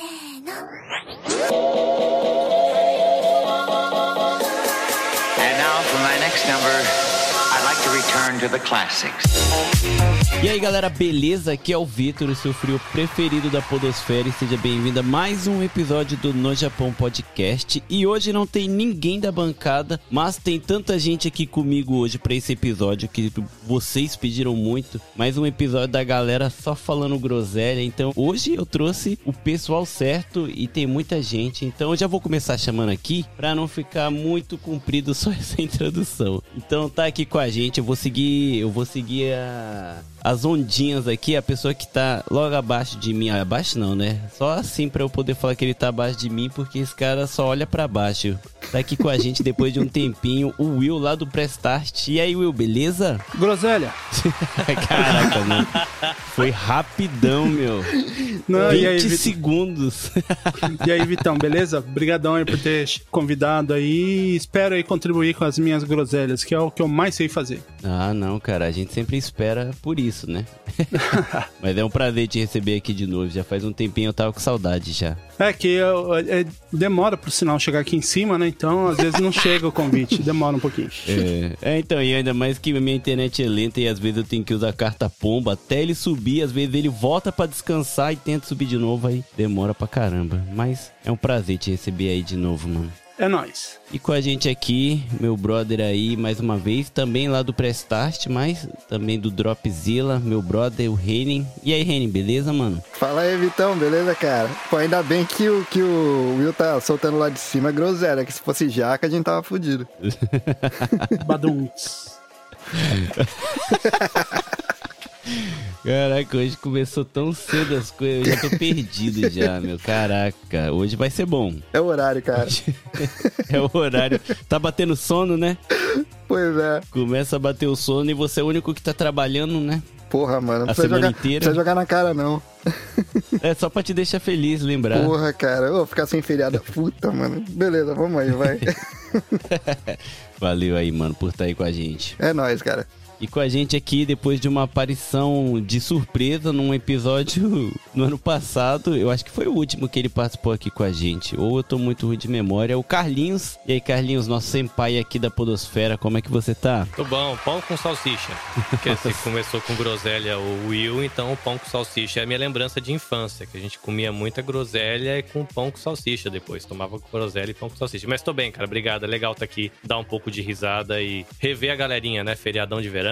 And now for my next number, E aí galera, beleza? Aqui é o Vitor, o seu frio preferido da Podosfera e seja bem-vindo a mais um episódio do No Japão Podcast. E hoje não tem ninguém da bancada, mas tem tanta gente aqui comigo hoje para esse episódio que vocês pediram muito. Mais um episódio da galera só falando groselha. Então hoje eu trouxe o pessoal certo e tem muita gente. Então eu já vou começar chamando aqui para não ficar muito comprido só essa introdução. Então tá aqui com a gente, eu vou seguir, eu vou seguir a as ondinhas aqui, a pessoa que tá logo abaixo de mim, abaixo não, né? Só assim pra eu poder falar que ele tá abaixo de mim, porque esse cara só olha pra baixo. Tá aqui com a gente depois de um tempinho, o Will lá do Prestart. E aí, Will, beleza? Groselha. Caraca, mano. Foi rapidão, meu. Não, 20 e aí, segundos. e aí, Vitão, beleza? Obrigadão aí por ter convidado aí. Espero aí contribuir com as minhas groselhas, que é o que eu mais sei fazer. ah, não, cara. A gente sempre espera por isso, né? Mas é um prazer te receber aqui de novo. Já faz um tempinho eu tava com saudade já. É que eu- é, demora pro sinal chegar aqui em cima, né? Então, às vezes não chega o convite, demora um pouquinho. É, é, então, e ainda mais que a minha internet é lenta e às vezes eu tenho que usar carta pomba até ele subir, às vezes ele volta pra descansar e tenta subir de novo, aí demora pra caramba. Mas é um prazer te receber aí de novo, mano. É nóis. E com a gente aqui, meu brother aí, mais uma vez, também lá do Prestart, mas também do Dropzilla, meu brother, o Renin. E aí, Renin, beleza, mano? Fala aí, Vitão, beleza, cara? Pô, ainda bem que o, que o Will tá soltando lá de cima groselha, que se fosse jaca a gente tava fudido. Baduntz. Caraca, hoje começou tão cedo as coisas, eu já tô perdido já, meu. Caraca, hoje vai ser bom. É o horário, cara. É o horário. Tá batendo sono, né? pois é. Começa a bater o sono e você é o único que tá trabalhando, né? Porra, mano, não A precisa semana jogar, inteira? precisa jogar na cara, não. É só pra te deixar feliz, lembrar. Porra, cara, eu vou ficar sem feriado. Puta, mano. Beleza, vamos aí, vai. Valeu aí, mano, por estar aí com a gente. É nóis, cara. E com a gente aqui, depois de uma aparição de surpresa num episódio no ano passado, eu acho que foi o último que ele participou aqui com a gente. Ou eu tô muito ruim de memória, o Carlinhos. E aí, Carlinhos, nosso senpai aqui da Podosfera, como é que você tá? Tô bom, pão com salsicha. Porque você começou com groselha o Will, então o pão com salsicha é a minha lembrança de infância, que a gente comia muita groselha e com pão com salsicha depois. Tomava groselha e pão com salsicha. Mas tô bem, cara, obrigado. É legal estar aqui, dar um pouco de risada e rever a galerinha, né? Feriadão de verão,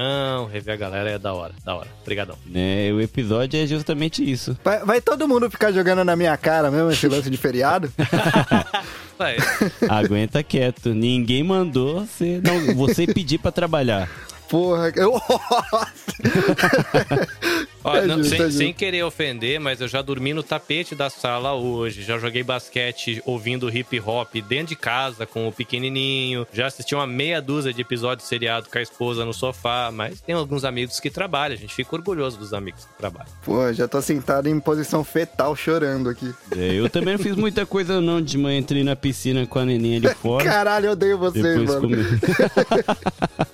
rever a galera é da hora, da hora. Obrigadão. Né, o episódio é justamente isso. vai. Vai todo mundo ficar jogando na minha cara mesmo esse lance de feriado? Vai. Aguenta quieto. Ninguém mandou você, não, você pedir pra trabalhar. Porra, eu... Ó, É não, justo, sem, é justo. sem querer ofender, mas eu já dormi no tapete da sala hoje. Já joguei basquete ouvindo hip hop dentro de casa com o pequenininho. Já assisti uma meia dúzia de episódios seriado com a esposa no sofá. Mas tem alguns amigos que trabalham. A gente fica orgulhoso dos amigos que trabalham. Pô, já tô sentado em posição fetal chorando aqui. É, eu também não fiz muita coisa não. De manhã entrei na piscina com a neninha ali fora. Caralho, eu odeio vocês, Depois mano.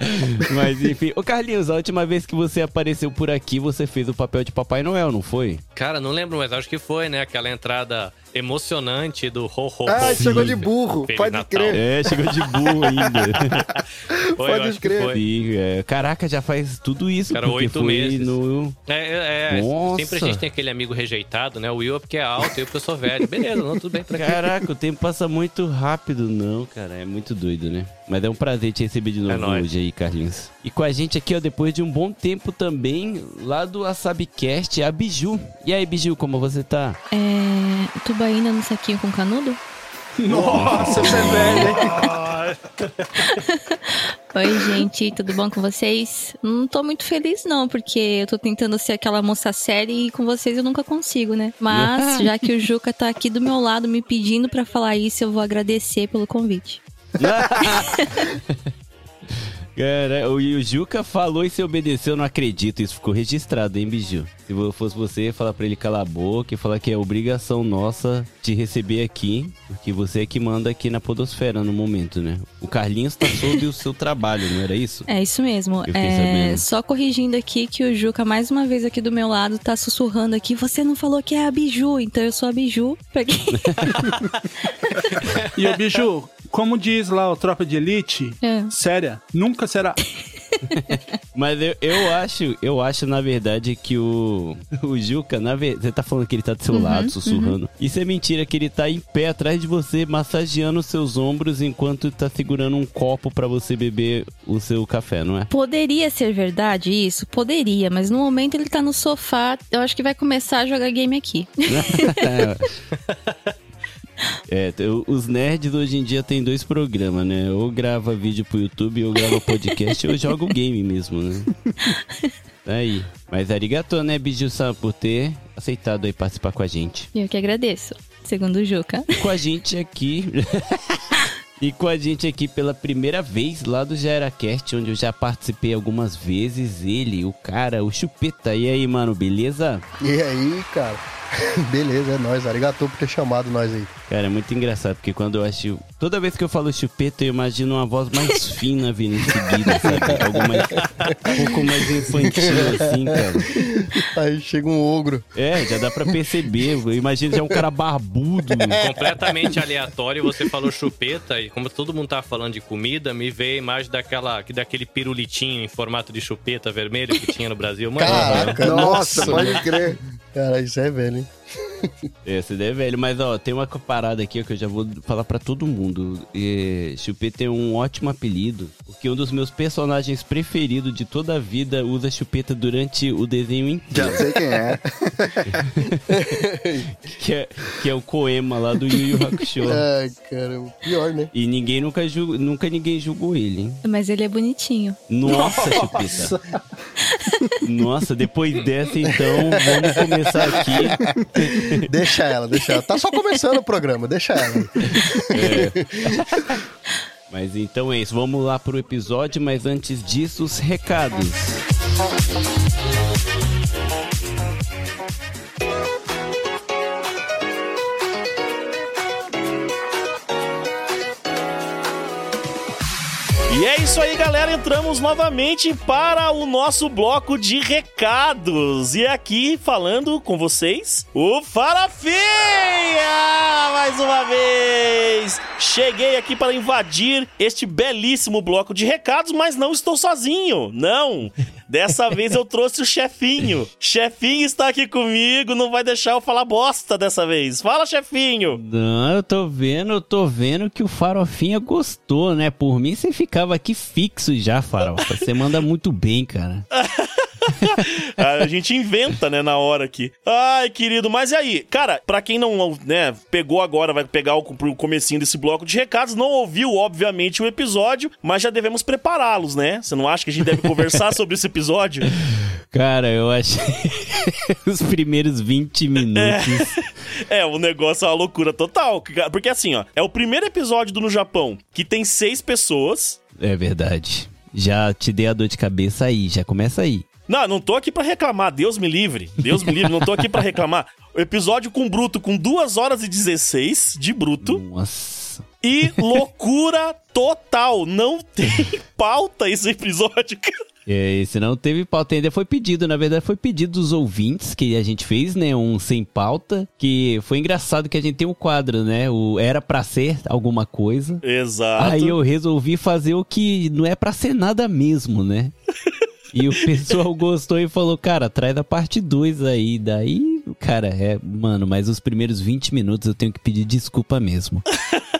Mas enfim, ô Carlinhos, a última vez que você apareceu por aqui, você fez o papel de Papai Noel, não foi? Cara, não lembro, mas acho que foi, né? Aquela entrada emocionante do ho ho ho. Ah, chegou de burro, Feliz pode Natal. crer. É, chegou de burro ainda. Foi, Pode crer. foi. Sim, é, caraca, já faz tudo isso. Cara, oito meses. No... É, é, é. Nossa. sempre a gente tem aquele amigo rejeitado, né? O Will é porque é alto e eu porque eu sou velho. Beleza, não, tudo bem, tranquilo. Caraca, o tempo passa muito rápido, não, cara. É muito doido, né? Mas é um prazer te receber de novo É hoje aí, Carlinhos. E com a gente aqui, ó, depois de um bom tempo também, lá do Asabcast, a Biju. E aí, Biju, como você tá? É. Tubaína no saquinho com canudo? Nossa, você é velho, hein? Oi, gente, tudo bom com vocês? Não tô muito feliz, não, porque eu tô tentando ser aquela moça séria e com vocês eu nunca consigo, né? Mas, já que o Juca tá aqui do meu lado me pedindo pra falar isso, eu vou agradecer pelo convite. Cara, o, o Juca falou e se obedeceu, eu não acredito. Isso ficou registrado, hein, Biju? Se eu fosse você, ia falar pra ele calar a boca e falar que é obrigação nossa te receber aqui, porque você é que manda aqui na Podosfera no momento, né? O Carlinhos tá sob o seu trabalho, não era isso? É isso mesmo. É, só corrigindo aqui que o Juca, mais uma vez aqui do meu lado, tá sussurrando aqui. Você não falou que é a Biju, então eu sou a Biju. Pra quem- E o Biju, como diz lá o Tropa de Elite, É. séria, nunca será. Mas eu, eu acho, eu acho, na verdade, que o, o Juca, na verdade, você tá falando que ele tá do seu lado, sussurrando. Isso é mentira, que ele tá em pé atrás de você, massageando os seus ombros enquanto tá segurando um copo pra você beber o seu café, não é? Poderia ser verdade isso? Poderia, mas no momento ele tá no sofá. Eu acho que vai começar a jogar game aqui. É, os nerds hoje em dia tem dois programas, né? Ou grava vídeo pro YouTube, ou grava podcast, ou joga o game mesmo, né? Tá Aí. Mas arigato, né, Biju-san, por ter aceitado aí participar com a gente. Eu que agradeço, segundo o Juca. E com a gente aqui. e com a gente aqui pela primeira vez lá do GeraCast, onde eu já participei algumas vezes. Ele, o cara, o Chupeta. E aí, mano, beleza? E aí, cara? Beleza, é nóis. Arigatou por ter chamado nós aí. Cara, é muito engraçado, porque quando eu acho. Toda vez que eu falo chupeta, eu imagino uma voz mais fina vindo em seguida, sabe? Algo mais. Um pouco mais infantil, assim, cara. Aí chega um ogro. É, já dá pra perceber. Eu imagino já um cara barbudo. Completamente aleatório, você falou chupeta e como todo mundo tá falando de comida, me veio a imagem daquela, daquele pirulitinho em formato de chupeta vermelho que tinha no Brasil. Mano, Caraca, Nossa, nossa. pode crer. Cara, isso é velho, hein? Esse daí é velho, mas ó, tem uma parada aqui ó, que eu já vou falar pra todo mundo. É, Chupeta é um ótimo apelido, porque um dos meus personagens preferidos de toda a vida usa chupeta durante o desenho inteiro, Já sei quem é. que é, que é o Koema lá do Yu Yu Hakusho. Ai, cara, o pior, né? E ninguém nunca, julgou, nunca ninguém julgou ele, hein? Mas ele é bonitinho. Nossa, Chupeta. Nossa, depois dessa, então, vamos começar aqui. Deixa ela, deixa ela. Tá só começando o programa, deixa ela. Mas então é isso, vamos lá pro episódio, mas antes disso, os recados. E é isso aí, galera. Entramos novamente para o nosso bloco de recados. E aqui falando com vocês, o Farofinha! Mais uma vez! Cheguei aqui para invadir este belíssimo bloco de recados, mas não estou sozinho. Não! Dessa vez eu trouxe o chefinho. Chefinho está aqui comigo, não vai deixar eu falar bosta dessa vez. Fala, chefinho! Não, eu tô vendo, eu tô vendo que o Farofinha gostou, né? Por mim, você ficava aqui fixo já, Farofa. Você manda muito bem, cara. A gente inventa, né, na hora aqui. Ai, querido, mas e aí? Cara, pra quem não, né, pegou agora, vai pegar o, pro comecinho desse bloco de recados, não ouviu, obviamente, o episódio, mas já devemos prepará-los, né? Você não acha que a gente deve conversar sobre esse episódio? Cara, eu achei os primeiros 20 minutos. É, o negócio é uma loucura total. Porque assim, ó, é o primeiro episódio do No Japão que tem seis pessoas. É verdade. Já te dei a dor de cabeça aí, já começa aí. Não, não tô aqui pra reclamar, Deus me livre. Deus me livre, não tô aqui pra reclamar. O episódio com bruto com 2 horas e 16 de bruto. Nossa. E loucura total. Não tem pauta esse episódio, cara. É, esse não teve pauta ainda, foi pedido, na verdade foi pedido dos ouvintes que a gente fez, né, um sem pauta, que foi engraçado que a gente tem um quadro, né, o era pra ser alguma coisa. Exato. Aí eu resolvi fazer o que não é pra ser nada mesmo, né? E o pessoal gostou e falou, cara, traz a parte 2 aí. Daí, cara, é, mano, mas os primeiros 20 minutos eu tenho que pedir desculpa mesmo.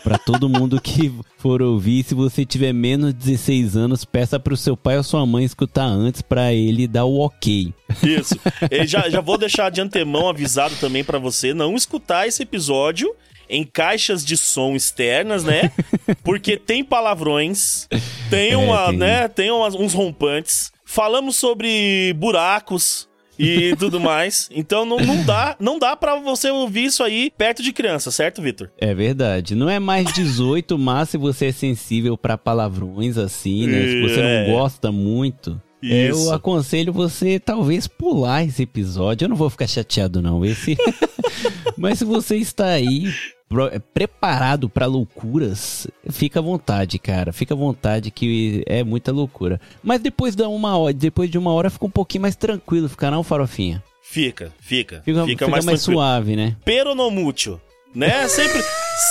Pra todo mundo que for ouvir, se você tiver menos de 16 anos, peça pro seu pai ou sua mãe escutar antes pra ele dar o ok. Isso. E já, já vou deixar de antemão avisado também pra você não escutar esse episódio em caixas de som externas, né? Porque tem palavrões, tem É, uma, tem. né? Tem umas- uns rompantes. Falamos sobre buracos e tudo mais. Então não, não dá, não dá para você ouvir isso aí perto de criança, certo, Vitor? É verdade. Não é mais 18, mas se você é sensível pra palavrões assim, né? Se você É. não gosta muito, Isso. eu aconselho você talvez pular esse episódio. Eu não vou ficar chateado não, esse. mas se você está aí preparado pra loucuras, fica à vontade, cara. Fica à vontade que é muita loucura. Mas depois da uma hora, depois de uma hora fica um pouquinho mais tranquilo, fica não, farofinha. Fica, fica. Fica, Fica, fica mais, mais, suave, né? Peronomútil. Né? Sempre,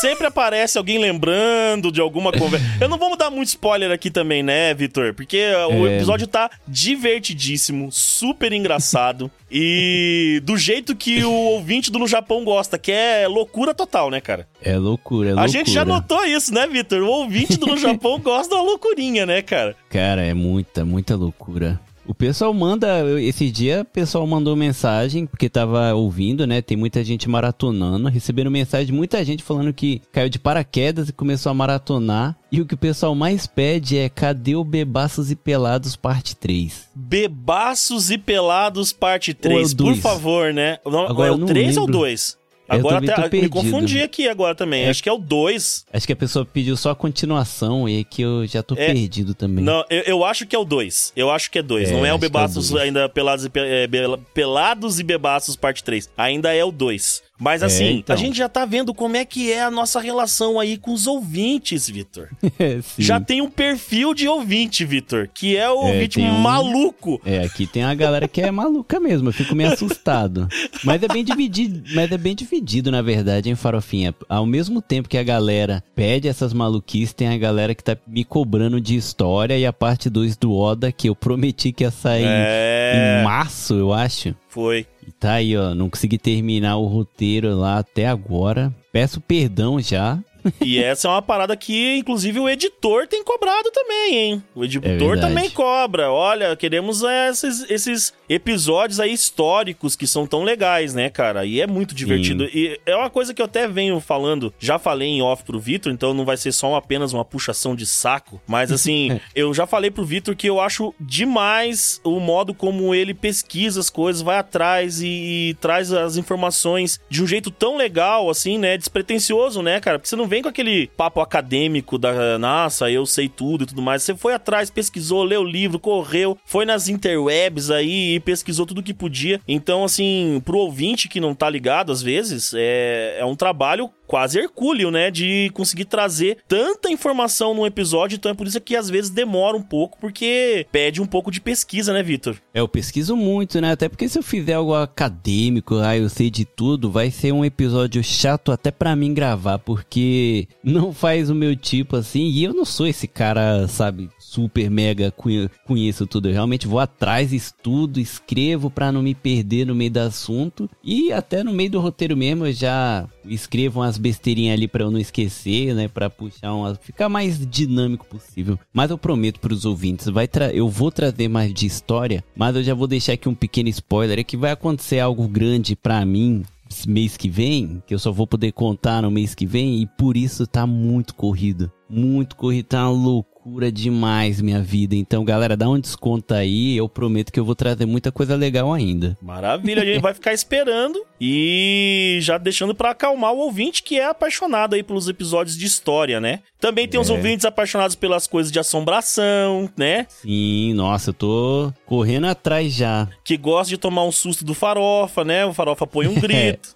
sempre aparece alguém lembrando de alguma conversa. Eu não vou dar muito spoiler aqui também, né, Vitor? Porque o É. episódio tá divertidíssimo, super engraçado. e do jeito que o ouvinte do No Japão gosta, que é loucura total, né, cara? É loucura, é A loucura. gente já notou isso, né, Vitor? O ouvinte do No Japão gosta da loucurinha, né, cara? Cara, é muita, muita loucura. O pessoal manda, esse dia o pessoal mandou mensagem, porque tava ouvindo, né? Tem muita gente maratonando, receberam mensagem de muita gente falando que caiu de paraquedas e começou a maratonar. E o que o pessoal mais pede é cadê o Bebaços e Pelados parte 3? Bebaços e Pelados, parte Ou é 3. o Por favor, né? Agora é o não 3 ou o lembro. 2? Agora até, me perdido. confundi aqui agora também. É. Acho que é o 2. Acho que a pessoa pediu só a continuação e que eu já tô É. perdido também. Não, eu, eu acho que é o 2. Eu acho que é 2. É, Não é o é Bebaços ainda Pelados e, é, Pelados e Bebaços parte 3. Ainda é o 2. Mas É, assim, então. a gente já tá vendo como é que é a nossa relação aí com os ouvintes, Vitor. Sim. Já tem um perfil de ouvinte, Vitor, que é o É, ouvinte um- maluco. É, aqui tem a galera que é maluca mesmo, eu fico meio assustado. Mas é bem dividido, mas é bem dividido, na verdade, hein, Farofinha? Ao mesmo tempo que a galera pede essas maluquices, tem a galera que tá me cobrando de história e a parte 2 do Oda, que eu prometi que ia sair É. em março, eu acho. Foi. Tá aí, ó, não consegui terminar o roteiro lá até agora. Peço perdão já. E essa é uma parada que, inclusive, o editor tem cobrado também, hein? O editor É também cobra. Olha, queremos esses, esses episódios aí históricos que são tão legais, né, cara? E é muito divertido. E é uma coisa que eu até venho falando, já falei em off pro Vitor, então não vai ser só apenas uma puxação de saco. Mas assim, eu já falei pro Vitor que eu acho demais o modo como ele pesquisa as coisas, vai atrás e, e traz as informações de um jeito tão legal, assim, né? Despretensioso, né, cara? Porque você não vem com aquele papo acadêmico da NASA, eu sei tudo e tudo mais. Você foi atrás, pesquisou, leu o livro, correu, foi nas interwebs aí e pesquisou tudo que podia. Então, assim, pro ouvinte que não tá ligado, às vezes, é, é um trabalho quase hercúleo, né? De conseguir trazer tanta informação num episódio. Então é por isso que às vezes demora um pouco, porque pede um pouco de pesquisa, né, Vitor? É, eu pesquiso muito, né? Até porque se eu fizer algo acadêmico, ah, eu sei de tudo, vai ser um episódio chato até pra mim gravar, porque não faz o meu tipo assim, e eu não sou esse cara, sabe, super mega conhe- conheço tudo. Eu realmente vou atrás, estudo, escrevo pra não me perder no meio do assunto, e até no meio do roteiro mesmo eu já escrevo umas besteirinhas ali pra eu não esquecer, né? Pra puxar uma. ficar mais dinâmico possível. Mas eu prometo pros ouvintes, vai tra... eu vou trazer mais de história, mas eu já vou deixar aqui um pequeno spoiler: é que vai acontecer algo grande pra mim. Mês que vem, que eu só vou poder contar no mês que vem, e por isso tá muito corrido. Muito corrido, tá uma loucura demais minha vida. Então, galera, dá um desconto aí. Eu prometo que eu vou trazer muita coisa legal ainda. Maravilha, a gente vai ficar esperando e já deixando pra acalmar o ouvinte que é apaixonado aí pelos episódios de história, né? Também tem os É. ouvintes apaixonados pelas coisas de assombração, né? Sim, nossa, eu tô correndo atrás já. Que gosta de tomar um susto do farofa, né? O farofa põe um grito.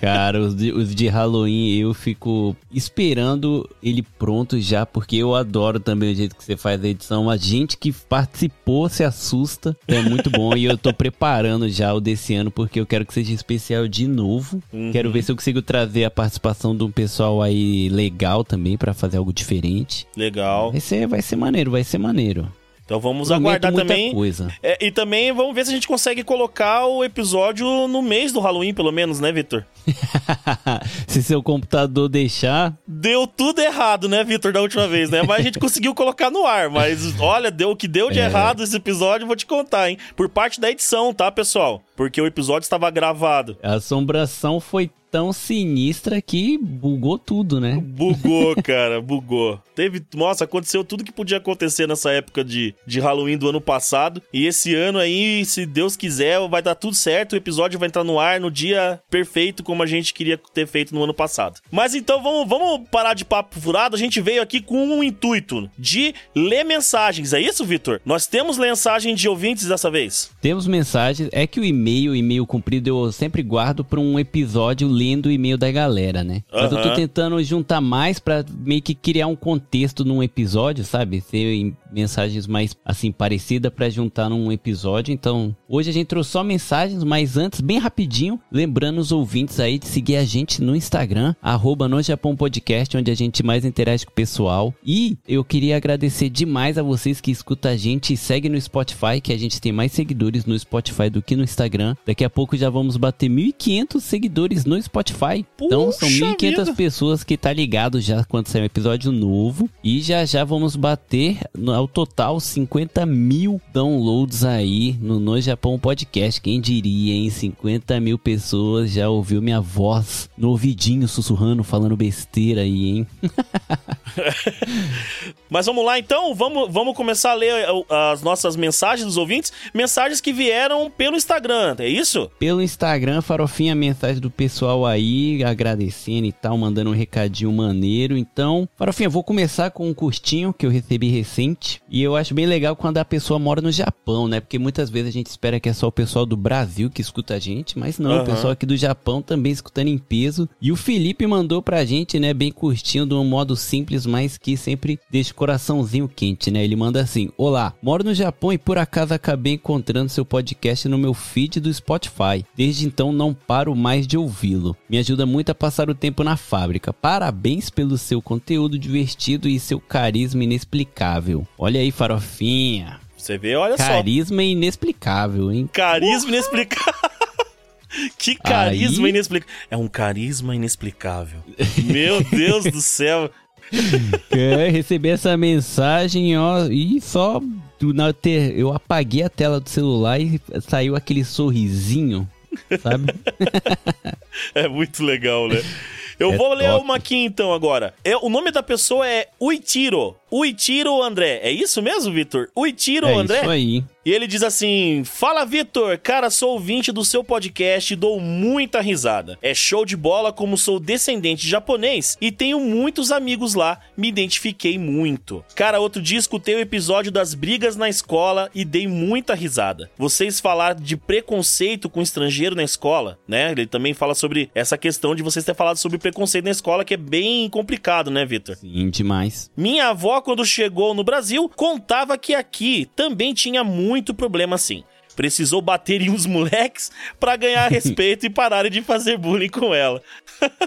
Cara, os de, os de Halloween eu fico esperando ele pronto já, porque eu adoro também o jeito que você faz a edição. A gente que participou se assusta, é muito bom e eu tô preparando já o desse ano porque eu quero que seja especial de novo. Uhum. Quero ver se eu consigo trazer a participação de um pessoal aí legal também pra fazer algo diferente. Legal. Vai ser, vai ser maneiro, vai ser maneiro. Então vamos Prometo aguardar também. coisa. É, e também vamos ver se a gente consegue colocar o episódio no mês do Halloween, pelo menos, né, Vitor? se seu computador deixar, Deu tudo errado, né, Vitor, da última vez, né? Mas a gente conseguiu colocar no ar. Mas olha, deu o que deu de É. errado esse episódio, vou te contar, hein? Por parte da edição, tá, pessoal? Porque o episódio estava gravado. A assombração foi tão sinistra que bugou tudo, né? Bugou, cara, bugou. Teve, nossa, aconteceu tudo que podia acontecer nessa época de, de Halloween do ano passado. E esse ano aí, se Deus quiser, vai dar tudo certo. O episódio vai entrar no ar no dia perfeito, como a gente queria ter feito no ano passado. Mas então vamos, vamos parar de papo furado. A gente veio aqui com um intuito de ler mensagens. É isso, Vitor? Nós temos mensagem de ouvintes dessa vez? Temos mensagens. É que o e-mail, o e-mail comprido, eu sempre guardo para um episódio lendo o e-mail da galera, né? Mas eu tô tentando juntar mais pra meio que criar um contexto num episódio, sabe? Ser mensagens mais, assim, parecidas pra juntar num episódio. Então, hoje a gente trouxe só mensagens, mas antes, bem rapidinho, lembrando os ouvintes aí de seguir a gente no Instagram, arroba no Japão Podcast, onde a gente mais interage com o pessoal. E eu queria agradecer demais a vocês que escutam a gente e seguem no Spotify, que a gente tem mais seguidores no Spotify do que no Instagram. Daqui a pouco já vamos bater 1.500 seguidores no Spotify. então são Puxa 1.500 vida. pessoas que tá ligado já quando sair um episódio novo. E já já vamos bater no- ao total 50 mil downloads aí no No Japão Podcast. Quem diria, hein? 50 mil pessoas já ouviu minha voz no ouvidinho sussurrando, falando besteira aí, hein? Mas vamos lá então, vamos, vamos começar a ler uh, as nossas mensagens dos ouvintes. Mensagens que vieram pelo Instagram, é isso? Pelo Instagram, Farofinha, mensagem do pessoal aí, agradecendo e tal, mandando um recadinho maneiro. Então, Farofinha, vou começar com um curtinho que eu recebi recente. E eu acho bem legal quando a pessoa mora no Japão, né? Porque muitas vezes a gente espera que é só o pessoal do Brasil que escuta a gente, mas não, Aham. o pessoal aqui do Japão também escutando em peso. E o Felipe mandou pra gente, né, bem curtinho, de um modo simples, mas que sempre deixa o coraçãozinho quente, né? Ele manda assim: Olá, moro no Japão e por acaso acabei encontrando seu podcast no meu feed do Spotify. Desde então não paro mais de ouvi-lo. Me ajuda muito a passar o tempo na fábrica. Parabéns pelo seu conteúdo divertido e seu carisma inexplicável. Olha aí, farofinha. Você vê, olha só. Carisma inexplicável, hein? Carisma inexplicável. Que carisma Aí- inexplicável. É um carisma inexplicável. Meu Deus do céu. É, recebi essa mensagem, ó, e só do na ter, eu apaguei a tela do celular e saiu aquele sorrisinho, sabe? É muito legal, né? Eu É vou ler top. uma aqui então agora. É, o nome da pessoa é Uichiro. Uichiro André. É isso mesmo, Vitor? Uichiro é André? isso aí. E ele diz assim: Fala, Vitor. Cara, sou ouvinte do seu podcast e dou muita risada. É show de bola como sou descendente de japonês e tenho muitos amigos lá. Me identifiquei muito. Cara, outro dia escutei o episódio das brigas na escola e dei muita risada. Vocês falaram de preconceito com estrangeiro na escola, né? Ele também fala sobre essa questão de vocês ter falado sobre preconceito na escola, que é bem complicado, né, Vitor? Sim, demais. Minha avó, quando chegou no Brasil, contava que aqui também tinha muito problema assim. Precisou bater em uns moleques pra ganhar respeito e pararem de fazer bullying com ela.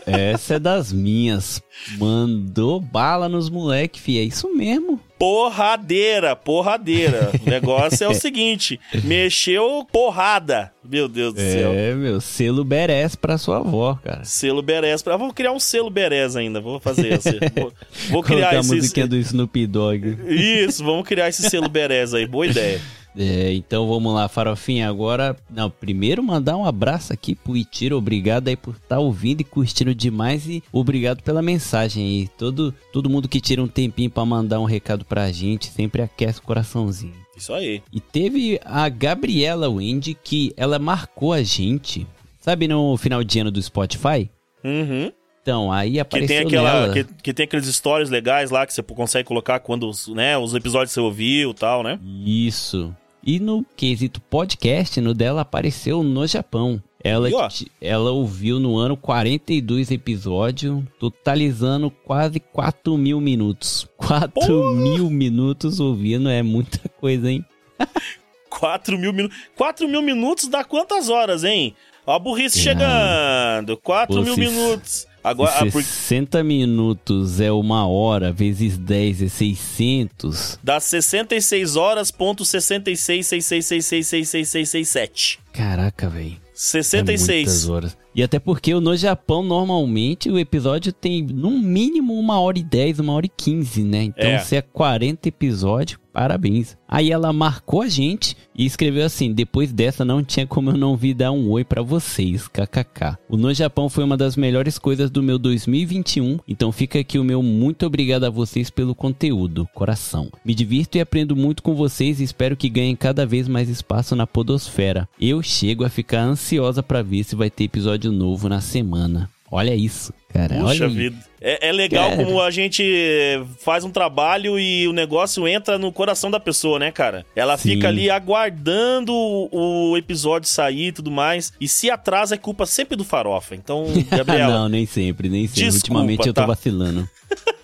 Essa é das minhas. Mandou bala nos moleque, fi. É isso mesmo. Porradeira, porradeira. O negócio é o seguinte: mexeu porrada. Meu Deus do céu. É, meu, selo Beres pra sua avó, cara. Selo Beres. Ah, vou criar um selo Beres ainda. Vou fazer esse. Vou, vou criar Colocar a esse. musiquinha do Snoop Dogg. Isso, vamos criar esse selo Beres aí. Boa ideia. É, então vamos lá, Farofinha. Agora, não, primeiro mandar um abraço aqui pro Itiro. Obrigado aí por estar ouvindo e curtindo demais. E obrigado pela mensagem aí. Todo, todo mundo que tira um tempinho pra mandar um recado pra gente sempre aquece o coraçãozinho. Isso aí. E teve a Gabriela Wendy que ela marcou a gente. Sabe no final de ano do Spotify? Uhum. Então, aí Que apareceu tem, aquela, nela. que, que tem aqueles stories legais lá que você consegue colocar quando os, né, os episódios você ouviu e tal, né? Isso. E no quesito podcast, no dela apareceu no Japão. Ela, ela ouviu no ano 42 episódios, totalizando quase 4 mil minutos. 4 mil minutos ouvindo é muita coisa, hein? 4 mil minutos. 4 mil minutos dá quantas horas, hein? Ó a burrice Ah. chegando. 4 Pô, mil minutos. Agora, ah, por- 60 minutos é uma hora, vezes 10 é 600. dá 66 horas, ponto 66, 66666667. Caraca, velho. É 66. muitas horas. E até porque no Japão, normalmente, o episódio tem no mínimo uma hora e 10, uma hora e 15, né? Então, É. se é 40 episódios, Parabéns. Aí ela marcou a gente e escreveu assim: depois dessa não tinha como eu não vir dar um oi pra vocês, kkk. O No Japão foi uma das melhores coisas do meu 2021, então fica aqui o meu muito obrigado a vocês pelo conteúdo, coração. Me divirto e aprendo muito com vocês e espero que ganhem cada vez mais espaço na podosfera. Eu chego a ficar ansiosa pra ver se vai ter episódio novo na semana. Olha isso, cara. Puxa vida. É, é legal Cara. como a gente faz um trabalho e o negócio entra no coração da pessoa, né, cara? Ela Sim. fica ali aguardando o episódio sair e tudo mais. E se atrasa, é culpa sempre do farofa. Então, Gabriela. não, nem sempre, nem sempre. Desculpa, Ultimamente eu tô tá? vacilando.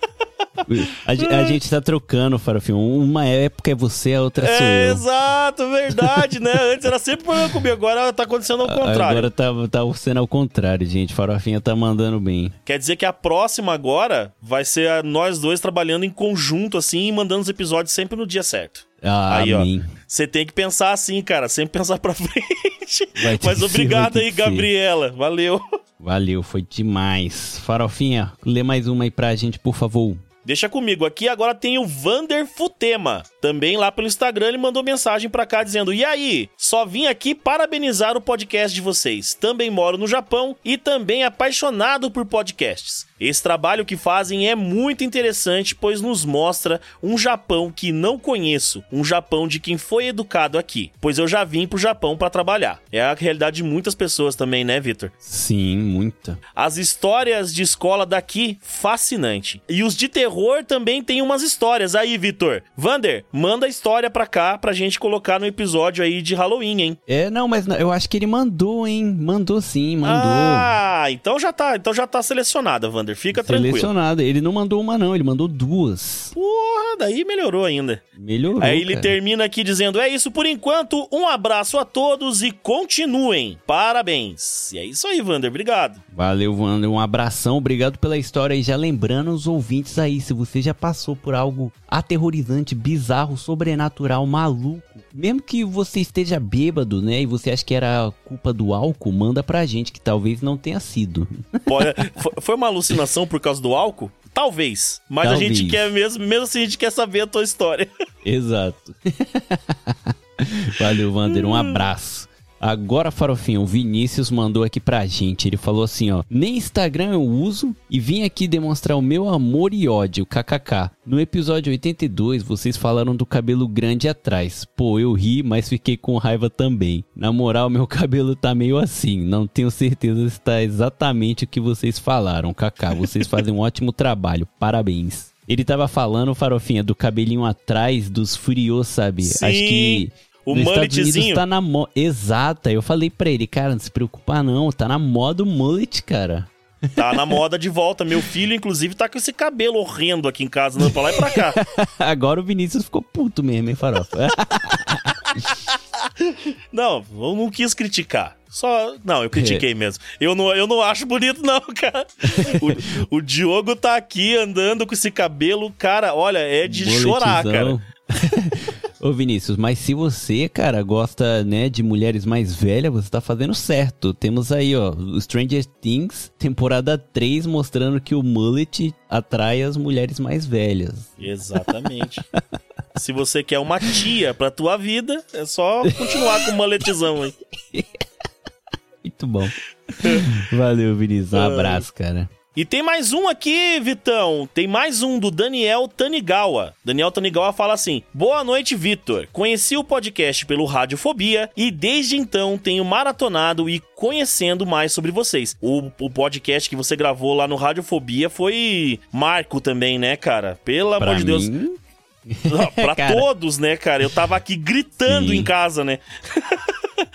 A, a gente tá trocando, Farofinho. Uma época é você, a outra sou É, eu. exato, verdade, né? Antes era sempre problema comigo, agora tá acontecendo ao contrário. Agora tá, tá sendo ao contrário, gente. Farofinha tá mandando bem. Quer dizer que a próxima agora vai ser nós dois trabalhando em conjunto, assim, e mandando os episódios sempre no dia certo. Ah, Aí, ó. amém. Você tem que pensar assim, cara, sempre pensar pra frente. Mas obrigado ser, aí, ser. Gabriela. Valeu. Valeu, foi demais. Farofinha, lê mais uma aí pra gente, por favor. Deixa comigo aqui, agora tem o Vander Futema. Também lá pelo Instagram ele mandou mensagem pra cá dizendo: "E aí, só vim aqui parabenizar o podcast de vocês. Também moro no Japão e também apaixonado por podcasts. Esse trabalho que fazem é muito interessante, pois nos mostra um Japão que não conheço, um Japão de quem foi educado aqui, pois eu já vim pro Japão pra trabalhar. É a realidade de muitas pessoas também, né, Vitor? Sim, muita. As histórias de escola daqui, fascinante. E os de terror também tem umas histórias. Aí, Vitor. Vander, manda a história pra cá pra gente colocar no episódio aí de Halloween, hein? É, não, mas eu acho que ele mandou, hein? Mandou sim, mandou. Ah, então já tá, então já tá selecionada, Vander. Fica tranquilo. Selecionado. Ele não mandou uma, não, ele mandou duas. Porra, daí melhorou ainda. Melhorou. Aí ele cara. termina aqui dizendo: É isso por enquanto, um abraço a todos e continuem. Parabéns. E é isso aí, Vander. Obrigado. Valeu, Wander. Um abração, obrigado pela história. E já lembrando os ouvintes aí, se você já passou por algo aterrorizante, bizarro, sobrenatural, maluco, mesmo que você esteja bêbado, né, e você acha que era culpa do álcool, manda pra gente, que talvez não tenha sido. Pode- foi- uma alucinação por causa do álcool? Talvez. Mas a Talvez. gente quer mesmo, mesmo assim a gente quer saber a tua história. Exato. Valeu, Wander. Um abraço. Agora, Farofinho, o Vinícius mandou aqui pra gente. Ele falou assim, ó. Nem Instagram eu uso e vim aqui demonstrar o meu amor e ódio, kkk. No episódio 82, vocês falaram do cabelo grande atrás. Pô, eu ri, mas fiquei com raiva também. Na moral, meu cabelo tá meio assim. Não tenho certeza se tá exatamente o que vocês falaram, kkk. Vocês fazem um ótimo trabalho. Parabéns. Ele tava falando, Farofinha, do cabelinho atrás dos furios, sabe? Sim, Acho que o nos Estados mulletzinho. Unidos tá na moda. Exata. Eu falei pra ele, cara, não se preocupa não. Tá na moda o mullet, cara. Tá na moda de volta. Meu filho, inclusive, tá com esse cabelo horrendo aqui em casa, andando pra lá e pra cá. Agora o Vinícius ficou puto mesmo, hein, Farofa? Não, eu não quis criticar. Só. Não, eu critiquei mesmo. Eu não, eu não acho bonito, não, cara. O, o Diogo tá aqui andando com esse cabelo, cara, olha, é de chorar, cara. Ô Vinícius, mas se você, cara, gosta, né, de mulheres mais velhas, você tá fazendo certo. Temos aí, ó, Stranger Things, temporada 3, mostrando que o mullet atrai as mulheres mais velhas. Exatamente. Se você quer uma tia pra tua vida, é só continuar com o maletizão aí. Muito bom. Valeu, Vinícius. Um abraço, cara. E tem mais um aqui, Vitão. Tem mais um do Daniel Tanigawa. Daniel Tanigawa fala assim: Boa noite, Vitor. Conheci o podcast pelo Radiofobia e desde então tenho maratonado e conhecendo mais sobre vocês. O, o podcast que você gravou lá no Radiofobia foi marco também, né, cara? Pelo amor de Deus. mim, pra Cara. todos, né, cara? Eu tava aqui gritando Sim. em casa, né?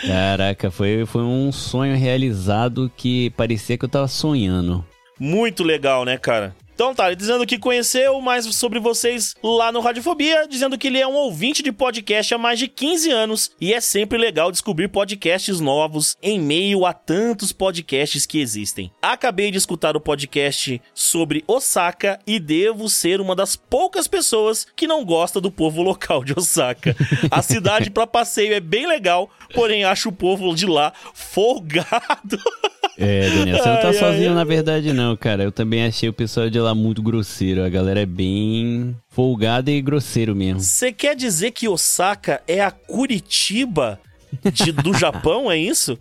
Caraca, foi, foi um sonho realizado que parecia que eu tava sonhando. Muito legal, né, cara? Então tá, dizendo que conheceu mais sobre vocês lá no Radiofobia, dizendo que ele é um ouvinte de podcast há mais de 15 anos e é sempre legal descobrir podcasts novos em meio a tantos podcasts que existem. Acabei de escutar o podcast sobre Osaka e devo ser uma das poucas pessoas que não gosta do povo local de Osaka. A cidade pra passeio é bem legal, porém acho o povo de lá folgado. É, Daniel, você não tá Ai, sozinho ai. na verdade não, cara. Eu também achei o pessoal de lá muito grosseiro. A galera é bem folgada e grosseiro mesmo. Você quer dizer que Osaka é a Curitiba de- do Japão, é isso?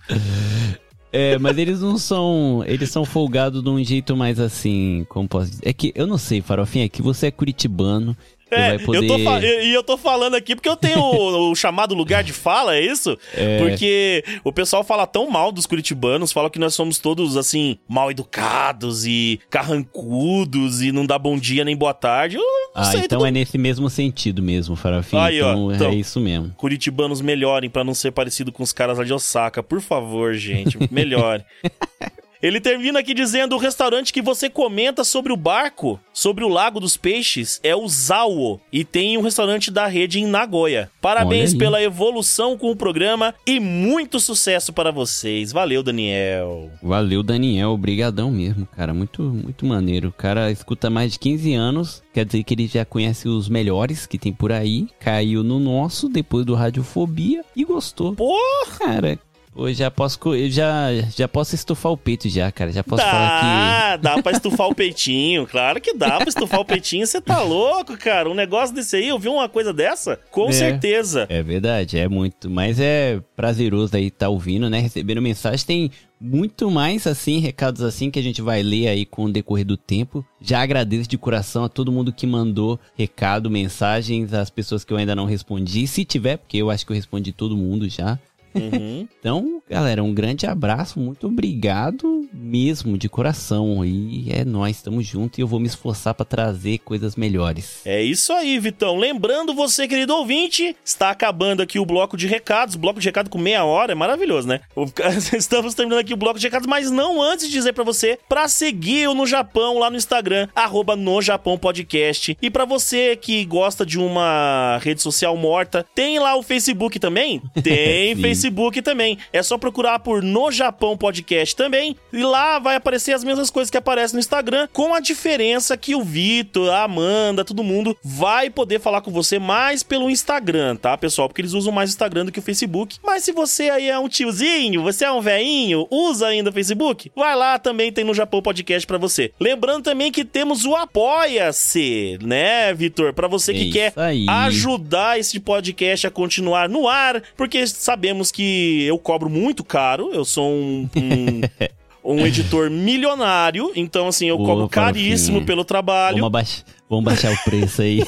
É, mas eles não são. Eles são folgados de um jeito mais assim. Como posso dizer? É que eu não sei, Farofinha, é que você é curitibano. É, poder. eu tô e eu tô falando aqui porque eu tenho o, o chamado lugar de fala, é isso? É. Porque o pessoal fala tão mal dos curitibanos, fala que nós somos todos, assim, mal educados e carrancudos e não dá bom dia nem boa tarde. Eu Ah, sei, então tudo- é nesse mesmo sentido mesmo. Aí, ó, então, então. é isso mesmo. Curitibanos melhorem pra não ser parecido com os caras lá de Osaka. Por favor, gente, melhore. Ele termina aqui dizendo: o restaurante que você comenta sobre o barco, sobre o Lago dos Peixes, é o Zawo. E tem um restaurante da rede em Nagoya. Parabéns pela evolução com o programa e muito sucesso para vocês. Valeu, Daniel. Valeu, Daniel. Obrigadão mesmo, cara. Muito, muito maneiro. O cara escuta mais de 15 anos. Quer dizer que ele já conhece os melhores que tem por aí. Caiu no nosso depois do Radiofobia e gostou. Porra! Cara, eu já posso, já, já posso estufar o peito já, cara. Já posso falar Dá, dá pra estufar o peitinho. Claro que dá pra estufar o peitinho. Você tá louco, cara? Um negócio desse aí, eu vi uma coisa dessa? Com É. certeza. que é verdade, é muito. Mas é prazeroso aí estar ouvindo, né? Recebendo mensagem. Tem muito mais, assim, recados assim que a gente vai ler aí com o decorrer do tempo. Já agradeço de coração a todo mundo que mandou recado, mensagens, as pessoas que eu ainda não respondi. Se tiver, porque eu acho que eu respondi todo mundo já. Uhum. Então, galera, um grande abraço, muito obrigado mesmo, de coração. E é nós, estamos juntos e eu vou me esforçar pra trazer coisas melhores. É isso aí, Vitão. Lembrando você, querido ouvinte, está acabando aqui o bloco de recados. Bloco de recado com meia hora, é maravilhoso, né? Estamos terminando aqui o bloco de recados, mas não antes de dizer pra você pra seguir o No Japão lá no Instagram, arroba no Japão Podcast. E pra você que gosta de uma rede social morta, tem lá o Facebook também? Tem Sim. Facebook também. É só procurar por No Japão Podcast também. E lá vai aparecer as mesmas coisas que aparecem no Instagram, com a diferença que o Vitor, a Amanda, todo mundo vai poder falar com você mais pelo Instagram, tá, pessoal? Porque eles usam mais o Instagram do que o Facebook. Mas se você aí é um tiozinho, você é um velhinho, usa ainda o Facebook, vai lá também tem no Japão Podcast pra você. Lembrando também que temos o Apoia-se, né, Vitor? Pra você que É quer aí. ajudar esse podcast a continuar no ar, porque sabemos que eu cobro muito caro, eu sou um. um... um editor milionário, então assim, eu Ô, cobro caríssimo pelo trabalho. Vamos, abaix... Vamos baixar o preço aí.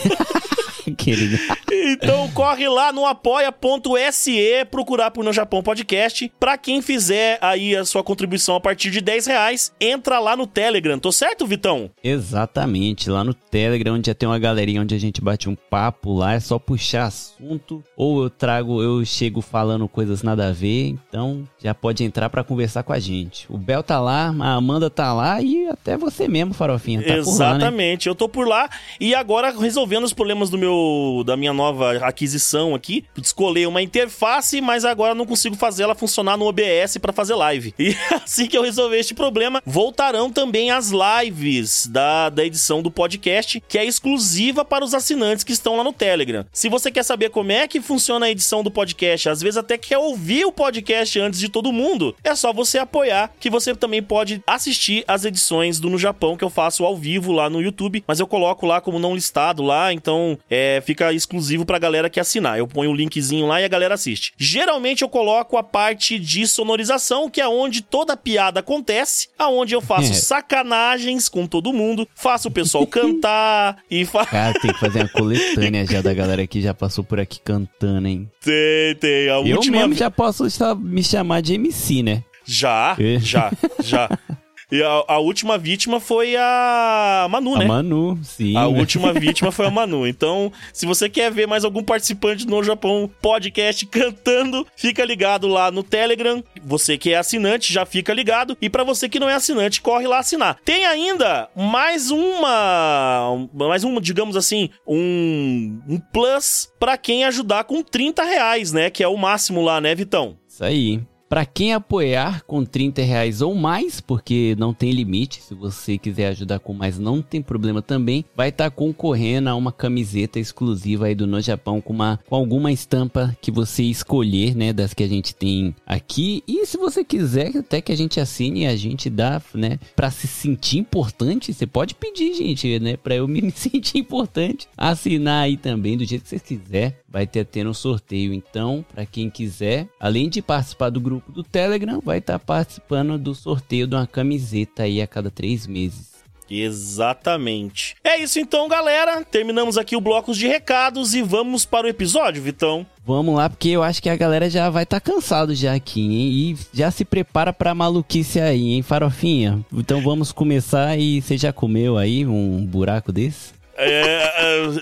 Querido. Então corre lá no apoia.se, procurar por No Japão Podcast. Pra quem fizer aí a sua contribuição a partir de 10 reais, entra lá no Telegram. Tô certo, Vitão? Exatamente, lá no Telegram, onde já tem uma galerinha onde a gente bate um papo lá, é só puxar assunto, ou eu trago, eu chego falando coisas nada a ver, então já pode entrar pra conversar com a gente. O Bel tá lá, a Amanda tá lá e até você mesmo, Farofinha, tá por lá, né? Exatamente, eu tô por lá e agora resolvendo os problemas do meu da minha nova aquisição aqui, escolher uma interface, mas agora não consigo fazer ela funcionar no OBS pra fazer live. E assim que eu resolver este problema, voltarão também as lives da, da edição do podcast, que é exclusiva para os assinantes que estão lá no Telegram. Se você quer saber como é que funciona a edição do podcast, às vezes até quer ouvir o podcast antes de todo mundo, é só você apoiar, que você também pode assistir as edições do No Japão que eu faço ao vivo lá no YouTube, mas eu coloco lá como não listado lá, então é, fica exclusivo pra galera que assinar. Eu ponho o linkzinho lá e a galera assiste. Geralmente eu coloco a parte de sonorização, que é onde toda piada acontece, aonde eu faço É. sacanagens com todo mundo, faço o pessoal cantar e fa... Cara, tem que fazer uma coletânea já da galera que já passou por aqui cantando, hein? tem, tem. A Eu última mesmo já posso me chamar de MC, né? Já, É. já, já. E a, a última vítima foi a Manu, né? A Manu, sim. A última vítima foi a Manu. Então, se você quer ver mais algum participante no Japão Podcast cantando, fica ligado lá no Telegram. Você que é assinante, já fica ligado. E pra você que não é assinante, corre lá assinar. Tem ainda mais uma. Mais uma, digamos assim, um, um plus pra quem ajudar com 30 reais, né? Que é o máximo lá, né, Vitão? Isso aí. Para quem apoiar com 30 reais ou mais, porque não tem limite, se você quiser ajudar com mais, não tem problema também, vai estar tá concorrendo a uma camiseta exclusiva aí do No Japão com, uma, com alguma estampa que você escolher, né, das que a gente tem aqui. E se você quiser até que a gente assine, a gente dá, né, para se sentir importante, você pode pedir, gente, né, para eu me sentir importante, assinar aí também do jeito que você quiser vai ter tendo um sorteio. Então, para quem quiser, além de participar do grupo do Telegram, vai estar tá participando do sorteio de uma camiseta aí a cada três meses. Exatamente. É isso então, galera. Terminamos aqui o blocos de recados e vamos para o episódio, Vitão. Vamos lá, porque eu acho que a galera já vai estar tá cansado já aqui, hein? E já se prepara pra maluquice aí, hein, farofinha? Então vamos começar e você já comeu aí um buraco desse? É, é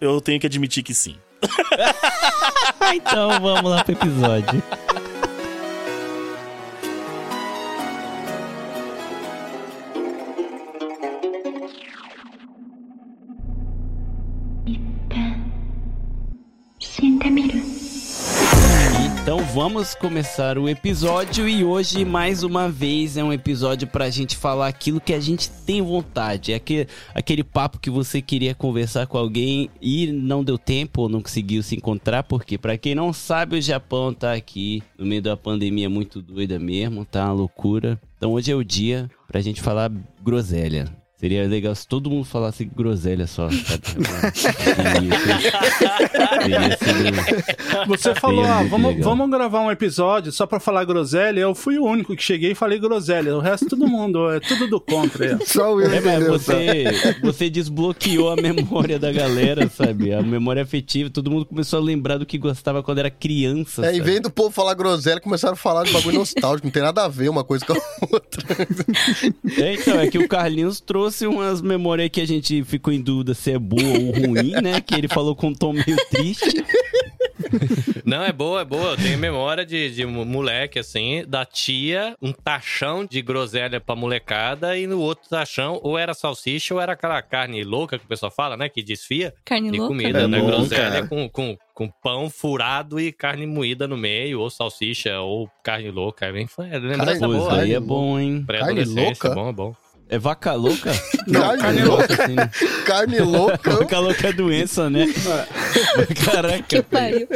eu tenho que admitir que sim. então vamos lá pro episódio. Então vamos começar o episódio e hoje mais uma vez é um episódio pra gente falar aquilo que a gente tem vontade. É aquele, aquele papo que você queria conversar com alguém e não deu tempo ou não conseguiu se encontrar, porque para quem não sabe, o Japão tá aqui no meio da pandemia muito doida mesmo, tá uma loucura. Então hoje é o dia pra gente falar groselha. Seria legal se todo mundo falasse groselha só. Você falou, ah, vamos, vamos gravar um episódio só pra falar groselha. Eu fui o único que cheguei e falei groselha. O resto, todo mundo, é tudo do contra. É. Só o é, mas você, você desbloqueou a memória da galera, sabe? A memória afetiva. Todo mundo começou a lembrar do que gostava quando era criança. É, em vez do povo falar groselha, começaram a falar de bagulho nostálgico. Não tem nada a ver uma coisa com a outra. É, então, é que o Carlinhos trouxe trouxe umas memórias que a gente ficou em dúvida se é boa ou ruim, né? Que ele falou com um tom meio triste. Não, é boa, é boa. Eu tenho memória de, de moleque, assim, da tia, um tachão de groselha pra molecada, e no outro tachão, ou era salsicha ou era aquela carne louca que o pessoal fala, né? Que desfia. Carne de louca. comida, é né? Bom, groselha com, com, com pão furado e carne moída no meio, ou salsicha, ou carne louca. É bem é lembrança carne, boa. Aí é bom, hein? Carne louca? É bom, é bom. É vaca louca? Não, carne, carne louca. Assim, né? Carne louca. vaca louca é doença, né? Caraca. Que pariu.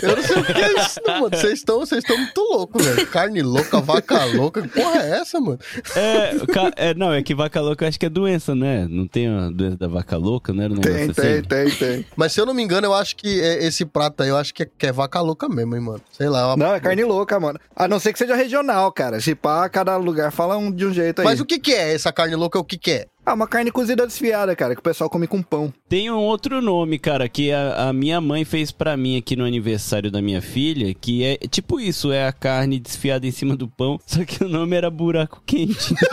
Eu não sei o que é isso, mano. Vocês estão, vocês estão muito loucos, velho. Carne louca, vaca louca. Que porra é essa, mano? É, é, não, é que vaca louca eu acho que é doença, né? Não tem a doença da vaca louca, né? Um tem, tem, assim? tem, tem. Mas se eu não me engano, eu acho que é esse prato aí, eu acho que é, que é vaca louca mesmo, hein, mano. Sei lá. É uma... Não, é carne louca, mano. A não ser que seja regional, cara. Se pá, cada lugar fala um, de um jeito aí. Mas o que que é essa carne louca? O que que é? Ah, uma carne cozida desfiada, cara, que o pessoal come com pão. Tem um outro nome, cara, que a, a minha mãe fez para mim aqui no aniversário da minha filha, que é tipo isso, é a carne desfiada em cima do pão, só que o nome era buraco quente.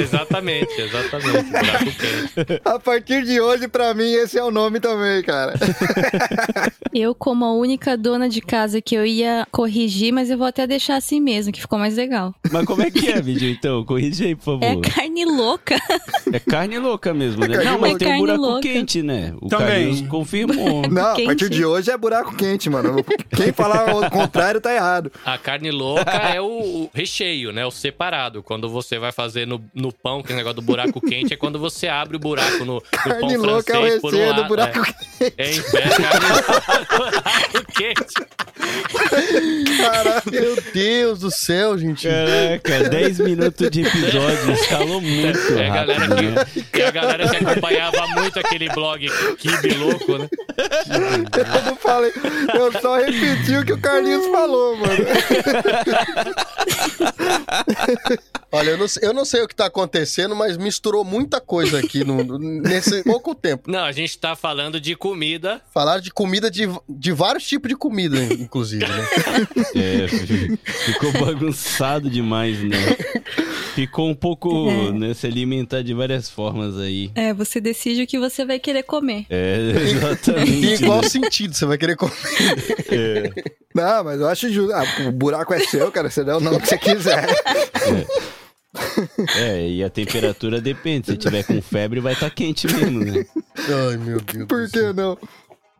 exatamente, exatamente, buraco quente. A partir de hoje, para mim, esse é o nome também, cara. eu, como a única dona de casa que eu ia corrigir, mas eu vou até deixar assim mesmo, que ficou mais legal. Mas como é que é, vídeo, então? Corrige aí, por favor. É carne louca. É carne louca mesmo, né? É não, mas é tem um buraco louca. quente, né? O Também. Confirmou. Não, a partir de hoje é buraco quente, mano. Quem falar o contrário tá errado. A carne louca é o recheio, né? O separado. Quando você vai fazer no, no pão, que é o negócio do buraco quente, é quando você abre o buraco no, no carne pão louca francês é o recheio um do buraco é, quente. É, é, carne buraco quente. Caralho, meu Deus do céu, gente. Caraca, 10 minutos de episódio, escalou muito é, a galera que, que, a galera que acompanhava muito aquele blog Kibe Louco, né? Eu não falei, eu só repeti o que o Carlinhos falou, mano. Olha, eu não, eu não, sei o que tá acontecendo, mas misturou muita coisa aqui no, nesse pouco tempo. Não, a gente tá falando de comida. Falar de comida, de, de vários tipos de comida, inclusive, né? É, ficou bagunçado demais, né? Ficou um pouco, é. né, se alimentar de várias formas aí. É, você decide o que você vai querer comer. É, exatamente. em qual né? sentido você vai querer comer? É. Não, mas eu acho justo. Ah, o buraco é seu, cara, você dá o nome que você quiser. É. É, e a temperatura depende. Se tiver com febre, vai estar tá quente mesmo, né? Ai, meu Deus. Por que não?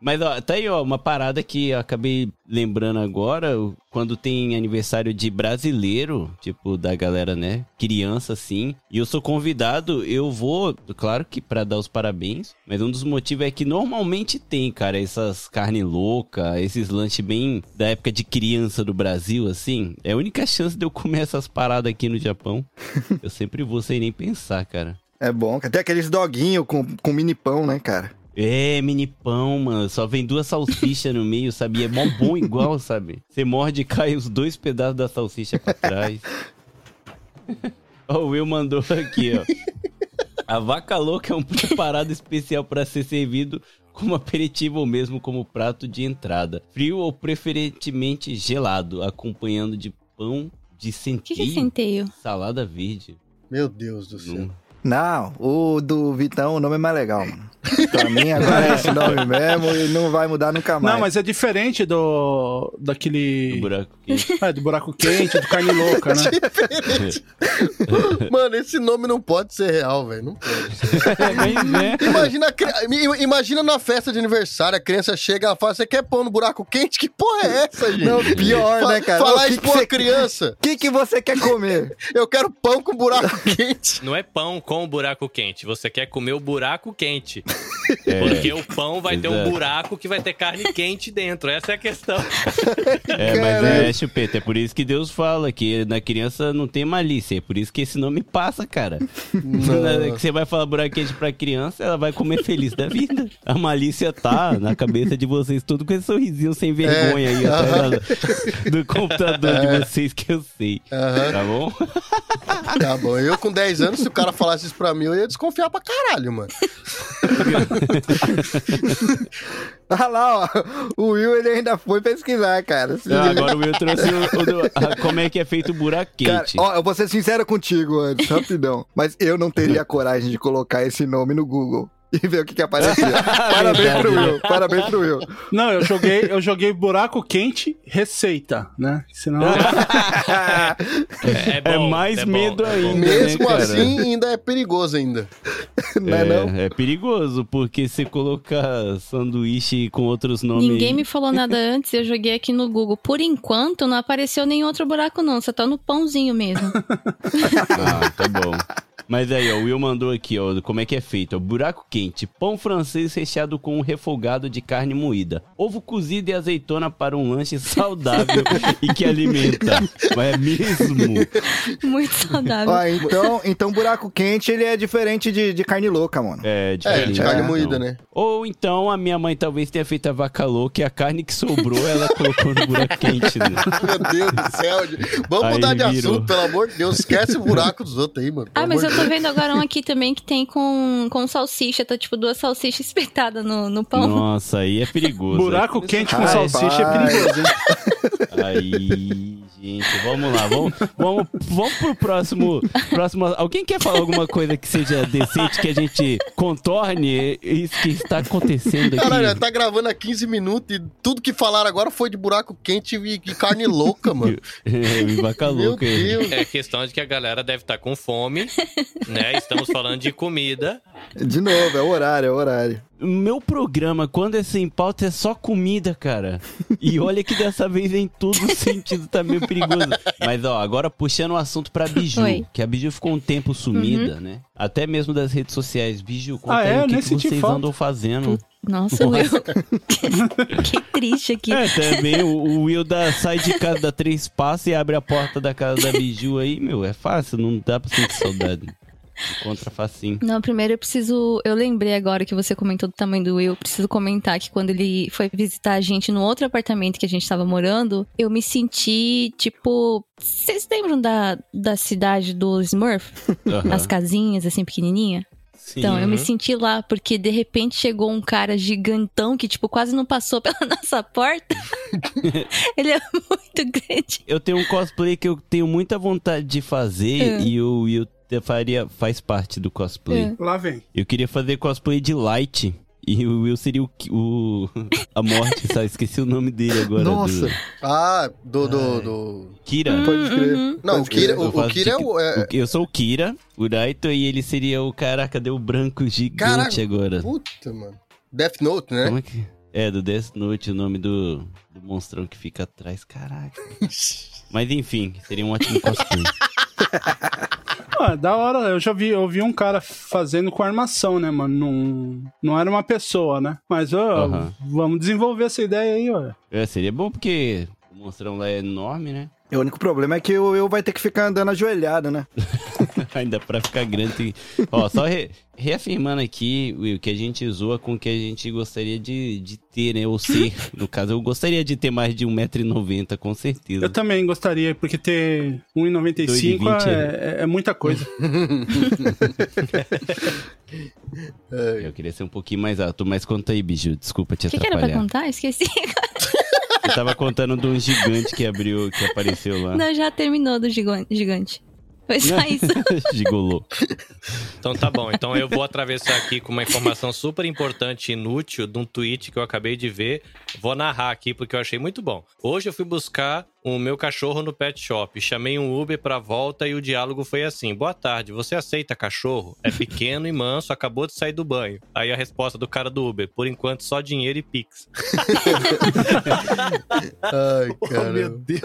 Mas ó, tá aí, ó, uma parada que eu acabei lembrando agora, quando tem aniversário de brasileiro, tipo, da galera, né? Criança, assim, e eu sou convidado, eu vou, claro que pra dar os parabéns, mas um dos motivos é que normalmente tem, cara, essas carne louca, esses lanches bem da época de criança do Brasil, assim. É a única chance de eu comer essas paradas aqui no Japão. eu sempre vou sem nem pensar, cara. É bom. Tem aqueles doguinhos com, com mini pão, né, cara? É, mini pão, mano. Só vem duas salsichas no meio, sabe? E é mó bom igual, sabe? Você morde e cai os dois pedaços da salsicha pra trás. Ó, o Will mandou aqui, ó. A vaca louca é um preparado especial para ser servido como aperitivo ou mesmo como prato de entrada. Frio ou preferentemente gelado, acompanhando de pão de O que, que é centeio, centeio? salada verde. Meu Deus do céu. Hum. Não, o do Vitão, o nome é mais legal, mano. Pra mim, agora é esse nome mesmo e não vai mudar nunca mais. Não, mas é diferente do. Do daquele. buraco quente. É, do buraco quente, do carne louca, né? Mano, esse nome não pode ser real, velho. Não pode ser. Mas, né? Imagina, cri- imagina na festa de aniversário, a criança chega e fala: Você quer pão no buraco quente? Que porra é essa, gente? Não, pior, né, cara? Falar isso pra uma criança. O que, que você quer comer? Eu quero pão com buraco quente. Não é pão com buraco quente. Você quer comer o buraco quente. É. Porque o pão vai ter um Exato. buraco que vai ter carne quente dentro. Essa é a questão. É, mas é, chupeta, é por isso que Deus fala que na criança não tem malícia, é por isso que esse nome passa, cara. Que você vai falar buraco quente pra criança, ela vai comer feliz da vida. A malícia tá na cabeça de vocês, tudo com esse sorrisinho sem vergonha aí atrás do computador de vocês que eu sei. Aham. Tá bom? Tá bom, eu com 10 anos, se o cara falasse isso pra mim, eu ia desconfiar pra caralho, mano. Olha lá, ó. O Will, ele ainda foi pesquisar, cara. Ah, agora o Will trouxe o, o do- a- como é que é feito o buraco Cara, ó, eu vou ser sincero contigo antes, rapidão. Mas eu não teria coragem de colocar esse nome no Google e ver o que que aparecia. Parabéns pro. Will, parabéns pro Will. Não, eu joguei, eu joguei buraco quente, receita, né? Senão. É, É bom, mais é bom, medo é bom. ainda. Mesmo né, cara? assim, ainda é perigoso ainda. Não é não? É, é perigoso, porque se colocar sanduíche com outros nomes. Ninguém me falou nada antes, eu joguei aqui no Google. Por enquanto, não apareceu nenhum outro buraco, não. Só tá no pãozinho mesmo. Ah, tá bom. Mas aí, ó, o Will mandou aqui, ó, como é que é feito. Ó, buraco quente, pão francês recheado com um refogado de carne moída, ovo cozido e azeitona para um lanche saudável e que alimenta. Mas é mesmo? Muito saudável. Ó, então, então buraco quente, ele é diferente de, de carne louca, mano. É, É, diferente. de carne É, moída, Não. né? Ou então a minha mãe talvez tenha feito a vaca louca e a carne que sobrou ela colocou no buraco quente, né? Meu Deus do céu. Vamos Aí mudar de virou. assunto, pelo amor de Deus. Esquece o buraco dos outros aí, mano. Ah, mas eu de tô vendo agora um aqui também que tem com, com salsicha. Tá tipo duas salsichas espetadas no, no pão. Nossa, aí é perigoso. Buraco quente com Rapaz. salsicha é perigoso, hein? Aí, gente, vamos lá, vamos, vamos, vamos pro próximo, próximo. Alguém quer falar alguma coisa que seja decente, que a gente contorne isso que está acontecendo aqui? Caralho, tá gravando há 15 minutos e tudo que falaram agora foi de buraco quente e, e carne louca, mano. É, me vaca Meu louca aí. Deus. É questão de que a galera deve estar com fome, né? Estamos falando de comida. De novo, é o horário, é o horário. Meu programa, quando é sem pauta, é só comida, cara. E olha que dessa vez em todo sentido tá meio perigoso. Mas ó, agora puxando o assunto pra Biju, Oi. que a Biju ficou um tempo sumida, né? Até mesmo das redes sociais. Biju, conta Ah, aí é? O que, que vocês falta. andam fazendo. Nossa, Will. que triste aqui. É, também o, o Will dá, sai de casa, dá três passos e abre a porta da casa da Biju aí, meu, é fácil, não dá pra sentir saudade. Encontra facinho. Não, primeiro eu preciso. Eu lembrei agora que você comentou do tamanho do Will. Eu preciso comentar que quando ele foi visitar a gente no outro apartamento que a gente tava morando, eu me senti tipo. Vocês lembram da, da cidade do Smurf? Aham. As casinhas, assim, pequenininha? Sim. Então, eu me Uhum. senti lá, porque de repente chegou um cara gigantão que, tipo, quase não passou pela nossa porta. ele é muito grande. Eu tenho um cosplay que eu tenho muita vontade de fazer É. e o Will faria, faz parte do cosplay. É. Lá vem. Eu queria fazer cosplay de Light. E o Will seria o, o a morte, sabe? Esqueci o nome dele agora. Nossa. do- Ah, do. do, do... Kira. Pode crer. Uhum. Não, o Pode Kira, crer. o, Eu o faço Kira é de- o. é- o- Eu sou o Kira, o Raito, e ele seria o. Caraca, deu branco gigante Caraca. agora. Puta, mano. Death Note, né? Como é que. É, do Death Note, o nome do, do monstrão que fica atrás. Caraca. Mas enfim, seria um ótimo cosplay. Ah, da hora, eu já vi, eu vi um cara fazendo com armação, né, mano? Não, não era uma pessoa, né? Mas, ó, Aham. vamos desenvolver essa ideia aí, ó. É, seria bom porque o monstrão lá é enorme, né? O único problema é que o eu vai ter que ficar andando ajoelhado, né? Ainda pra ficar grande. tem- Ó, só re- reafirmando aqui, Will, que a gente zoa com o que a gente gostaria de, de ter, né? Ou ser. No caso, eu gostaria de ter mais de 1,90m, com certeza. Eu também gostaria, porque ter 1,95 2,20 é, é, é muita coisa. Eu queria ser um pouquinho mais alto, mas conta aí, bicho. Desculpa te O que, que era pra atrapalhar. contar? Esqueci. Eu tava contando de um gigante que abriu, que apareceu lá. Não, já terminou do gigan- gigante. Foi só isso. Gigolô. Então tá bom. Então eu vou atravessar aqui com uma informação super importante e inútil de um tweet que eu acabei de ver. Vou narrar aqui porque eu achei muito bom. Hoje eu fui buscar o meu cachorro no pet shop. Chamei um Uber pra volta e o diálogo foi assim: Boa tarde, você aceita cachorro? É pequeno e manso, acabou de sair do banho. Aí a resposta do cara do Uber: Por enquanto só dinheiro e pix. Ai, Oh, caramba. Deus.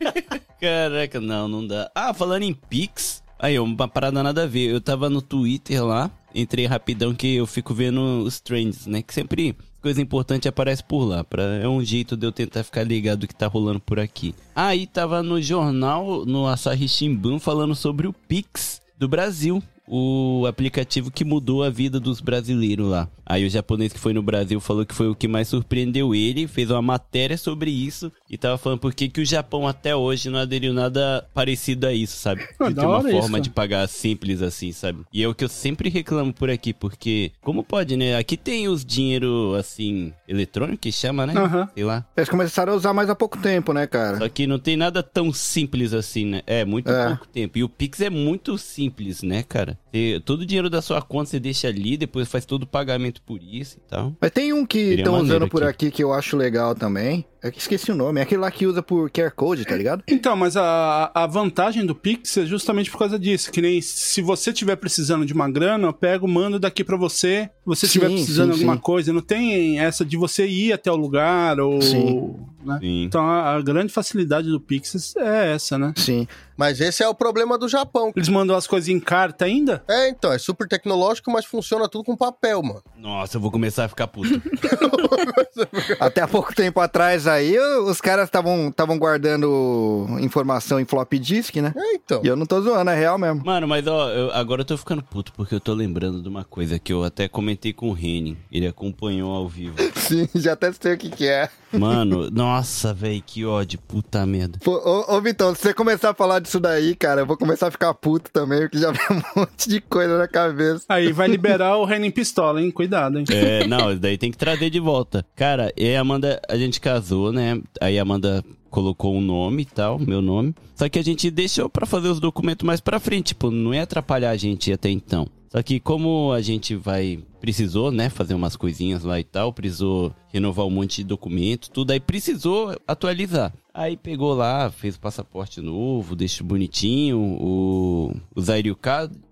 Caraca, não, não dá. Ah, falando em Pix, aí, uma parada nada a ver. Eu tava no Twitter lá, entrei rapidão que eu fico vendo os trends, né? Que sempre coisa importante aparece por lá. Pra, é um jeito de eu tentar ficar ligado do que tá rolando por aqui. Aí tava no jornal, no Asahi Shimbun, falando sobre o Pix do Brasil. O aplicativo que mudou a vida dos brasileiros lá. Aí o japonês que foi no Brasil falou que foi o que mais surpreendeu ele, fez uma matéria sobre isso e tava falando por que, que o Japão até hoje não aderiu nada parecido a isso, sabe? Ah, De ter uma forma isso. de pagar simples assim, sabe? E é o que eu sempre reclamo por aqui, porque como pode, né? Aqui tem os dinheiro assim, eletrônico que chama, né? Aham. Sei lá. Eles começaram a usar mais há pouco tempo, né, cara? Só que não tem nada tão simples assim, né? É, muito É. pouco tempo. E o Pix é muito simples, né, cara? Você- todo o dinheiro da sua conta você deixa ali, depois faz todo o pagamento por isso e tal. Mas tem um que estão usando por aqui. aqui que eu acho legal também. É que esqueci o nome. É aquele lá que usa por QR Code, tá ligado? Então, mas a, a vantagem do Pix é justamente por causa disso. Que nem se você tiver precisando de uma grana, eu pego, mando daqui pra você. Se você Sim, tiver precisando sim, de alguma sim. coisa. Não tem essa de você ir até o lugar ou. Sim. Né? Sim. Então a, a grande facilidade do Pix é essa, né? Sim. Mas esse é o problema do Japão. Eles mandam as coisas em carta ainda? É, então, é super tecnológico, mas funciona tudo com papel, mano. Nossa, eu vou começar a ficar puto. Até há pouco tempo atrás aí, os caras estavam guardando informação em floppy disk, né? É, então. E eu não tô zoando, é real mesmo. Mano, mas ó, eu- agora eu tô ficando puto porque eu tô lembrando de uma coisa que eu até comentei com o Reni. Ele acompanhou ao vivo. Sim, já até sei o que que é. Mano, nossa, velho, que ódio, puta merda. Pô, ô, ô Vitão, se você começar a falar disso daí, cara, eu vou começar a ficar puto também, porque já vem um monte de coisa na cabeça. Aí vai liberar o Renan Pistola, hein? Cuidado, hein? É, não, isso daí tem que trazer de volta. Cara, e a Amanda, a gente casou, né? Aí a Amanda colocou um nome e tal, meu nome. Só que a gente deixou pra fazer os documentos mais pra frente, tipo, não ia atrapalhar a gente até então. Só que como a gente vai precisou, né, fazer umas coisinhas lá e tal, precisou renovar um monte de documento, tudo aí precisou atualizar. Aí pegou lá, fez o passaporte novo, deixou bonitinho, o, o Zairiu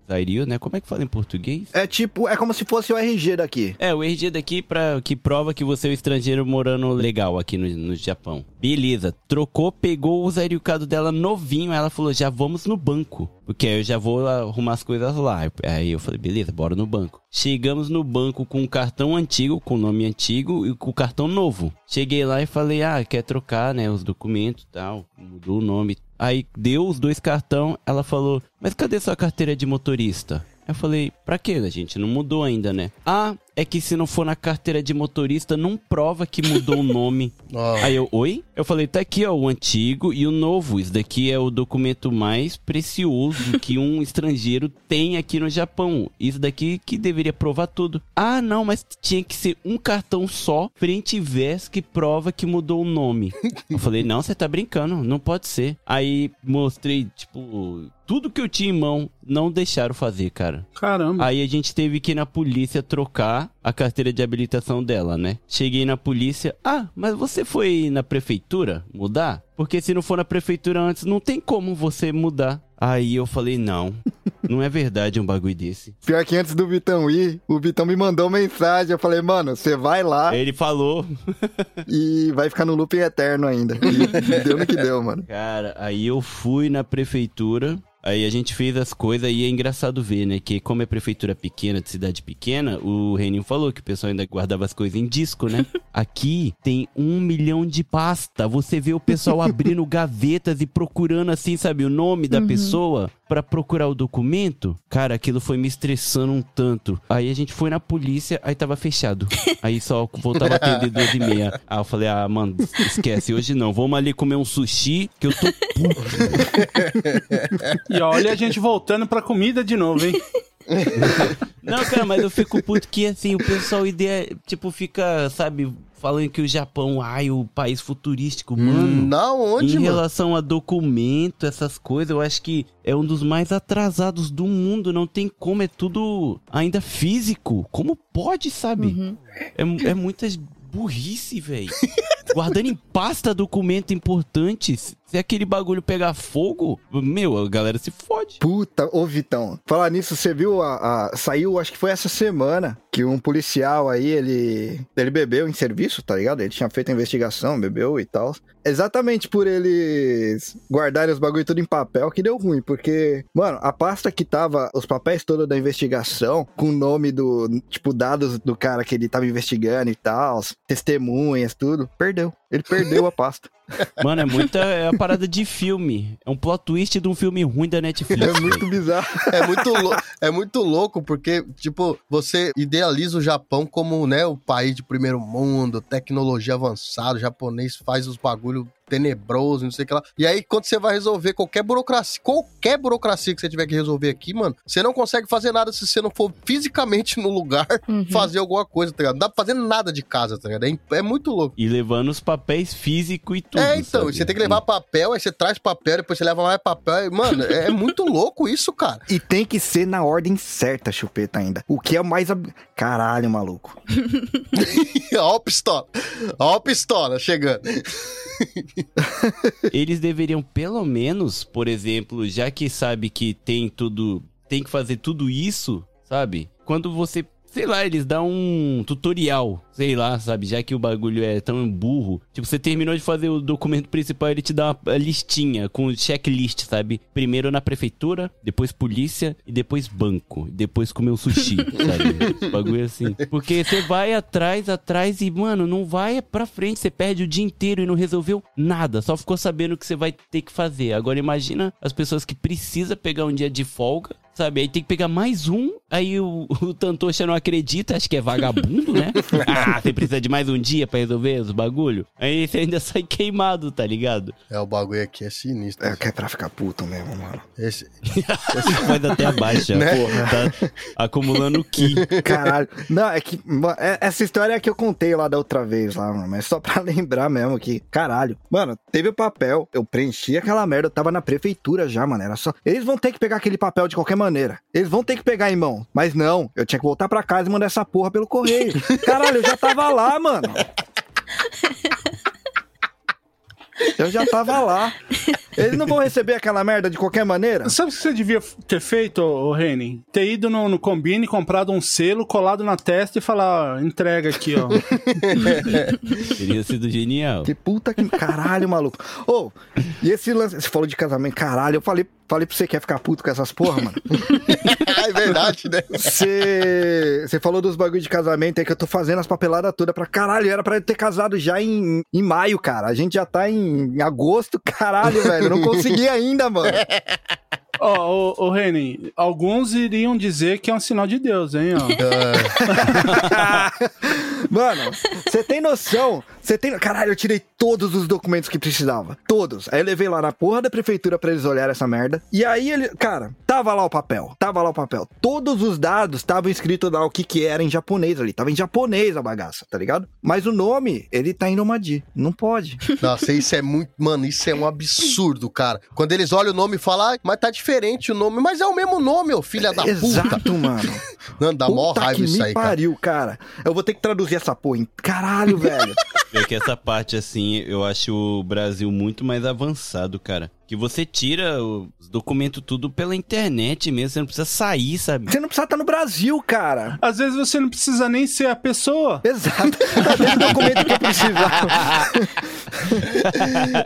Zairiu, né? Como é que fala em português? É tipo, é como se fosse o RG daqui. É, o RG daqui pra, que prova que você é um estrangeiro morando legal aqui no, no Japão. Beleza, trocou, pegou o Zairiukado dela novinho, ela falou, já vamos no banco. Porque aí eu já vou arrumar as coisas lá. Aí eu falei, beleza, bora no banco. Chegamos no banco com o cartão antigo, com o nome antigo e com o cartão novo. Cheguei lá e falei, ah, quer trocar, né, os documentos e tal. Mudou o nome. Aí deu os dois cartão, ela falou, mas cadê sua carteira de motorista? Eu falei, pra quê? Gente não mudou ainda, né? Ah, é que se não for na carteira de motorista, não prova que mudou o nome. Ah. Aí eu, oi? Eu falei, tá aqui, ó, o antigo e o novo. Isso daqui é o documento mais precioso que um estrangeiro tem aqui no Japão. Isso daqui que deveria provar tudo. Ah, não, mas tinha que ser um cartão só, frente e verso, que prova que mudou o nome. Eu falei, não, você tá brincando, não pode ser. Aí mostrei, tipo, tudo que eu tinha em mão, não deixaram fazer, cara. Caramba. Aí a gente teve que ir na polícia trocar a carteira de habilitação dela, né? Cheguei na polícia. Ah, mas você foi na prefeitura mudar? Porque se não for na prefeitura antes, não tem como você mudar. Aí eu falei, não. Não é verdade um bagulho desse. Pior que antes do Vitão ir, o Vitão me mandou mensagem. Eu falei, mano, você vai lá Ele falou. e vai ficar no looping eterno ainda. E deu no que deu, mano. Cara, aí eu fui na prefeitura. Aí a gente fez as coisas e é engraçado ver, né? Que como é prefeitura pequena, de cidade pequena, o Reninho falou que o pessoal ainda guardava as coisas em disco, né? Aqui tem um milhão de pasta. Você vê o pessoal abrindo gavetas e procurando assim, sabe, o nome da pessoa pra procurar o documento. Cara, aquilo foi me estressando um tanto. Aí a gente foi na polícia, aí tava fechado. Aí só voltava a atender duas e meia. Aí eu falei, ah, mano, esquece, hoje não. Vamos ali comer um sushi, que eu tô E olha a gente voltando pra comida de novo, hein? Não, cara, mas eu fico puto que assim, o pessoal ideia, tipo, fica, sabe, falando que o Japão, ai, o país futurístico, mano. Na onde, em mano? relação a documento, essas coisas, eu acho que é um dos mais atrasados do mundo. Não tem como, é tudo ainda físico. Como pode, sabe? É, é muitas burrice, velho. Guardando em pasta documentos importantes. Se aquele bagulho pegar fogo, meu, a galera se fode. Puta, ô Vitão, falar nisso, você viu a, a- Saiu, acho que foi essa semana, que um policial aí, ele. Ele bebeu em serviço, tá ligado? Ele tinha feito a investigação, bebeu e tal. Exatamente por eles guardarem os bagulho tudo em papel que deu ruim, porque, mano, a pasta que tava, os papéis todos da investigação, com o nome do, tipo, dados do cara que ele tava investigando e tal, testemunhas, tudo, perdeu. do. Ele perdeu a pasta. Mano, é muita. É a parada de filme. É um plot twist de um filme ruim da Netflix. É muito bizarro. É muito, é muito louco porque, tipo, você idealiza o Japão como, né, o país de primeiro mundo, tecnologia avançada, o japonês faz os bagulho tenebroso, não sei o que lá. E aí, quando você vai resolver qualquer burocracia, qualquer burocracia que você tiver que resolver aqui, mano, você não consegue fazer nada se você não for fisicamente no lugar Uhum. fazer alguma coisa, tá ligado? Não dá pra fazer nada de casa, tá ligado? É, é muito louco. E levando os papéis físicos e tudo. é, então, sabe? você tem que levar papel, aí você traz papel, depois você leva mais papel. Mano, é, é muito louco isso, cara. E tem que ser na ordem certa, chupeta ainda. O que é o mais. ab- Caralho, maluco. Ó a pistola. Ó a pistola chegando. Eles deveriam, pelo menos, por exemplo, já que sabe que tem tudo. Tem que fazer tudo isso, sabe? Quando você. Sei lá, eles dão um tutorial, sei lá, sabe? Já que o bagulho é tão burro. Tipo, você terminou de fazer o documento principal, ele te dá uma listinha com checklist, sabe? Primeiro na prefeitura, depois polícia e depois banco. e Depois comer um sushi, sabe? Bagulho assim. Porque você vai atrás, atrás e, mano, não vai pra frente. Você perde o dia inteiro e não resolveu nada. Só ficou sabendo o que você vai ter que fazer. Agora imagina as pessoas que precisam pegar um dia de folga. Sabe, aí tem que pegar mais um, aí o, o Tantocha não acredita, acho que é vagabundo, né? ah, você precisa de mais um dia pra resolver os bagulho? Aí você ainda sai queimado, tá ligado? É, o bagulho aqui é sinistro. É que é pra ficar puto mesmo, mano. Esse... Você faz até abaixa, Né? porra, tá acumulando ki. Caralho. Não, é que. é- Essa história é que eu contei lá da outra vez lá, mano. Mas só pra lembrar mesmo que. Caralho. Mano, teve o papel. Eu preenchi aquela merda. Eu tava na prefeitura já, mano. Era só. Eles vão ter que pegar aquele papel de qualquer maneira. Eles vão ter que pegar em mão. Mas não. Eu tinha que voltar pra casa e mandar essa porra pelo correio. Caralho, eu já tava lá, mano. Eu já tava lá. Eles não vão receber aquela merda de qualquer maneira? Sabe o que você devia ter feito, ô Reni? Ter ido no, no Combine, comprado um selo, colado na testa e falar, ó, entrega aqui, ó. Teria sido genial. Que puta que. Caralho, maluco. Ô, e esse lance. Você falou de casamento, caralho. Eu falei, falei pra você que ia ficar puto com essas porra, mano. é verdade, né? Você. Você falou dos bagulho de casamento aí que eu tô fazendo as papeladas todas pra caralho. Era pra eu ter casado já em, em maio, cara. A gente já tá em, em agosto, caralho, velho. Eu não consegui ainda, mano. Ó, ô, ô Reni, alguns iriam dizer que é um sinal de Deus, hein, ó. Mano, você tem noção? Você tem. Caralho, eu tirei todos os documentos que precisava. Todos. Aí eu levei lá na porra da prefeitura pra eles olharem essa merda. E aí ele. Cara, tava lá o papel. Tava lá o papel. Todos os dados estavam escritos lá o que que era em japonês ali. Tava em japonês a bagaça, tá ligado? Mas o nome, ele tá em Nomadi. Não pode. Nossa, isso é muito. Mano, isso é um absurdo, cara. Quando eles olham o nome e falam, ah, mas tá diferente o nome. Mas é o mesmo nome, ô filha da puta. Exato, mano. Não, dá mó raiva que isso me aí, cara. pariu, cara. Eu vou ter que traduzir essa porra. Hein? Caralho, velho. É que essa parte, assim, eu acho o Brasil muito mais avançado, cara. Que você tira os documentos tudo pela internet mesmo, você não precisa sair, sabe? Você não precisa estar no Brasil, cara. Às vezes você não precisa nem ser a pessoa. Exato. Cadê o documento que eu precisava?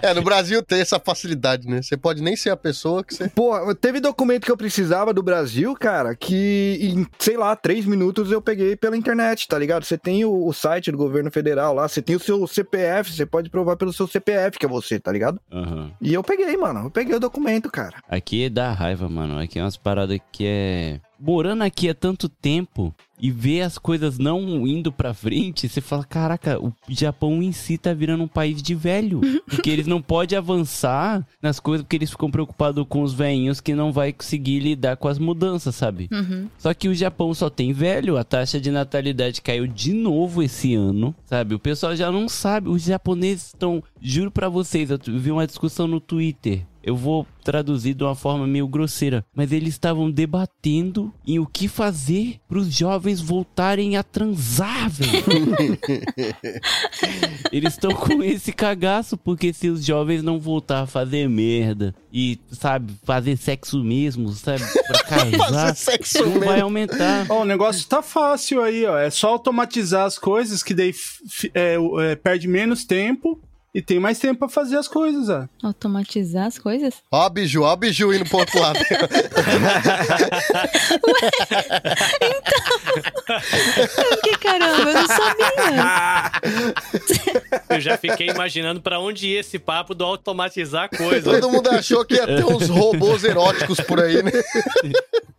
É, no Brasil tem essa facilidade, né? Você pode nem ser a pessoa que você. Pô, teve documento que eu precisava do Brasil, cara, que em, sei lá, três minutos eu peguei pela internet, tá ligado? Você tem o, o site do governo federal lá, você tem o seu CPF, você pode provar pelo seu CPF que é você, tá ligado? Aham. E eu peguei, mano. Eu peguei o documento, cara. Aqui dá raiva, mano. Aqui é umas paradas que é. Morando aqui há tanto tempo e ver as coisas não indo pra frente, você fala: caraca, o Japão em si tá virando um país de velho. Porque eles não podem avançar nas coisas porque eles ficam preocupados com os velhinhos que não vai conseguir lidar com as mudanças, sabe? Uhum. Só que o Japão só tem velho, a taxa de natalidade caiu de novo esse ano, sabe? O pessoal já não sabe, os japoneses estão, juro pra vocês, eu vi uma discussão no Twitter. Eu vou traduzir de uma forma meio grosseira, mas eles estavam debatendo em o que fazer pros jovens voltarem a transar, velho. Eles estão com esse cagaço porque se os jovens não voltar a fazer merda e, sabe, fazer sexo mesmo, sabe, pra casar, sexo não vai mesmo. aumentar. Ó, o negócio tá fácil aí, ó. É só automatizar as coisas, que daí é, é, perde menos tempo e tem mais tempo pra fazer as coisas, ó. Automatizar as coisas? Ó, a Biju, ó, a Biju indo pro outro lado. Eu fiquei, caramba, eu não sabia. Eu já fiquei imaginando pra onde ia esse papo do automatizar coisa. Todo mundo achou que ia ter uns robôs eróticos por aí, né?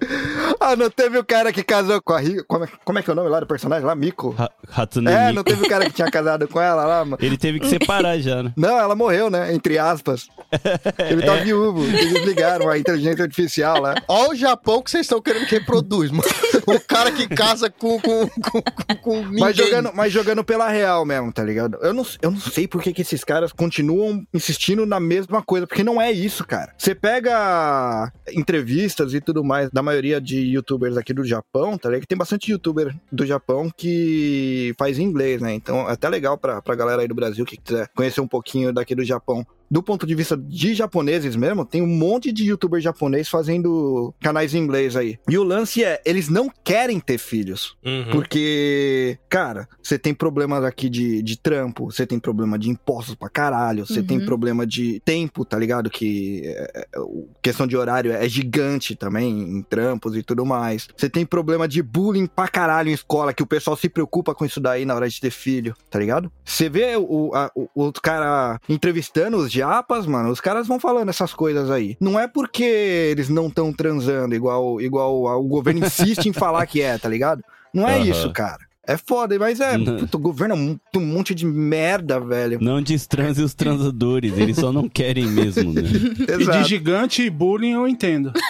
Ah, não teve o cara que casou com a Rico. Como é, como é que é o nome lá do personagem? Lá, Mico. Ra- Hatsune É, Miku. não teve o cara que tinha casado com ela lá, mano. Ele teve que separar já, né? Não, ela morreu, né? Entre aspas. Ele tá viúvo. Eles ligaram a inteligência artificial lá. Ó o Japão que vocês estão querendo que reproduz, mano. O cara que casa com, com, com, com, com ninguém. Mas jogando, mas jogando pela real mesmo, tá ligado? Eu não, eu não sei por que, que esses caras continuam insistindo na mesma coisa, porque não é isso, cara. Você pega entrevistas e tudo mais da maioria de youtubers aqui do Japão, tá ligado? Que tem bastante youtuber do Japão que faz inglês, né? Então é até legal pra, pra galera aí do Brasil que quiser conhecer um pouquinho daqui do Japão. Do ponto de vista de japoneses mesmo, tem um monte de youtuber japonês fazendo canais em inglês aí. E o lance é, eles não querem ter filhos. Uhum. Porque, cara, você tem problemas aqui de, de trampo, você tem problema de impostos pra caralho, você tem Uhum. problema de tempo, tá ligado? Que é, é, o- questão de horário é gigante também em trampos e tudo mais. Você tem problema de bullying pra caralho em escola, que o pessoal se preocupa com isso daí na hora de ter filho, tá ligado? Você vê o, a- o, os caras entrevistando os japas, mano, os caras vão falando essas coisas aí. Não é porque eles não estão transando, igual, igual o governo insiste em falar que é, tá ligado? Não é Aham. isso, cara. É foda, mas é. Puta, o governo é um, um monte de merda, velho. Não destranse os transadores, eles só não querem mesmo, né? E de gigante e bullying eu entendo.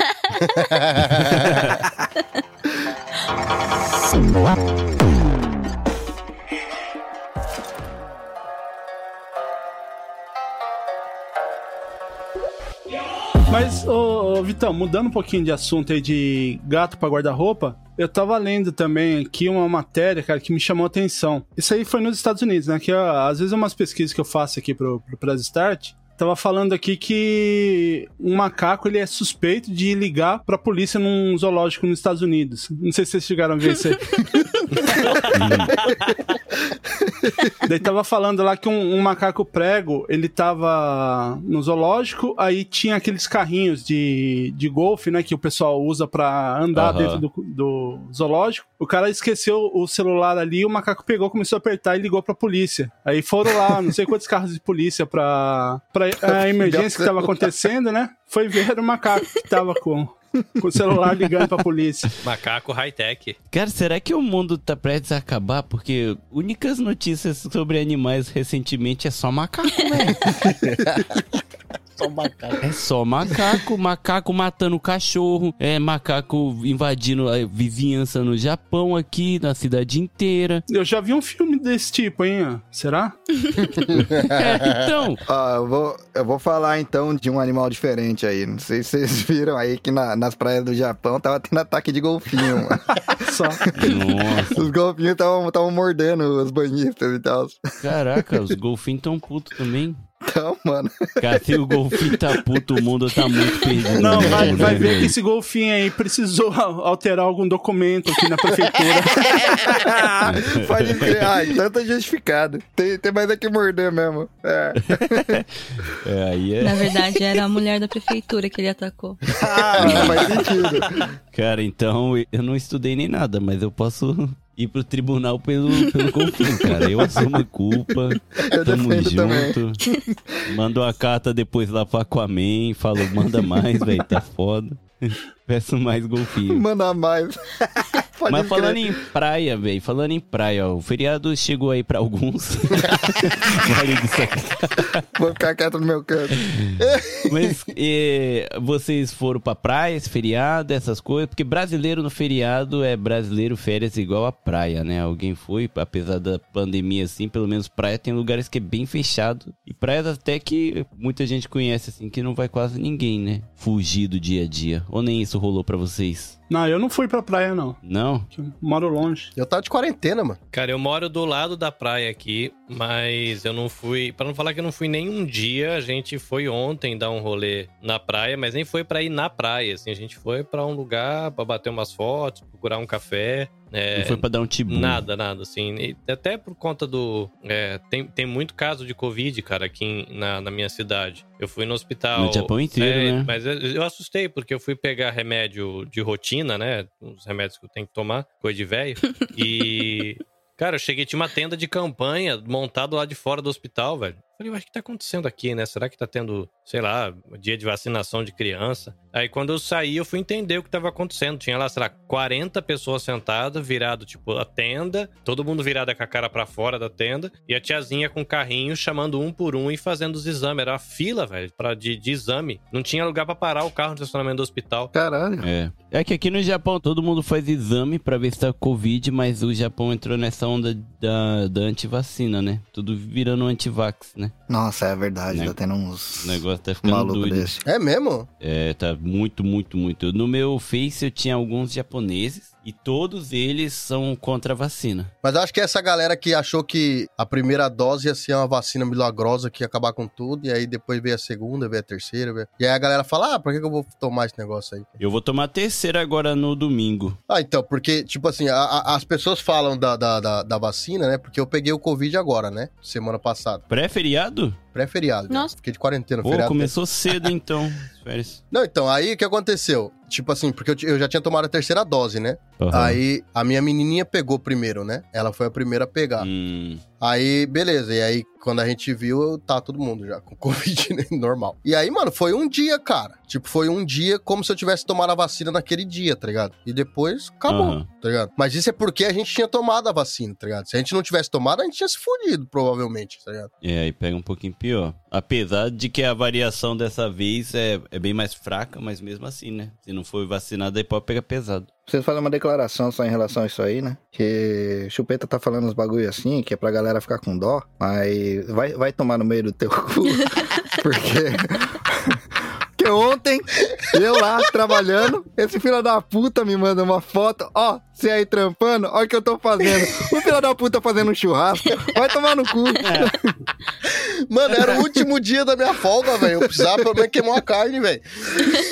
Mas, ô, ô, Vitão, mudando um pouquinho de assunto aí de gato pra guarda-roupa, eu tava lendo também aqui uma matéria, cara, que me chamou a atenção. Isso aí foi nos Estados Unidos, né? Que ó, às vezes umas pesquisas que eu faço aqui pro, pro Press Start. Tava falando aqui que um macaco ele é suspeito de ligar pra polícia num zoológico nos Estados Unidos. Não sei se vocês chegaram a ver isso aí. Daí tava falando lá que um, um macaco prego, ele tava no zoológico, aí tinha aqueles carrinhos de, de golfe, né, que o pessoal usa pra andar Aham. dentro do, do zoológico. O cara esqueceu o celular ali, o macaco pegou, começou a apertar e ligou pra polícia. Aí foram lá, não sei quantos carros de polícia pra, pra a emergência que tava acontecendo, né? Foi ver o macaco que tava com, com o celular ligando pra polícia. Macaco high-tech. Cara, será que o mundo tá prestes a acabar? Porque únicas notícias sobre animais recentemente é só macaco, velho. Só macaco. É só macaco, macaco matando cachorro, é macaco invadindo a vizinhança no Japão aqui, na cidade inteira. Eu já vi um filme desse tipo, hein? Será? É, então, Ó, eu, vou, eu vou falar então de um animal diferente aí. Não sei se vocês viram aí que na- nas praias do Japão tava tendo ataque de golfinho, mano. Só. nossa, Os golfinhos estavam mordendo os banhistas e tal. caraca, os golfinhos tão putos também. Então, mano. Cara, se o golfinho tá puto, o mundo tá muito perdido. Não, no vai, vai né, ver que esse golfinho aí precisou alterar algum documento aqui na prefeitura. Pode crer. Ah, então tá justificado. Tem, tem mais aqui morder mesmo. É. É, aí é... Na verdade, era a mulher da prefeitura que ele atacou. Ah, faz sentido. Cara, então eu não estudei nem nada, mas eu posso ir pro tribunal pelo, pelo golfinho, cara. Eu assumo a culpa. Eu Tamo defendo também. junto. Mando uma carta depois lá pro Aquaman. Falo, manda mais, velho. Tá foda. Peço mais golfinho. Mandar mais. Mas crer. falando em praia, velho, falando em praia, ó, o feriado chegou aí pra alguns. vale. Vou ficar quieto no meu canto. Mas eh, vocês foram pra praia, esse feriado, essas coisas? Porque brasileiro no feriado é brasileiro férias igual a praia, né? Alguém foi, apesar da pandemia assim, pelo menos praia tem lugares que é bem fechado. E praias até que muita gente conhece assim, que não vai quase ninguém, né? Fugir do dia a dia. Ou nem isso rolou pra vocês? Não, eu não fui pra praia, não. Não? eu moro longe. Eu tava de quarentena, mano. Cara, eu moro do lado da praia aqui, mas eu não fui. Pra não falar que eu não fui nem um dia, a gente foi ontem dar um rolê na praia, mas nem foi pra ir na praia, assim. A gente foi pra um lugar pra bater umas fotos, procurar um café. É, Não foi pra dar um tibu. Nada, nada, assim. E até por conta do. é, tem, tem muito caso de Covid, cara, aqui em- na, na minha cidade. Eu fui no hospital. No Japão inteiro, É, né? Mas eu, eu assustei, porque eu fui pegar remédio de rotina, né? Os remédios que eu tenho que tomar, coisa de velho. E. Cara, eu cheguei, tinha uma tenda de campanha montada lá de fora do hospital, velho. Falei, o que tá acontecendo aqui, né? Será que tá tendo, sei lá, dia de vacinação de criança? Aí quando eu saí, eu fui entender o que tava acontecendo. Tinha lá, sei lá, 40 pessoas sentadas, virado, tipo, a tenda, todo mundo virado com a cara pra fora da tenda, e a tiazinha com o carrinho chamando um por um e fazendo os exames. Era uma fila, velho, pra- de, de exame. Não tinha lugar pra parar o carro no estacionamento do hospital. Caralho. É. É que aqui no Japão todo mundo faz exame pra ver se tá Covid, mas o Japão entrou nessa onda da, da antivacina, né? Tudo virando antivax, né? Nossa, é verdade. Né? Tá tendo uns O negócio tá ficando malucos doido. desse. É mesmo? É, tá muito, muito, muito. No meu Face eu tinha alguns japoneses e todos eles são contra a vacina. Mas eu acho que é essa galera que achou que a primeira dose ia ser uma vacina milagrosa que ia acabar com tudo, e aí depois veio a segunda, veio a terceira, veio... e aí a galera fala, ah, por que, que eu vou tomar esse negócio aí? Eu vou tomar a terceira agora no domingo. Ah, então, porque, tipo assim, a- a- as pessoas falam da, da, da, da vacina, né? Porque eu peguei o Covid agora, né? Semana passada. Pré-feriado? Pré-feriado. né? Nossa. Fiquei de quarentena, Pô, feriado. começou cedo então. férias. Não, então, aí o que aconteceu? Tipo assim, porque eu, eu já tinha tomado a terceira dose, né? Aham. Aí a minha menininha pegou primeiro, né? Ela foi a primeira a pegar. Hum, Aí, beleza. E aí, quando a gente viu, tá todo mundo já com Covid né? normal. E aí, mano, foi um dia, cara. Tipo, foi um dia como se eu tivesse tomado a vacina naquele dia, tá ligado? E depois acabou, Aham. tá ligado? Mas isso é porque a gente tinha tomado a vacina, tá ligado? Se a gente não tivesse tomado, a gente tinha se fudido, provavelmente, tá ligado? É, aí pega um pouquinho pior. Apesar de que a variação dessa vez é, é bem mais fraca, mas mesmo assim, né? Se não for vacinado, aí pode pegar pesado. Preciso fazer uma declaração só em relação a isso aí, né? Que Chupeta tá falando uns bagulho assim, que é pra galera ficar com dó, mas vai, vai tomar no meio do teu cu. porque. Porque ontem, eu lá trabalhando, esse filho da puta me manda uma foto, ó, você aí trampando, olha o que eu tô fazendo. O filho da puta fazendo um churrasco, vai tomar no cu. Mano, era o último dia da minha folga, velho. Eu precisava pelo menos queimar uma carne, velho.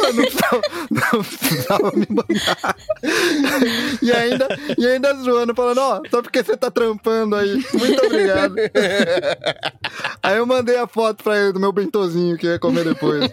Não precisava, não precisava me mandar. E ainda, e ainda zoando, falando, ó, só porque você tá trampando aí. Muito obrigado. Aí eu mandei a foto pra ele do meu bentozinho que eu ia comer depois.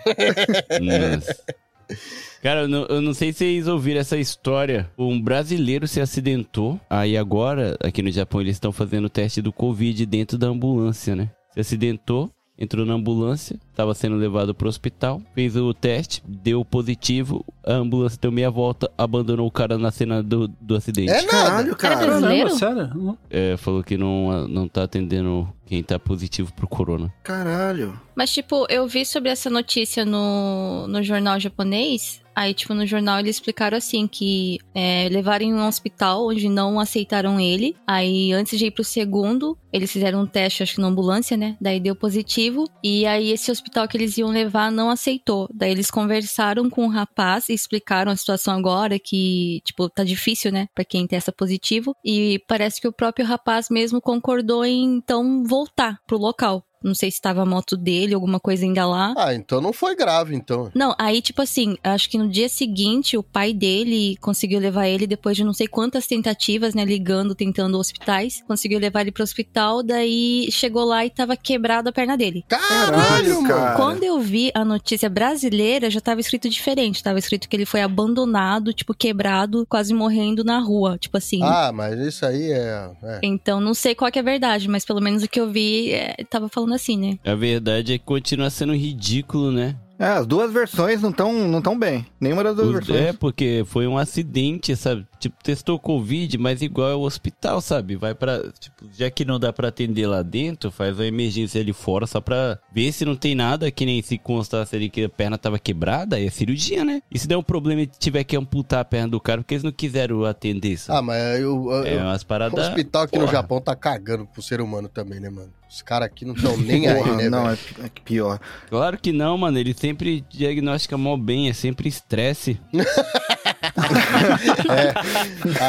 Cara, eu não, eu não sei se vocês ouviram essa história. Um brasileiro se acidentou. Aí agora, aqui no Japão, eles estão fazendo o teste do Covid dentro da ambulância, né? Se acidentou, entrou na ambulância, estava sendo levado pro hospital, fez o teste, deu positivo, a ambulância deu meia volta, abandonou o cara na cena do, do acidente. É nada. Caralho, cara. brasileiro? Caramba, sério? É, falou que não, não tá atendendo quem tá positivo pro corona. Caralho. Mas, tipo, eu vi sobre essa notícia no, no jornal japonês. Aí, tipo, no jornal eles explicaram assim que é, levaram em um hospital onde não aceitaram ele. Aí, antes de ir pro segundo, eles fizeram um teste, acho que na ambulância, né? Daí deu positivo. E aí, esse hospital que eles iam levar não aceitou. Daí eles conversaram com o rapaz e explicaram a situação agora, que, tipo, tá difícil, né? Pra quem testa positivo. E parece que o próprio rapaz mesmo concordou em, então, voltar pro local. Não sei se tava a moto dele, alguma coisa ainda lá. Ah, então não foi grave, então. Não, aí, tipo assim, acho que no dia seguinte o pai dele conseguiu levar ele depois de não sei quantas tentativas, né? Ligando, tentando hospitais. Conseguiu levar ele pro hospital, daí chegou lá e tava quebrado a perna dele. Caralho, mano. cara. Quando eu vi a notícia brasileira, já tava escrito diferente. Tava escrito que ele foi abandonado, tipo, quebrado, quase morrendo na rua. Tipo assim. Ah, mas isso aí é. é. Então, não sei qual que é a verdade, mas pelo menos o que eu vi é, tava falando assim, né? A verdade é que continua sendo ridículo, né? É, as duas versões não estão não tão bem. Nenhuma das duas O- versões. É, porque foi um acidente, sabe? Tipo, testou Covid, mas igual é o hospital, sabe? Vai pra. Tipo, já que não dá pra atender lá dentro, faz uma emergência ali fora só pra ver se não tem nada, que nem se constasse ali que a perna tava quebrada, aí é cirurgia, né? E se der um problema e tiver que amputar a perna do cara, porque eles não quiseram atender isso. Ah, mas eu, eu- é umas o paradas. hospital aqui no Porra. Japão tá cagando pro ser humano também, né, mano? Os caras aqui não estão nem aí, Porra, né, não, velho? é, é que pior. Claro que não, mano. Ele sempre diagnostica mó bem, é sempre estresse.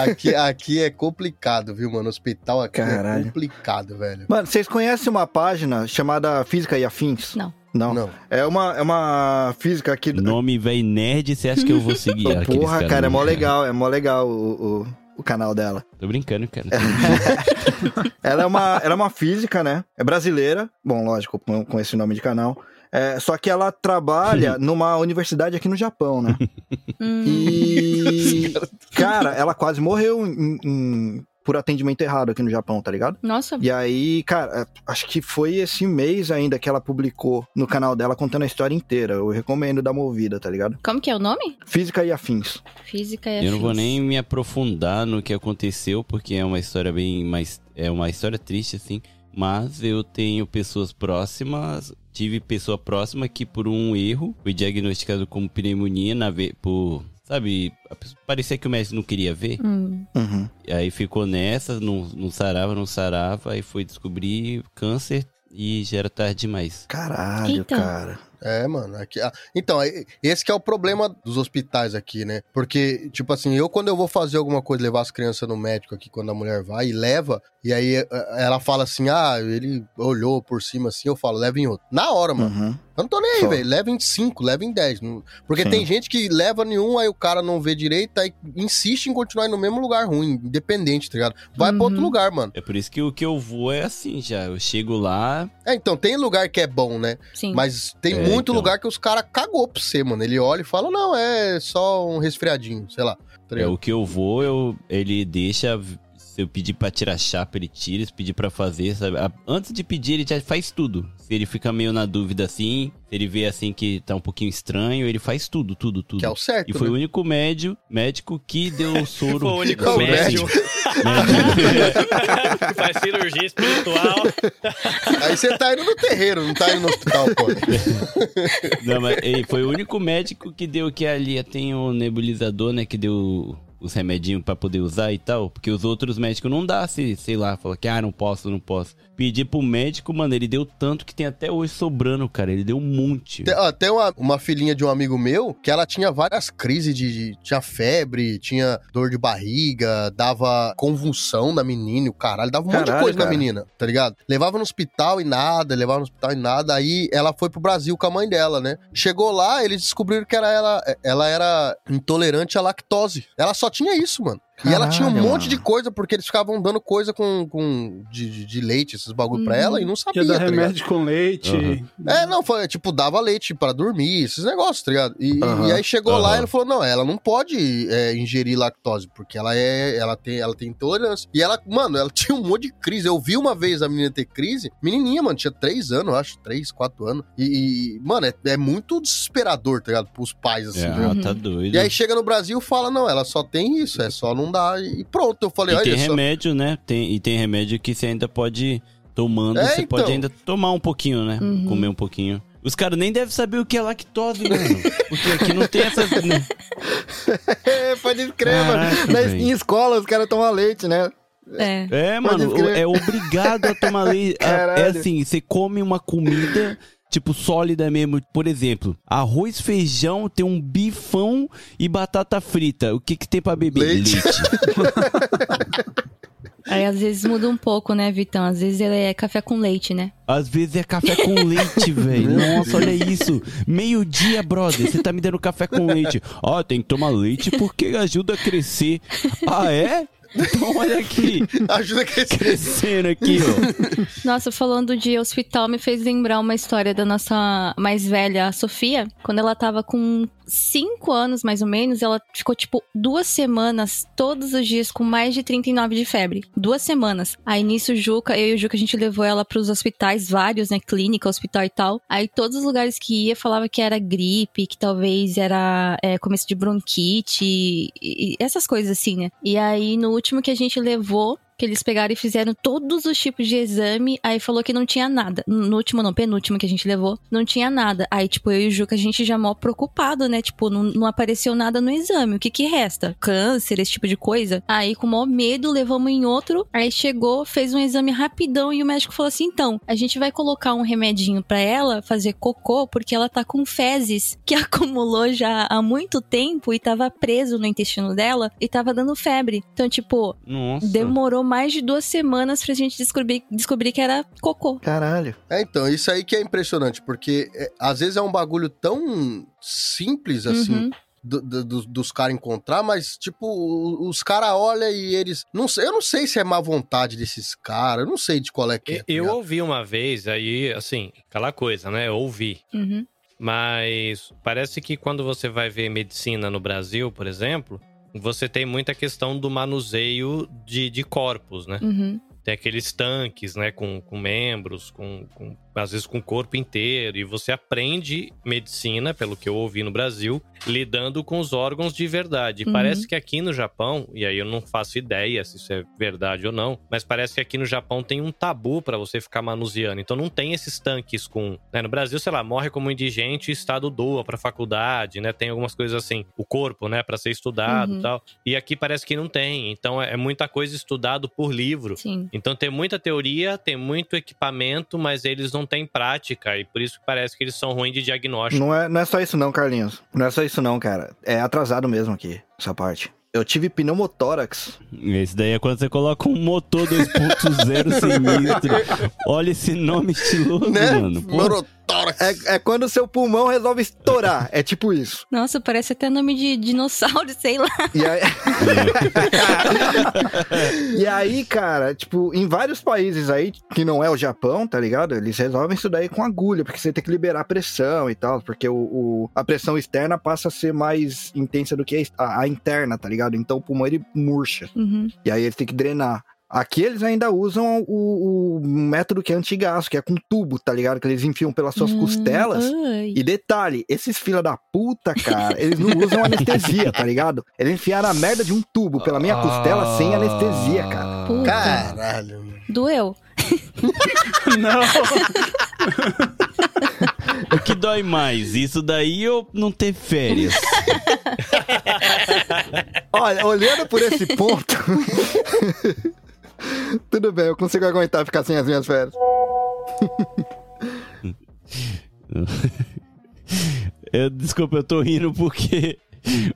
Aqui, aqui é complicado, viu, mano? Hospital aqui é Caralho. complicado, velho. Mano, vocês conhecem uma página chamada Física e Afins? Não. Não. Não. É uma, é uma física aqui. Nome véi nerd, você acha que eu vou seguir Porra, caras cara, é mó legal, é mó legal o, o, o canal dela. Tô brincando, cara. Ela é uma, ela é uma física, né? É brasileira. Bom, lógico, com, com esse nome de canal. É, só que ela trabalha numa universidade aqui no Japão, né? Hum, E. Cara, ela quase morreu em- em- por atendimento errado aqui no Japão, tá ligado? Nossa, E aí, cara, é, acho que foi esse mês ainda que ela publicou no canal dela contando a história inteira. Eu recomendo dar uma ouvida, tá ligado? como que é o nome? Física e afins. Física e Eu não vou afins. nem me aprofundar no que aconteceu, porque é uma história bem mais. É uma história triste, assim. Mas eu tenho pessoas próximas. Tive pessoa próxima que, por um erro, foi diagnosticado como pneumonia na ve- por. Sabe, parecia que o médico não queria ver. Hum, Uhum. E aí ficou nessa, não, não sarava, não sarava. Aí foi descobrir câncer e já era tarde demais. Caralho, Eita. cara. É, mano. Aqui, ah, então, é- esse que é o problema dos hospitais aqui, né? Porque, tipo assim, eu quando eu vou fazer alguma coisa, levar as crianças no médico aqui, quando a mulher vai e leva, e aí eh, ela fala assim, ah, ele olhou por cima assim, eu falo, leva em outro. Na hora, mano. Uhum. Eu não tô nem aí, velho. Leva em 5, leva em 10. Não- Porque Sim. tem gente que leva nenhum, aí o cara não vê direito, aí insiste em continuar no mesmo lugar ruim, independente, tá ligado? Vai pra outro Uhum. lugar, mano. É por isso que o que eu vou é assim já. Eu chego lá, É, então, tem lugar que é bom, né? sim. Mas tem É, muito então. lugar que os caras cagou pra você, mano. Ele olha e fala, não, é só um resfriadinho, sei lá. Tá É o que eu vou, eu, ele deixa. Se eu pedir pra tirar chapa, ele tira. Se pedir pra fazer, sabe? Antes de pedir, ele já faz tudo. Se ele fica meio na dúvida assim, se ele vê assim que tá um pouquinho estranho, ele faz tudo, tudo, tudo. Que é o certo, E foi né? o único médio, médico que deu soro. Foi o único Qual médium. Médio. Faz cirurgia espiritual. Aí você tá indo no terreiro, não tá indo no hospital, pô. Não, mas ele foi o único médico que deu que ali tem o nebulizador, né? Que deu os remedinhos pra poder usar e tal. Porque os outros médicos não dá, se, sei lá, fala que ah, não posso, não posso. Pedi pro médico, mano, ele deu tanto que tem até hoje sobrando, cara. Ele deu um monte. Tem, ó, tem uma, uma filhinha de um amigo meu que ela tinha várias crises de, de- Tinha febre, tinha dor de barriga, dava convulsão na menina, o caralho, dava um monte de Caralho, coisa na cara. menina, tá ligado? Levava no hospital e nada, levava no hospital e nada. Aí ela foi pro Brasil com a mãe dela, né? Chegou lá, eles descobriram que era ela, ela era intolerante à lactose. Ela só tinha isso, mano. E ela tinha um Caralho, monte de coisa, porque eles ficavam dando coisa com, com de, de- de leite, esses bagulho pra Uhum. ela, e não sabia, é dar tá ligado? remédio com leite. Uhum. É, não, foi tipo, dava leite pra dormir, esses negócios, tá ligado? E, Aham. e aí chegou lá Aham. e ele falou: não, ela não pode é, ingerir lactose, porque ela é. Ela tem, ela tem intolerância. E ela, mano, ela tinha um monte de crise. Eu vi uma vez a menina ter crise, menininha, mano, tinha três anos, eu acho, três, quatro anos. E, e, mano, é, é muito desesperador, tá ligado? Pros pais, assim, É, tá tá doido. E aí chega no Brasil e fala: não, ela só tem isso, é só não dar. E pronto, eu falei: E tem só. remédio, né? Tem, e tem remédio que você ainda pode tomando, É, você então. pode ainda tomar um pouquinho, né? Uhum. Comer um pouquinho. Os caras nem devem saber o que é lactose, mano. Porque aqui não tem essas. né? É, pode escrever, mano. Em escola os caras tomam leite, né? É. É, Pode mano, escrever. é obrigado a tomar leite. A- É assim, você come uma comida, tipo, sólida mesmo. Por exemplo, arroz, feijão, tem um bifão e batata frita. O que que tem pra beber? Leite. Aí às vezes muda um pouco, né, Vitão? Às vezes ele é café com leite, né? Às vezes é café com leite, velho. Nossa, olha isso. Meio-dia, brother. Você tá me dando café com leite. Ó, tem que tomar leite porque ajuda a crescer. Ah, é? Então olha aqui. Ajuda a crescer. Crescendo aqui, ó. Nossa, falando de hospital, me fez lembrar uma história da nossa mais velha, a Sofia. Quando ela tava com cinco anos, mais ou menos, ela ficou, tipo, duas semanas, todos os dias, com mais de 39 de febre. Duas semanas. Aí, nisso, Juca, eu e o Juca, a gente levou ela pros hospitais, vários, né? Clínica, hospital e tal. Aí, todos os lugares que ia, falava que era gripe, que talvez era é, começo de bronquite, e, e essas coisas assim, né? E aí, no último que a gente levou, que eles pegaram e fizeram todos os tipos de exame, aí falou que não tinha nada. No último, não, penúltimo que a gente levou, não tinha nada. Aí, tipo, eu e o Juca, a gente já mó preocupado, né? Tipo, não, não apareceu nada no exame. O que que resta? Câncer, esse tipo de coisa. Aí, com o maior medo, levamos em outro. Aí chegou, fez um exame rapidão e o médico falou assim: então, a gente vai colocar um remedinho pra ela fazer cocô, porque ela tá com fezes que acumulou já há muito tempo e tava preso no intestino dela e tava dando febre. Então, tipo, Nossa. demorou mais de duas semanas pra gente descobrir, descobrir que era cocô. Caralho. É, então, isso aí que é impressionante, porque é, às vezes é um bagulho tão simples assim. Uhum. do- do- dos- caras encontrar, mas, tipo, os caras olham e eles. Não sei, eu não sei se é má vontade desses caras, eu não sei de qual é que é. Eu, tá eu ouvi uma vez, aí, assim, aquela coisa, né? Eu ouvi. Uhum. Mas parece que quando você vai ver medicina no Brasil, por exemplo, você tem muita questão do manuseio de, de corpos, né? Uhum. Tem aqueles tanques, né, com, com membros, com, com- às vezes com o corpo inteiro. E você aprende medicina, pelo que eu ouvi no Brasil, lidando com os órgãos de verdade. Uhum. Parece que aqui no Japão, e aí eu não faço ideia se isso é verdade ou não, mas parece que aqui no Japão tem um tabu pra você ficar manuseando. Então não tem esses tanques com. né, no Brasil, sei lá, morre como indigente e o Estado doa pra faculdade, né? Tem algumas coisas assim, o corpo, né, pra ser estudado Uhum. e tal. E aqui parece que não tem. Então é é muita coisa estudado por livro. Sim. Então tem muita teoria, tem muito equipamento, mas eles não têm prática e por isso que parece que eles são ruins de diagnóstico. Não é, não é só isso não, Carlinhos. Não é só isso não, cara. É atrasado mesmo aqui, essa parte. Eu tive pneumotórax. Esse daí é quando você coloca um motor 2.0 sinistro. Olha esse nome estiloso, Né? mano. Pô, Neurotórax. É, é quando o seu pulmão resolve estourar. É tipo isso. Nossa, parece até nome de dinossauro, sei lá. E aí... e aí, cara, tipo, em vários países aí, que não é o Japão, tá ligado? Eles resolvem isso daí com agulha, porque você tem que liberar a pressão e tal, porque o, o- a pressão externa passa a ser mais intensa do que a, a interna, tá ligado? Então o pulmão ele murcha. Uhum. E aí eles têm que drenar. Aqui eles ainda usam o, o método que é antigaço, que é com tubo, tá ligado? Que eles enfiam pelas suas Hum, costelas. ai. E detalhe, esses fila da puta, cara, eles não usam anestesia, tá ligado? Eles enfiaram a merda de um tubo pela minha costela sem anestesia, cara. Puta. Caralho. Doeu. Não. O que dói mais? Isso daí ou não ter férias? Olha, olhando por esse ponto. Tudo bem, eu consigo aguentar ficar sem as minhas férias. Eu, desculpa, eu tô rindo porque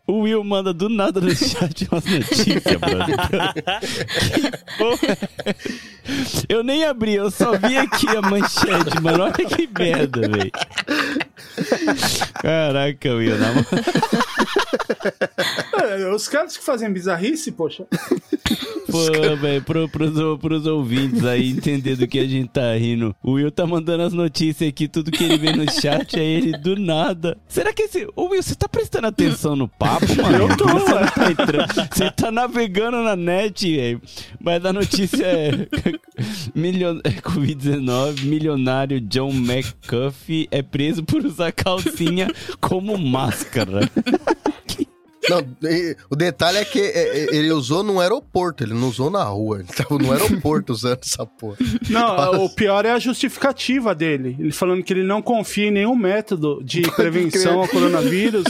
o Will manda do nada no chat umas notícias, brother. Que porra é? Eu nem abri, eu só vi aqui a manchete, mano. Olha que merda, velho. Caraca, Will, na moral. É, os caras que fazem bizarrice, poxa. Pô, velho, pro, pros, pros ouvintes aí entender do que a gente tá rindo. O Will tá mandando as notícias aqui, tudo que ele vê no chat, aí ele do nada. Será que esse. Ô Will, você tá prestando atenção no papo, mano? Eu tô, você, ué. tá entrando- você tá navegando na net, velho. Mas a notícia é. Milion... é Covid-19, milionário John McCuffey é preso por usar calcinha como máscara. Não, e- o detalhe é que é, é, ele usou num aeroporto, ele não usou na rua. Ele tava no aeroporto usando essa porra. Não, o pior é a justificativa dele. Ele falando que ele não confia em nenhum método de prevenção ao coronavírus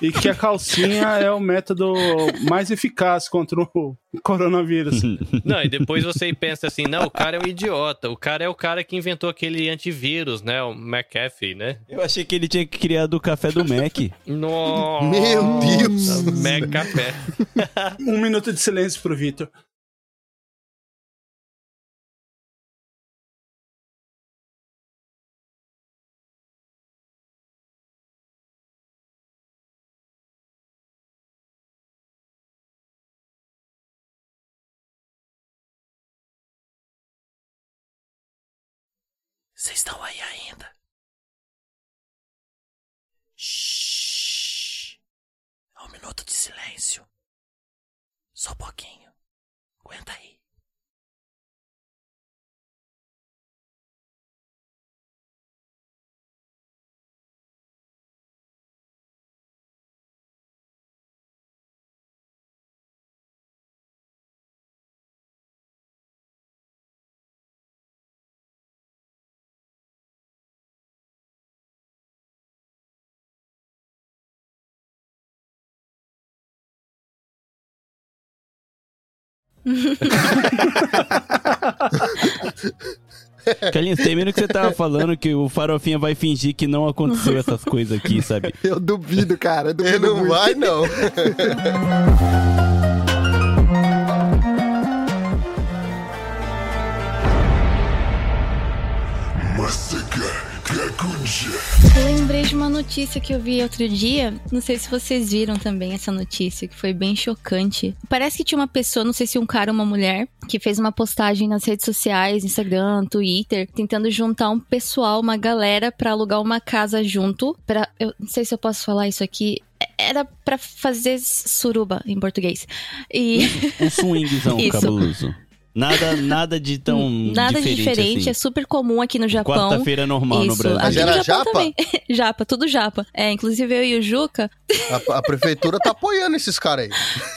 e que a calcinha é o método mais eficaz contra o coronavírus. Não, e depois você pensa assim, não, o cara é um idiota. O cara é o cara que inventou aquele antivírus, né? O McAfee, né? Eu achei que ele tinha criado o café do Mac. Nossa! Meu Deus! Mega café. Um minuto de silêncio pro Vitor. Silêncio. Só um pouquinho. Aguenta aí. Carlinhos, termina que você tava falando que o Farofinha vai fingir que não aconteceu essas coisas aqui, sabe? Eu duvido, cara. Eu duvido Ele não muito. vai, não. De uma notícia que eu vi outro dia. Não sei se vocês viram também essa notícia, que foi bem chocante. Parece que tinha uma pessoa, não sei se um cara ou uma mulher, que fez uma postagem nas redes sociais, Instagram, Twitter, tentando juntar um pessoal, uma galera, pra alugar uma casa junto. Pra, eu não sei se eu posso falar isso aqui. Era pra fazer suruba em português. E. Um swingzão Isso. cabuloso. Nada, nada de tão Nada de diferente, diferente, assim. é super comum aqui no Japão. Quarta-feira normal no Isso, Brasil. aqui Mas no era Japão japa? também. japa, tudo japa. É, inclusive eu e o Juca. A, a prefeitura tá apoiando esses caras aí.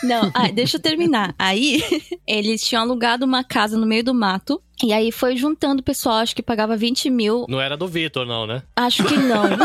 Não, ah, deixa eu terminar. Aí, eles tinham alugado uma casa no meio do mato. E aí foi juntando o pessoal, acho que pagava 20 mil. Não era do Vitor, não, né? Acho que não.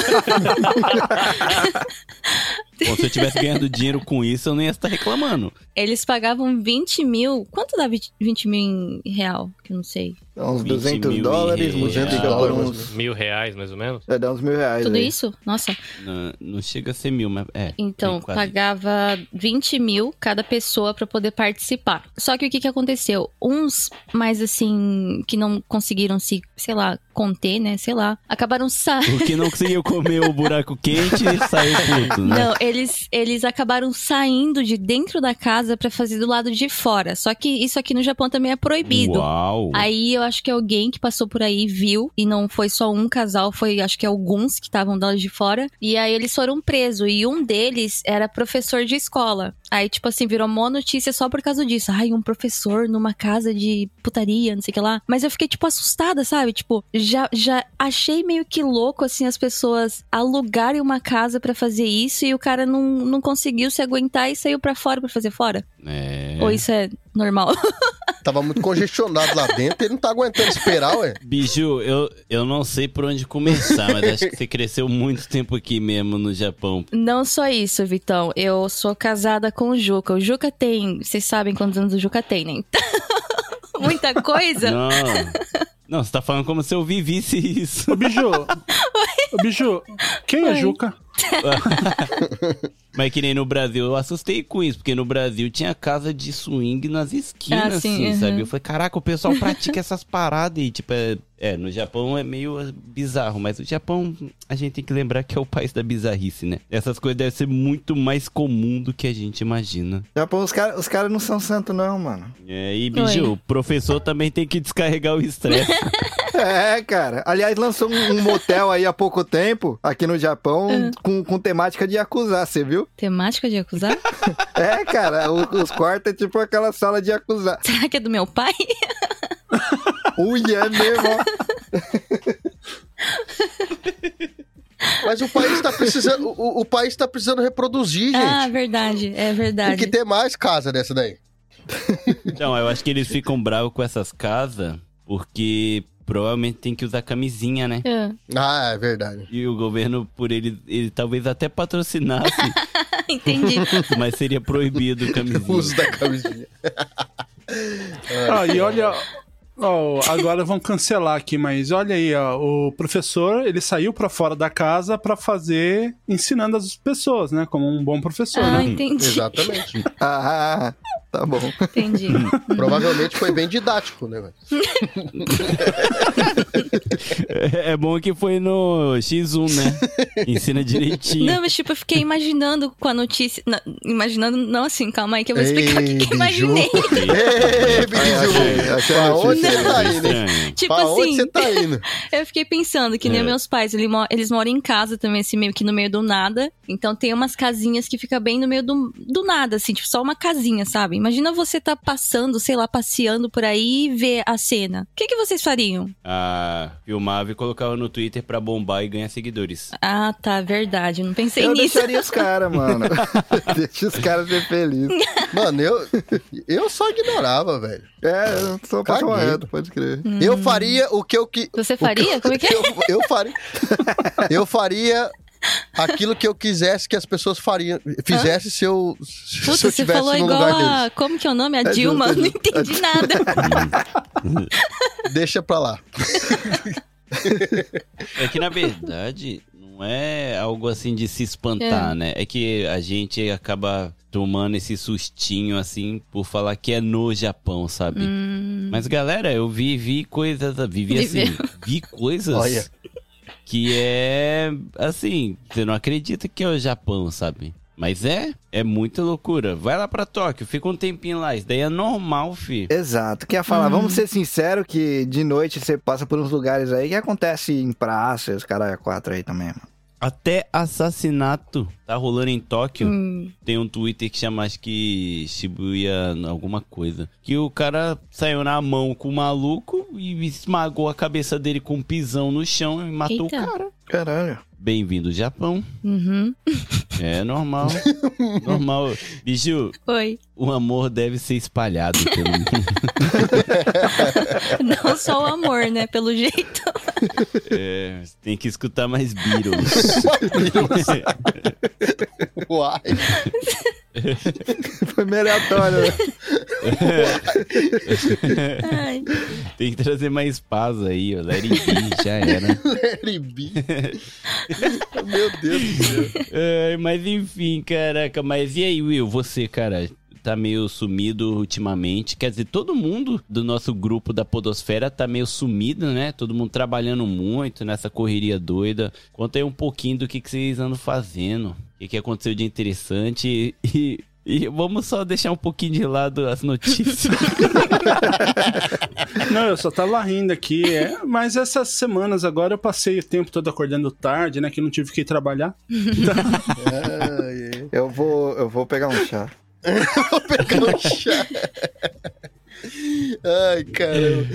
Bom, se eu tivesse ganhando dinheiro com isso, eu não ia estar reclamando. Eles pagavam 20 mil. Quanto dá 20 20 mil em real? Que eu não sei. Dá uns 20 200 mil dólares, em multiplica real. por Dólares, uns... Mil reais, mais ou menos. É, dá uns mil reais Tudo aí. isso? Nossa. Não, não chega a ser mil, mas é. Então, pagava 20 mil cada pessoa pra poder participar. Só que o que, que aconteceu? Uns mais assim, que não conseguiram se, sei lá, conter, né? Sei lá. Acabaram saindo. Porque não conseguiu comer o buraco quente e saiu puto, né? Não, eles, eles acabaram saindo de dentro da casa pra fazer do lado de fora. Só que isso aqui no Japão também é proibido. Uau! Aí eu acho que alguém que passou por aí viu, e não foi só um casal, foi acho que alguns que estavam do lado de fora. E aí eles foram presos, e um deles era professor de escola. Aí, tipo assim, virou mó notícia só por causa disso. Ai, um professor numa casa de putaria, não sei o que lá. Mas eu fiquei, tipo, assustada, sabe? Tipo, já, já achei meio que louco, assim, as pessoas alugarem uma casa pra fazer isso e o cara não, não conseguiu se aguentar e saiu pra fora pra fazer fora. É. Ou isso é normal? Tava muito congestionado lá dentro, ele não tá aguentando esperar, ué. Biju, eu, eu não sei por onde começar, mas acho que você cresceu muito tempo aqui mesmo no Japão. Não só isso, Vitão. Eu sou casada com o Juca. O Juca tem. Vocês sabem quantos anos o Juca tem, né? Então, Muita coisa. Não. Não, você tá falando como se eu vivisse isso. Ô, Biju. Ô, Biju, quem é Oi. Juca? Mas que nem no Brasil, eu assustei com isso, porque no Brasil tinha casa de swing nas esquinas, Ah, sim, assim, uhum. sabe? Eu falei, caraca, o pessoal pratica essas paradas e, tipo, é, é, no Japão é meio bizarro, mas o Japão, a gente tem que lembrar que é o país da bizarrice, né? Essas coisas devem ser muito mais comum do que a gente imagina. Japão, os caras os cara não são santos, não, mano. É, e, Biju, Oi. o professor também tem que descarregar o estresse. É, cara. Aliás, lançou um, um motel aí há pouco tempo, aqui no Japão. Com, com temática de acusar, você viu? Temática de acusar? É, cara, os quartos é tipo aquela sala de acusar. Será que é do meu pai? Ui, é mesmo, ó. Mas o país tá precisando. O, o país tá precisando reproduzir, gente. Ah, verdade. É Tem verdade. que ter mais casa dessa daí. Então, eu acho que eles ficam bravos com essas casas porque provavelmente tem que usar camisinha, né? Ah, Ah, é verdade. E o governo, por ele, ele talvez até patrocinasse, entendi. mas seria proibido O camisinha. uso da camisinha. Ah, e olha. ó, agora vão cancelar aqui, mas olha aí, ó, o professor, ele saiu pra fora da casa pra fazer, ensinando as pessoas, né? Como um bom professor, Ah, né? entendi. Exatamente. Ah, Tá bom. Entendi. Provavelmente foi bem didático, né, velho? É bom que foi no X1, né? Ensina direitinho. Não, mas tipo, eu fiquei imaginando com a notícia. não, imaginando, não assim, calma aí que eu vou explicar o que, que eu imaginei. Ei, achei, Biju! achei Pra a onde você tá indo, hein? Estranho. Tipo Pra assim, você tá indo? eu fiquei pensando que nem É. meus pais, ele mo- eles moram em casa também, assim, meio que no meio do nada. Então tem umas casinhas que fica bem no meio do, do nada, assim, tipo, só uma casinha, sabe? Imagina você tá passando, sei lá, passeando por aí e ver a cena. O que, que vocês fariam? Ah, filmava e colocava no Twitter pra bombar e ganhar seguidores. Ah, tá, verdade. eu Não pensei Eu nisso. deixaria os caras, mano. Deixa os caras ser felizes. Mano, eu, eu só ignorava, velho. É, eu Caguei. reto, pode crer. Eu faria o que eu que. Você o que faria? eu- Como é que é? Eu, eu faria. Eu faria aquilo que eu quisesse que as pessoas fariam, fizesse se eu, se Puta, eu você estivesse falou no igual lugar a. deles. Como que é o nome? A É Dilma. justo, é não justo. entendi nada. Deixa pra lá. É que na verdade não é algo assim de se espantar, É. né? É que a gente acaba tomando esse sustinho assim por falar que é no Japão, sabe? Hum, Mas galera, eu vi, vi coisas, vivi assim, Viveu. vi coisas Olha. Que é assim, você não acredita que é o Japão, sabe? Mas é, é muita loucura. Vai lá pra Tóquio, fica um tempinho lá, isso daí é normal, fi. Exato. Quer falar, Uhum. vamos ser sinceros que de noite você passa por uns lugares aí que acontece em praça, os caras quatro aí também, mano. Até assassinato tá rolando em Tóquio. hum. Tem um Twitter que chama, acho que Shibuya alguma coisa. Que o cara saiu na mão com o maluco e esmagou a cabeça dele com um pisão no chão e matou Eita. o cara. Caralho. Bem-vindo ao Japão. Uhum. É normal. normal. Bicho, Oi. o amor deve ser espalhado pelo mundo. Não só o amor, né? Pelo jeito. É, tem que escutar mais Beatles. Uai. Foi meio aleatório, né? Ai. tem que trazer mais paz aí, ó. Let it be, já era. Larry B. Meu Deus do céu. É, mas enfim, caraca, mas e aí, Will, você, cara, tá meio sumido ultimamente. Quer dizer, todo mundo do nosso grupo da Podosfera tá meio sumido, né? Todo mundo trabalhando muito nessa correria doida. Conta aí um pouquinho do que, que vocês andam fazendo. O que, que aconteceu de interessante e. E vamos só deixar um pouquinho de lado as notícias. Não, eu só tava rindo aqui, é, mas essas semanas agora eu passei o tempo todo acordando tarde, né, que não tive que ir trabalhar. Ai, ai. Eu vou, eu vou pegar um chá. Vou pegar um chá. Ai, caramba.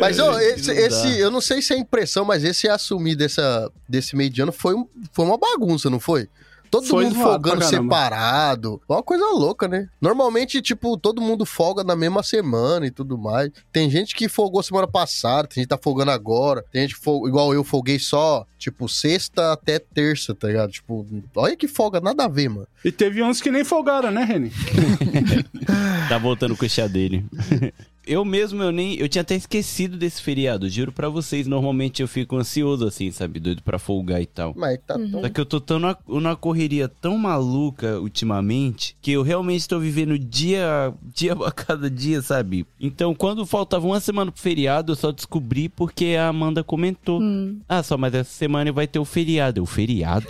Mas ó, esse, Não dá. esse- eu não sei se é impressão, mas esse assumir dessa, desse meio de ano foi, foi uma bagunça, não foi? Todo Foi mundo folgando separado. Uma coisa louca, né? Normalmente, tipo, todo mundo folga na mesma semana e tudo mais. Tem gente que folgou semana passada, tem gente que tá folgando agora. Tem gente que folga, igual eu folguei só, tipo, sexta até terça, tá ligado? Tipo, olha que folga, nada a ver, mano. E teve uns que nem folgaram, né, Reni? Tá voltando com o chá dele. Eu mesmo, eu nem. Eu tinha até esquecido desse feriado, juro pra vocês. Normalmente eu fico ansioso, assim, sabe? Doido pra folgar e tal. Mas tá tão Só que eu tô tão na, numa correria tão maluca ultimamente que eu realmente tô vivendo dia, dia a cada dia, sabe? Então, quando faltava uma semana pro feriado, eu só descobri porque a Amanda comentou. Hum. Ah, só, mas essa semana vai ter o feriado. Eu, feriado?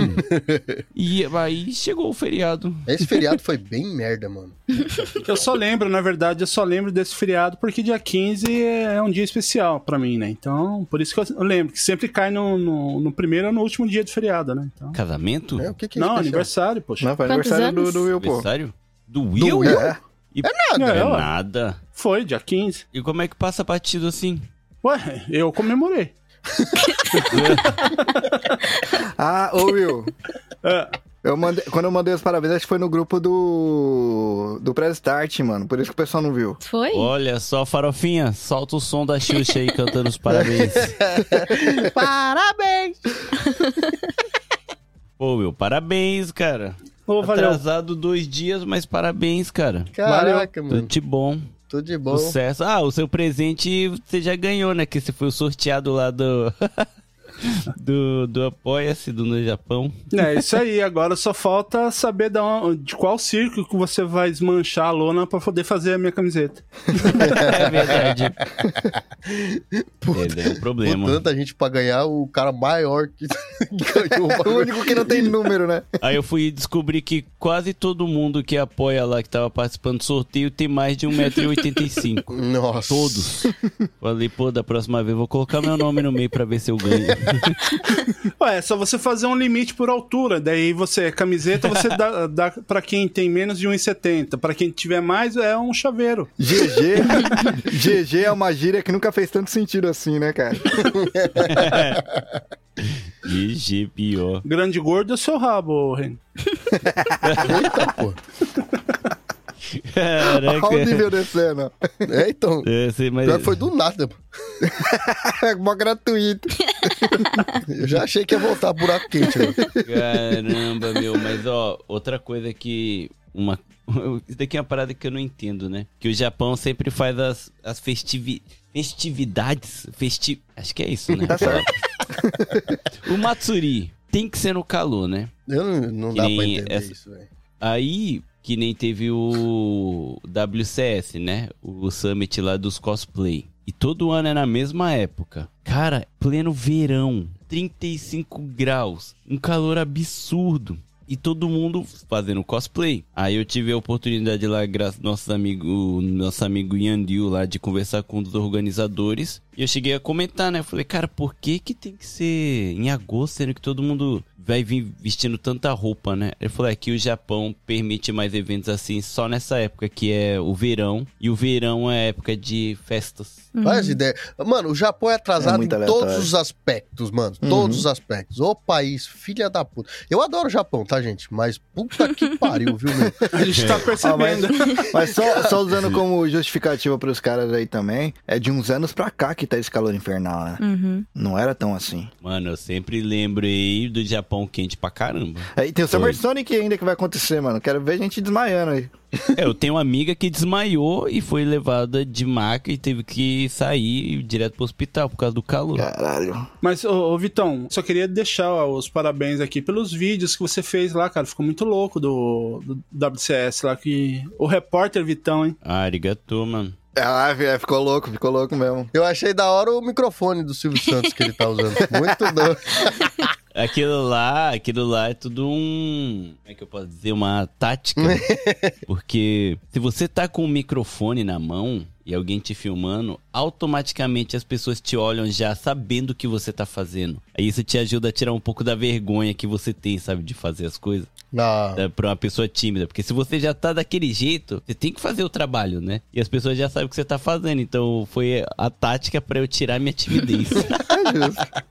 e aí chegou o feriado. Esse feriado foi bem merda, mano. Eu só lembro, na verdade, eu só lembro desse feriado porque dia 15 é um dia especial pra mim, né? Então, por isso que eu lembro, que sempre cai no, no, no primeiro ou no último dia do feriado, né? Então... Casamento? É, o que que é Não, especial? aniversário, poxa. Não, foi Quantos aniversário do, anos? do Will, pô. Aniversário? Do Will? Will? É. E... nada. É É, nada. Foi, dia 15. E como é que passa batido assim? Ué, eu comemorei. Ah, ô Will. É, Eu mandei, quando eu mandei os parabéns, acho que foi no grupo do. do Press Start, mano. Por isso que o pessoal não viu. Foi? Olha só, farofinha, solta o som da Xuxa aí cantando os parabéns. Parabéns! Pô, meu, parabéns, cara. Ô, valeu. Atrasado dois dias, mas parabéns, cara. Caraca, Tudo mano. de bom. Tudo de bom. Sucesso. Ah, o seu presente você já ganhou, né? Que você foi o sorteado lá do. do, do Apoia-se do No Japão. É isso aí, agora só falta saber on- de qual circo que você vai desmanchar a lona pra poder fazer a minha camiseta. É verdade. Ele é um problema. tanta gente pra ganhar, o cara maior que ganhou o único que não tem número, né? Aí eu fui descobrir que quase todo mundo que apoia lá, que tava participando do sorteio, tem mais de 1,85m. Nossa. Todos. Falei, pô, da próxima vez eu vou colocar meu nome no meio pra ver se eu ganho. Ué, é só você fazer um limite por altura. Daí você, camiseta, você dá, dá pra quem tem menos de 1,70. Pra quem tiver mais, é um chaveiro. GG. GG é uma gíria que nunca fez tanto sentido assim, né, cara? GG, pior. Grande gordo é o seu rabo, Ren. Eita, pô. Caraca. Olha o nível descendo. É, então. É, sei, mas... Pior foi do nada. É mó gratuito. Eu já achei que ia voltar buraco quente, né? Caramba, meu, mas ó, outra coisa que. Uma... Isso daqui é uma parada que eu não entendo, né? Que o Japão sempre faz as, as festivi... festividades. Festi... Acho que é isso, né? Tá certo. o Matsuri tem que ser no calor, né? Eu não, não dá pra entender essa- isso, velho. Aí, que nem teve o WCS, né? O summit lá dos cosplay. E todo ano é na mesma época. Cara, pleno verão, 35 graus, um calor absurdo. E todo mundo fazendo cosplay. Aí eu tive a oportunidade lá, graças ao nosso amigo, nosso amigo Yandil lá, de conversar com um dos organizadores. E eu cheguei a comentar, né? Falei, cara, por que que tem que ser em agosto, sendo que todo mundo vai vir vestindo tanta roupa, né? Ele falou, é que o Japão permite mais eventos assim só nessa época, que é o verão. E o verão é a época de festas. Olha as ideias. Mano, o Japão é É atrasado muito em todos os aspectos, mano. Uhum. Todos os aspectos. Ô país, filha da puta. Eu adoro o Japão, tá, gente? Mas puta que pariu, viu, meu? A gente tá percebendo. Mas só, só usando como justificativa pros caras aí também, é de uns anos pra cá que tá esse calor infernal, né? Uhum. Não era tão assim. Mano, eu sempre lembrei do Japão quente pra caramba. Aí tem o Summer Oi. Sonic ainda que vai acontecer, mano. Quero ver gente desmaiando aí. É, eu tenho uma amiga que desmaiou e foi levada de maca e teve que sair direto pro hospital por causa do calor. Caralho. Mas, ô, ô, Vitão, só queria deixar ó, os parabéns aqui pelos vídeos que você fez lá, cara. Ficou muito louco do, do WCS lá. que O repórter Vitão, hein? Ah, arigatou, mano. Ah, é, ficou louco, ficou louco mesmo. Eu achei da hora o microfone do Silvio Santos que ele tá usando. Muito doido. Aquilo lá, aquilo lá é tudo um. Como é que eu posso dizer? Uma tática. Porque se você tá com o microfone na mão e alguém te filmando, automaticamente as pessoas te olham já sabendo o que você tá fazendo. Aí isso te ajuda a tirar um pouco da vergonha que você tem, sabe, de fazer as coisas. Não. É, pra uma pessoa tímida. Porque se você já tá daquele jeito, você tem que fazer o trabalho, né? E as pessoas já sabem o que você tá fazendo. Então foi a tática pra eu tirar minha timidez. É justo.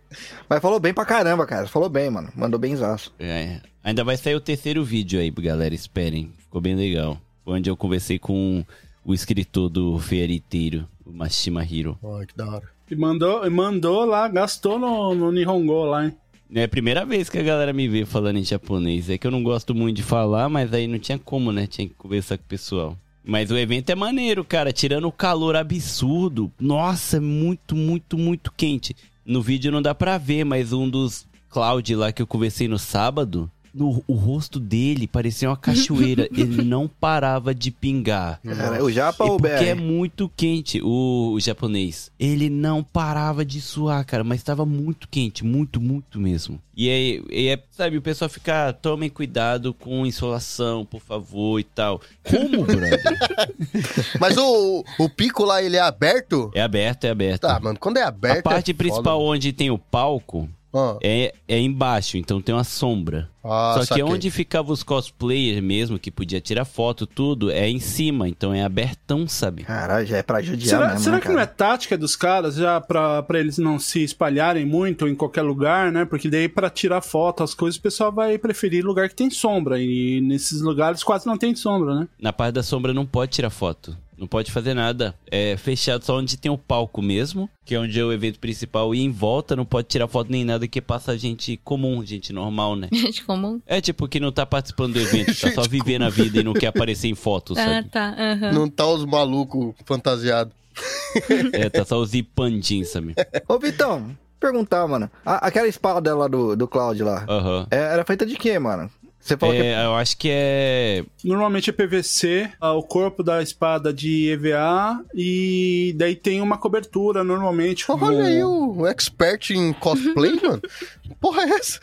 Mas falou bem pra caramba, cara. Falou bem, mano. Mandou benzaço. É, ainda vai sair o terceiro vídeo aí, galera. Esperem. Ficou bem legal. Foi onde eu conversei com o escritor do Feiriteiro, o Mashima Hiro. Ai, que da hora. E mandou, mandou lá, gastou no, no Nihongo lá, hein? É a primeira vez que a galera me vê falando em japonês. É que eu não gosto muito de falar, mas aí não tinha como, né? Tinha que conversar com o pessoal. Mas o evento é maneiro, cara. Tirando o calor absurdo. Nossa, é muito, muito, muito quente. No vídeo não dá pra ver, mas um dos Cloud lá que eu conversei no sábado, no, o rosto dele parecia uma cachoeira. Ele não parava de pingar. Cara, o Japa ou o porque é muito quente, o, o japonês. Ele não parava de suar, cara, mas estava muito quente, muito, muito mesmo. E aí, e é, sabe, o pessoal fica, tomem cuidado com insolação, por favor, e tal. Como, brother? Mas o, o pico lá, ele é aberto? É aberto, é aberto. Tá, mano, quando é aberto. A parte é principal foda. onde tem o palco Ah, é, é embaixo, então tem uma sombra. ah, Só que saquei. onde ficava os cosplayers mesmo, que podia tirar foto, tudo, é em cima, então é abertão, sabe? Caralho, já é pra judiar Será, mesmo, será né, que não é tática dos caras já pra, pra eles não se espalharem muito em qualquer lugar, né? Porque daí pra tirar foto, as coisas, o pessoal vai preferir lugar que tem sombra. E nesses lugares quase não tem sombra, né? Na parte da sombra não pode tirar foto. Não pode fazer nada. É fechado só onde tem o palco mesmo, que é onde é o evento principal. E em volta não pode tirar foto nem nada, que passa gente comum, gente normal, né? Gente comum. É tipo que não tá participando do evento, tá só vivendo a vida e não quer aparecer em foto, Ah, sabe? tá. aham. Não tá os malucos fantasiados. É, tá só os ipandins, sabe? Ô, Vitão, perguntar, mano. A- aquela espada lá do, do Cloud lá, Aham. é- era feita de quê, mano? Você falou que É, eu acho que é. Normalmente é PVC, ah, o corpo da espada de EVA e daí tem uma cobertura normalmente. com- Olha aí o expert em cosplay, mano. Porra é essa?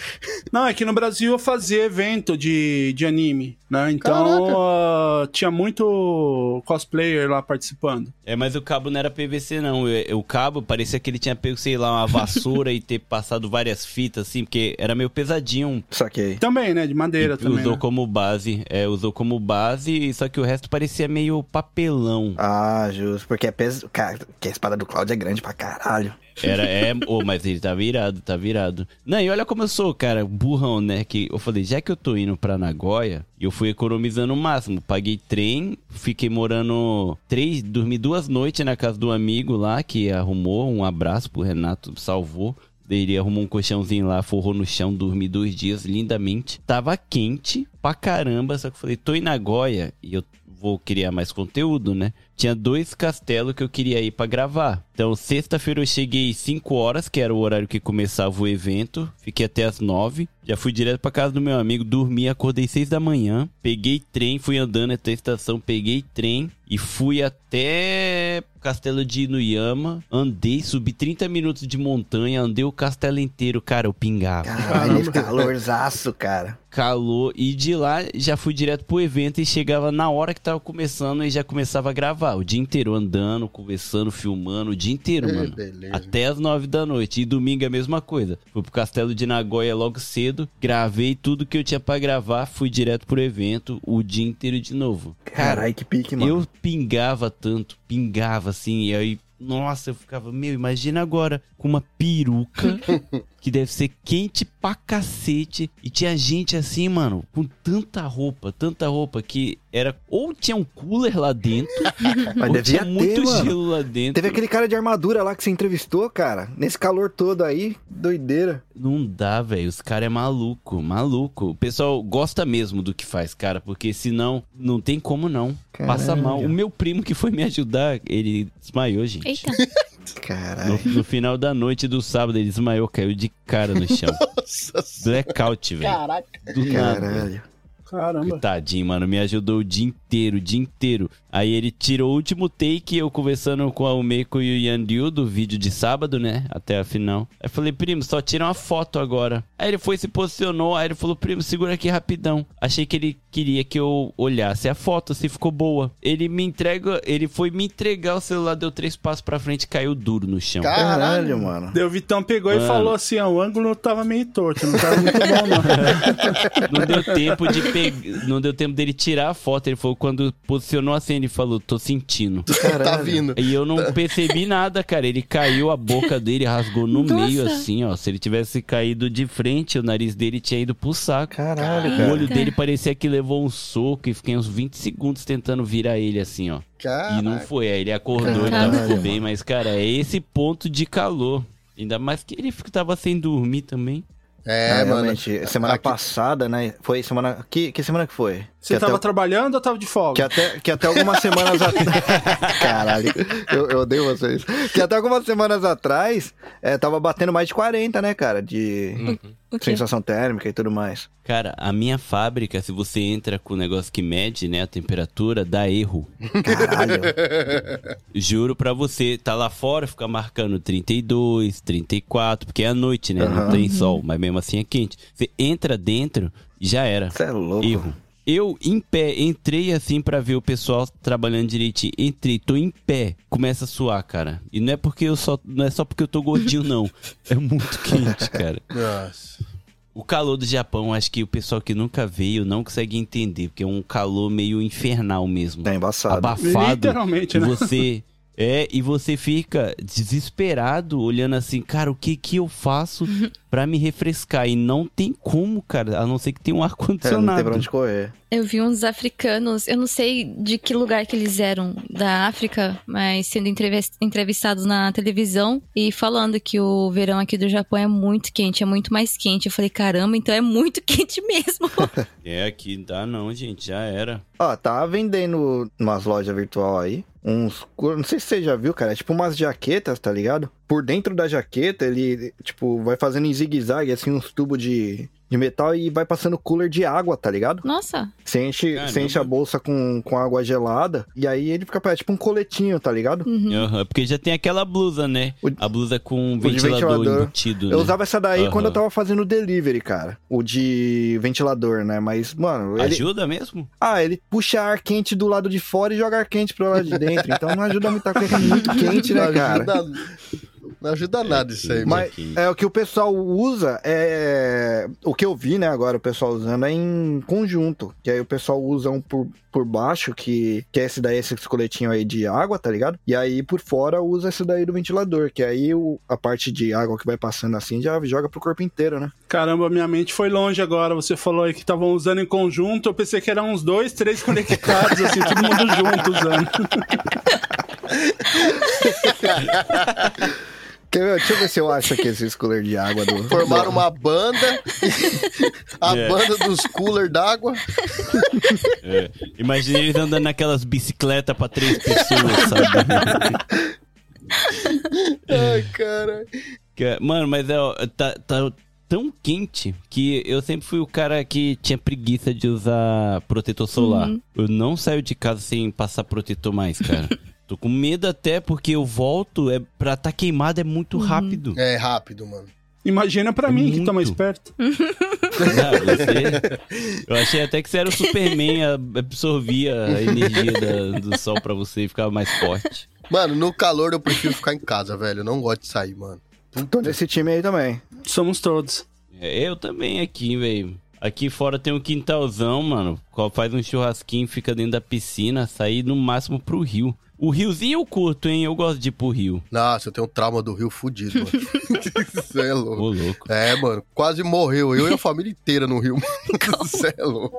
Não, é que no Brasil eu fazia evento de, de anime, né? Então ah, tinha muito cosplayer lá participando. É, mas o cabo não era PVC, não. O, cabo parecia que ele tinha pego, sei lá, uma vassoura e ter passado várias fitas, assim, porque era meio pesadinho. Saquei. Também, né? De madeira E também. usou né? como base. É, usou como base, só que o resto parecia meio papelão. Ah, justo. Porque é peso. Cara, que a espada do Cloud é grande pra caralho. Era, é, ô, mas ele tá virado, tá virado. Não, e olha como eu sou, cara, burrão, né? Que eu falei, já que eu tô indo pra Nagoya, eu fui economizando o máximo. Paguei trem, fiquei morando três, dormi duas noites na casa do amigo lá, que arrumou. Um abraço pro Renato, salvou. Ele arrumou um colchãozinho lá, forrou no chão, dormi dois dias lindamente. Tava quente pra caramba, só que eu falei, tô em Nagoya e eu vou criar mais conteúdo, né? Tinha dois castelos que eu queria ir pra gravar. Então, sexta-feira eu cheguei 5 horas, que era o horário que começava o evento. Fiquei até as 9. Já fui direto pra casa do meu amigo, dormi, acordei 6 da manhã. Peguei trem, fui andando até a estação, peguei trem e fui até Castelo de Inuyama. Andei, subi 30 minutos de montanha, andei o castelo inteiro. Cara, eu pingava Caralho, calorzaço, cara. calor e de lá já fui direto pro evento e chegava na hora que tava começando e já começava a gravar. O dia inteiro andando, conversando, filmando, o dia inteiro, Ê, mano. beleza. Até as nove da noite. E domingo é a mesma coisa. Fui pro castelo de Nagoya logo cedo, gravei tudo que eu tinha pra gravar, fui direto pro evento o dia inteiro de novo. Caralho, que pique, mano. Eu pingava tanto, pingava assim, e aí, nossa, eu ficava, meu, imagina agora com uma peruca que deve ser quente pra cacete. E tinha gente assim, mano, com tanta roupa, tanta roupa que era. Ou tinha um cooler lá dentro, Mas ou tinha ter, muito mano. gelo lá dentro. Teve aquele cara de armadura lá que você entrevistou, cara. Nesse calor todo aí, doideira. Não dá, velho. Os caras é maluco, maluco. O pessoal gosta mesmo do que faz, cara, porque senão não tem como não. Passa Caralho. mal. O meu primo que foi me ajudar, ele desmaiou, gente. Eita. Caralho. No, no final da noite do sábado, ele desmaiou, caiu de cara no chão. Nossa Blackout, velho. Caraca. Do nada. Caralho. Caramba. Tadinho, mano. Me ajudou o dia inteiro, o dia inteiro. Aí ele tirou o último take, eu conversando com a Umeko e o Yanryu do vídeo de sábado, né? Até a final. Aí eu falei, primo, só tira uma foto agora. Aí ele foi, se posicionou, aí ele falou, primo, segura aqui rapidão. Achei que ele queria que eu olhasse a foto, se ficou boa. Ele me entrega, ele foi me entregar o celular, deu três passos pra frente e caiu duro no chão. Caralho. Mano. O Vitão pegou e Mano. falou assim, ó, o ângulo tava meio torto, não tava muito bom não. Não deu tempo de pegar. Não deu tempo dele tirar a foto. Ele falou quando posicionou assim, ele falou, tô sentindo. Tá vindo. E eu não percebi nada, cara. Ele caiu, a boca dele rasgou no Nossa. meio, assim, ó. Se ele tivesse caído de frente, o nariz dele tinha ido pro saco. Caralho, O cara. olho Eita. dele parecia que levou um soco e fiquei uns 20 segundos tentando virar ele, assim, ó. E não Caraca. foi. Aí ele acordou e mano. bem. Mas, cara, é esse ponto de calor. Ainda mais que ele tava sem dormir também. É, Ah, mano. semana aqui- passada, né? Foi semana. Que, que semana que foi? Você que tava até, trabalhando ou tava de folga? que até, que até algumas semanas atrás. Caralho, eu, eu odeio vocês. Que até algumas semanas atrás é, tava batendo mais de 40, né, cara? De quê? sensação térmica e tudo mais. Cara, a minha fábrica, se você entra com o negócio que mede, né, a temperatura, dá erro. Caralho. Juro pra você, tá lá fora, fica marcando 32, 34, porque é a noite, né? Não Aham. tem sol, mas mesmo assim é quente. Você entra dentro, já era. Você é louco. Erro. Eu, em pé, entrei assim pra ver o pessoal trabalhando direitinho. Entrei, tô em pé. Começa a suar, cara. E não é porque eu só. Não é só porque eu tô gordinho, não. É muito quente, cara. Nossa. O calor do Japão, acho que o pessoal que nunca veio não consegue entender, porque é um calor meio infernal mesmo. Tá embaçado. Abafado. Literalmente, E né? você. É, e você fica desesperado olhando assim, cara, o que que eu faço pra me refrescar? E não tem como, cara, a não ser que tenha um É, não tem ar-condicionado. pra onde correr. Eu vi uns africanos, eu não sei de que lugar que eles eram da África, mas sendo entrevis- entrevistados na televisão e falando que o verão aqui do Japão é muito quente, é muito mais quente. Eu falei, caramba, então é muito quente mesmo. É, aqui dá não, gente, já era. Ó, tá vendendo umas lojas virtual aí. Uns. Não sei se você já viu, cara. É tipo umas jaquetas, tá ligado? Por dentro da jaqueta, ele, tipo, vai fazendo em zigue-zague, assim, uns tubos de, de metal e vai passando cooler de água, tá ligado? Nossa, Você enche, Caramba. você enche a bolsa com, com água gelada e aí ele fica é tipo um coletinho, tá ligado? Aham, porque já tem aquela blusa, né? O- A blusa com de ventilador, ventilador. embutido, né? Eu usava essa daí Aham. quando eu tava fazendo delivery, cara. O de ventilador, né? Mas, mano, ele. Ajuda mesmo? Ah, ele puxa ar quente do lado de fora e joga ar quente pro lado de dentro. Então não ajuda muita coisa, muito quente, né, não cara? Não ajuda nada isso aí, mano. Mas é o que o pessoal usa é. O que eu vi, né, agora o pessoal usando é em conjunto. Que aí o pessoal usa um por, por baixo, que, que é esse daí, esse coletinho aí de água, tá ligado? E aí por fora usa esse daí do ventilador, que aí o, a parte de água que vai passando assim já joga pro corpo inteiro, né? Caramba, minha mente foi longe agora. Você falou aí que estavam usando em conjunto. Eu pensei que eram uns dois, três conectados, assim, todo mundo junto usando. Deixa eu ver se eu acho aqui esse cooler de água do. Formaram uma banda, a É. banda dos cooler d'água. É. Imagina eles andando naquelas bicicletas pra três pessoas, sabe? Ai, cara. É, Mano, mas é, ó, tá, tá tão quente que eu sempre fui o cara que tinha preguiça de usar protetor solar. Eu não saio de casa sem passar protetor mais, cara. Tô com medo até porque eu volto, é, pra tá queimado é muito rápido. É rápido, mano. Imagina pra É mim, que muito. tá mais perto. Ah, você- Eu achei até que você era o Superman, absorvia a energia da- do sol pra você e ficava mais forte. Mano, no calor eu prefiro ficar em casa, velho. Eu não gosto de sair, mano. Tô nesse time aí também. Somos todos. É, Eu também aqui, velho. Aqui fora tem um quintalzão, mano. Faz um churrasquinho, fica dentro da piscina, sair no máximo pro rio. O riozinho eu curto, hein? Eu gosto de ir pro rio. Nossa, eu tenho um trauma do Rio fudido, mano. Você é Ô, louco. louco. É, mano, quase morreu. Eu e a família inteira no Rio, mano. Você é louco.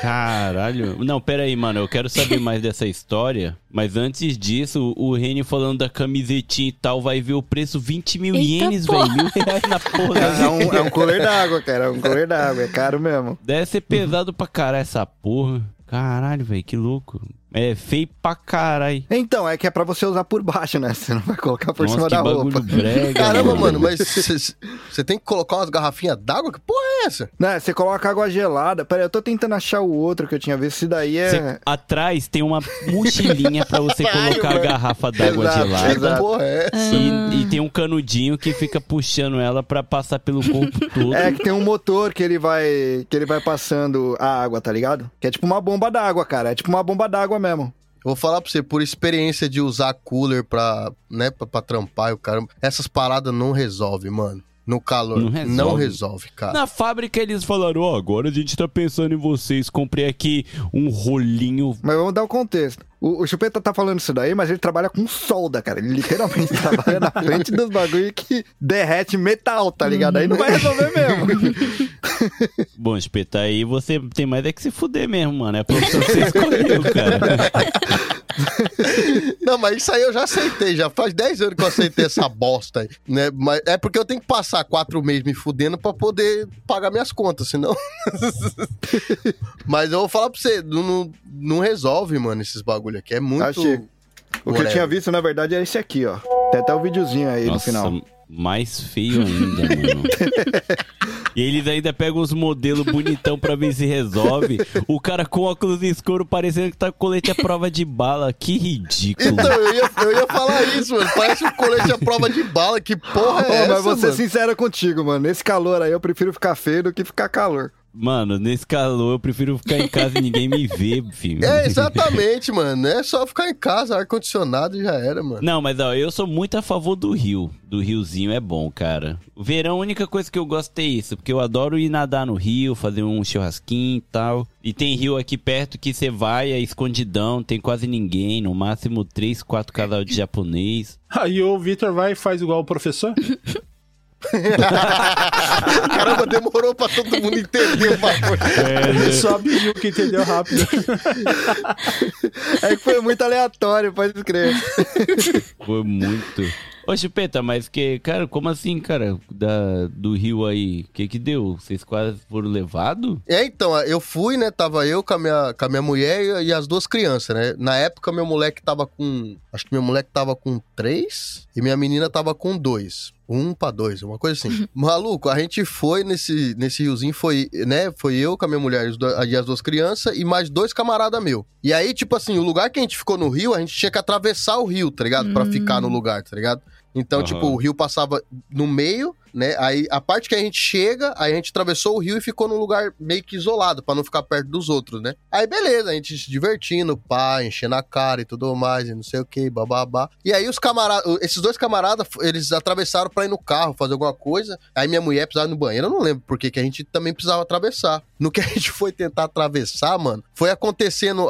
Caralho. Não, pera aí, mano. Eu quero saber mais dessa história. Mas antes disso, o Reni falando da camisetinha e tal, vai ver o preço 20 mil Eita ienes, velho. Mil reais na porra. É um, é um cooler d'água, cara. É um cooler d'água. É caro mesmo. Deve ser pesado pra caralho essa porra. Caralho, velho, que louco. É feio pra caralho. Então, é que é pra você usar por baixo, né? Você não vai colocar por Nossa, cima que da roupa. brega, Caramba, mano, mas você tem que colocar umas garrafinhas d'água? Que porra é essa? Né, você coloca água gelada. Pera aí, eu tô tentando achar o outro que eu tinha visto. Esse daí é. Cê- atrás tem uma mochilinha pra você colocar a garrafa d'água Exato, gelada. Que exato. porra é essa? E, e tem um canudinho que fica puxando ela pra passar pelo corpo todo. É que tem um motor que ele vai que ele vai passando a água, tá ligado? Que é tipo uma bomba d'água, cara. É tipo uma bomba d'água mesmo. Eu Vou falar pra você, por experiência de usar cooler pra, né, pra, pra trampar e o caramba, essas paradas não resolve, mano. No calor. Não Não resolve. resolve, cara. Na fábrica eles falaram, ó, agora a gente tá pensando em vocês. Comprei aqui um rolinho. Mas vamos dar o contexto. O, o Chupeta tá falando isso daí, mas ele trabalha com solda, cara. Ele literalmente trabalha na frente dos bagulho que derrete metal, tá ligado? Aí não vai resolver mesmo. Bom, espeta aí você tem mais é que se fuder mesmo, mano. É a profissão que você escolheu, cara. Não, mas isso aí eu já aceitei, já faz 10 anos que eu aceitei essa bosta aí, né? Mas é porque eu tenho que passar quatro meses me fudendo pra poder pagar minhas contas, senão... mas eu vou falar pra você, não, não, não resolve, mano, esses bagulho aqui, é muito... Achei. O que eu tinha visto, na verdade, é esse aqui, ó. Tem até o videozinho aí no Nossa, final. Mais feio ainda, mano. E eles ainda pegam os modelos bonitão pra ver se resolve. O cara com óculos escuro parecendo que tá com colete à prova de bala. Que ridículo. Então, eu ia, eu ia falar isso, mano. Parece um colete à prova de bala. Que porra é Ô, essa, mas vou ser mano? sincero contigo, mano. Nesse calor aí, eu prefiro ficar feio do que ficar calor. Mano, nesse calor eu prefiro ficar em casa e ninguém me ver, filho. É, exatamente, mano. É só ficar em casa, ar-condicionado e já era, mano. Não, mas ó, eu sou muito a favor do rio. Do riozinho é bom, cara. O verão, a única coisa que eu gosto é isso, porque eu adoro ir nadar no rio, fazer um churrasquinho e tal. E tem rio aqui perto que você vai, é escondidão, tem quase ninguém, no máximo três, quatro casal de japonês. Aí o Victor vai e faz igual o professor. Caramba, demorou pra todo mundo entender o bagulho. É, Só pediu que entendeu rápido. É que foi muito aleatório, pode crer. Foi muito. Ô, Chupeta, mas que, cara, como assim, cara? Da, do rio aí, o que que deu? Vocês quase foram levados? É, então, eu fui, né? Tava eu com a minha, com a minha mulher e, e as duas crianças, né? Na época, meu moleque tava com. Acho que meu moleque tava com três e minha menina tava com dois. Um pra dois, uma coisa assim. Maluco, a gente foi nesse, nesse riozinho, foi, né? Foi eu com a minha mulher e as duas crianças e mais dois camaradas meu. E aí, tipo assim, o lugar que a gente ficou no rio, a gente tinha que atravessar o rio, tá ligado? Pra Hum. ficar no lugar, tá ligado? Então, Aham. tipo, o rio passava no meio, né? Aí a parte que a gente chega, aí a gente atravessou o rio e ficou num lugar meio que isolado, pra não ficar perto dos outros, né? Aí beleza, a gente se divertindo, pá, enchendo a cara e tudo mais, e não sei o que, bababá. E aí os camaradas, esses dois camaradas, eles atravessaram pra ir no carro fazer alguma coisa. Aí minha mulher precisava ir no banheiro, eu não lembro porque que a gente também precisava atravessar. No que a gente foi tentar atravessar, mano, foi acontecendo,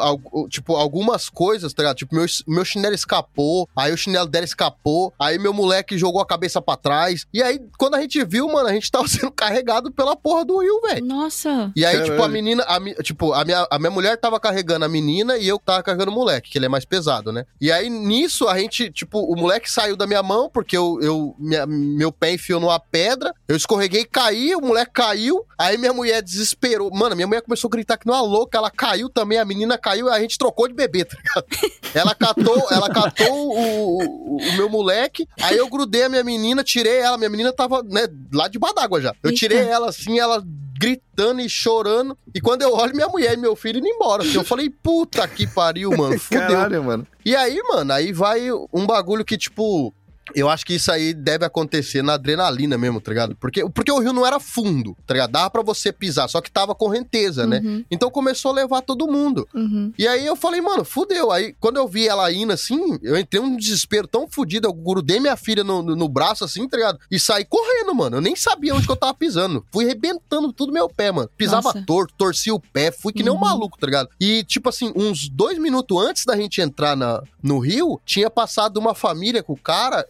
tipo, algumas coisas, tá ligado? Tipo, meu, meu chinelo escapou, aí o chinelo dela escapou, aí meu moleque jogou a cabeça pra trás. E aí, quando a gente viu, mano, a gente tava sendo carregado pela porra do rio, velho. Nossa. E aí, Caralho. tipo, a menina, a, tipo, a minha, a minha mulher tava carregando a menina e eu tava carregando o moleque, que ele é mais pesado, né? E aí, nisso, a gente, tipo, o moleque saiu da minha mão, porque eu, eu minha- meu pé enfiou numa pedra, eu escorreguei e caí, o moleque caiu, aí minha mulher desesperou. Mano, minha mulher começou a gritar que não é louca, ela caiu também, a menina caiu, a gente trocou de bebê, tá ligado? Ela catou, ela catou o, o, o meu moleque, aí eu grudei a minha menina, tirei ela, minha menina tava, né, lá debaixo d'água já. Eu Eita. tirei ela assim, ela gritando e chorando. E quando eu olho, minha mulher e meu filho indo embora. Assim, eu falei, puta que pariu, mano. Fudeu. Caralho, mano. E aí, mano, aí vai um bagulho que, tipo. Eu acho que isso aí deve acontecer na adrenalina mesmo, tá ligado? Porque, porque o rio não era fundo, tá ligado? Dava pra você pisar, só que tava correnteza, né? Uhum, Então começou a levar todo mundo. uhum. E aí eu falei, mano, fudeu. Aí quando eu vi ela indo assim, eu entrei num desespero tão fudido. Eu grudei minha filha no, no, no braço assim, tá ligado? E saí correndo, mano. Eu nem sabia onde que eu tava pisando. Fui arrebentando tudo meu pé, mano. Pisava Nossa. torto, torcia o pé, fui que nem um Uhum. maluco, tá ligado? E tipo assim, uns dois minutos antes da gente entrar na, no rio, tinha passado uma família com o cara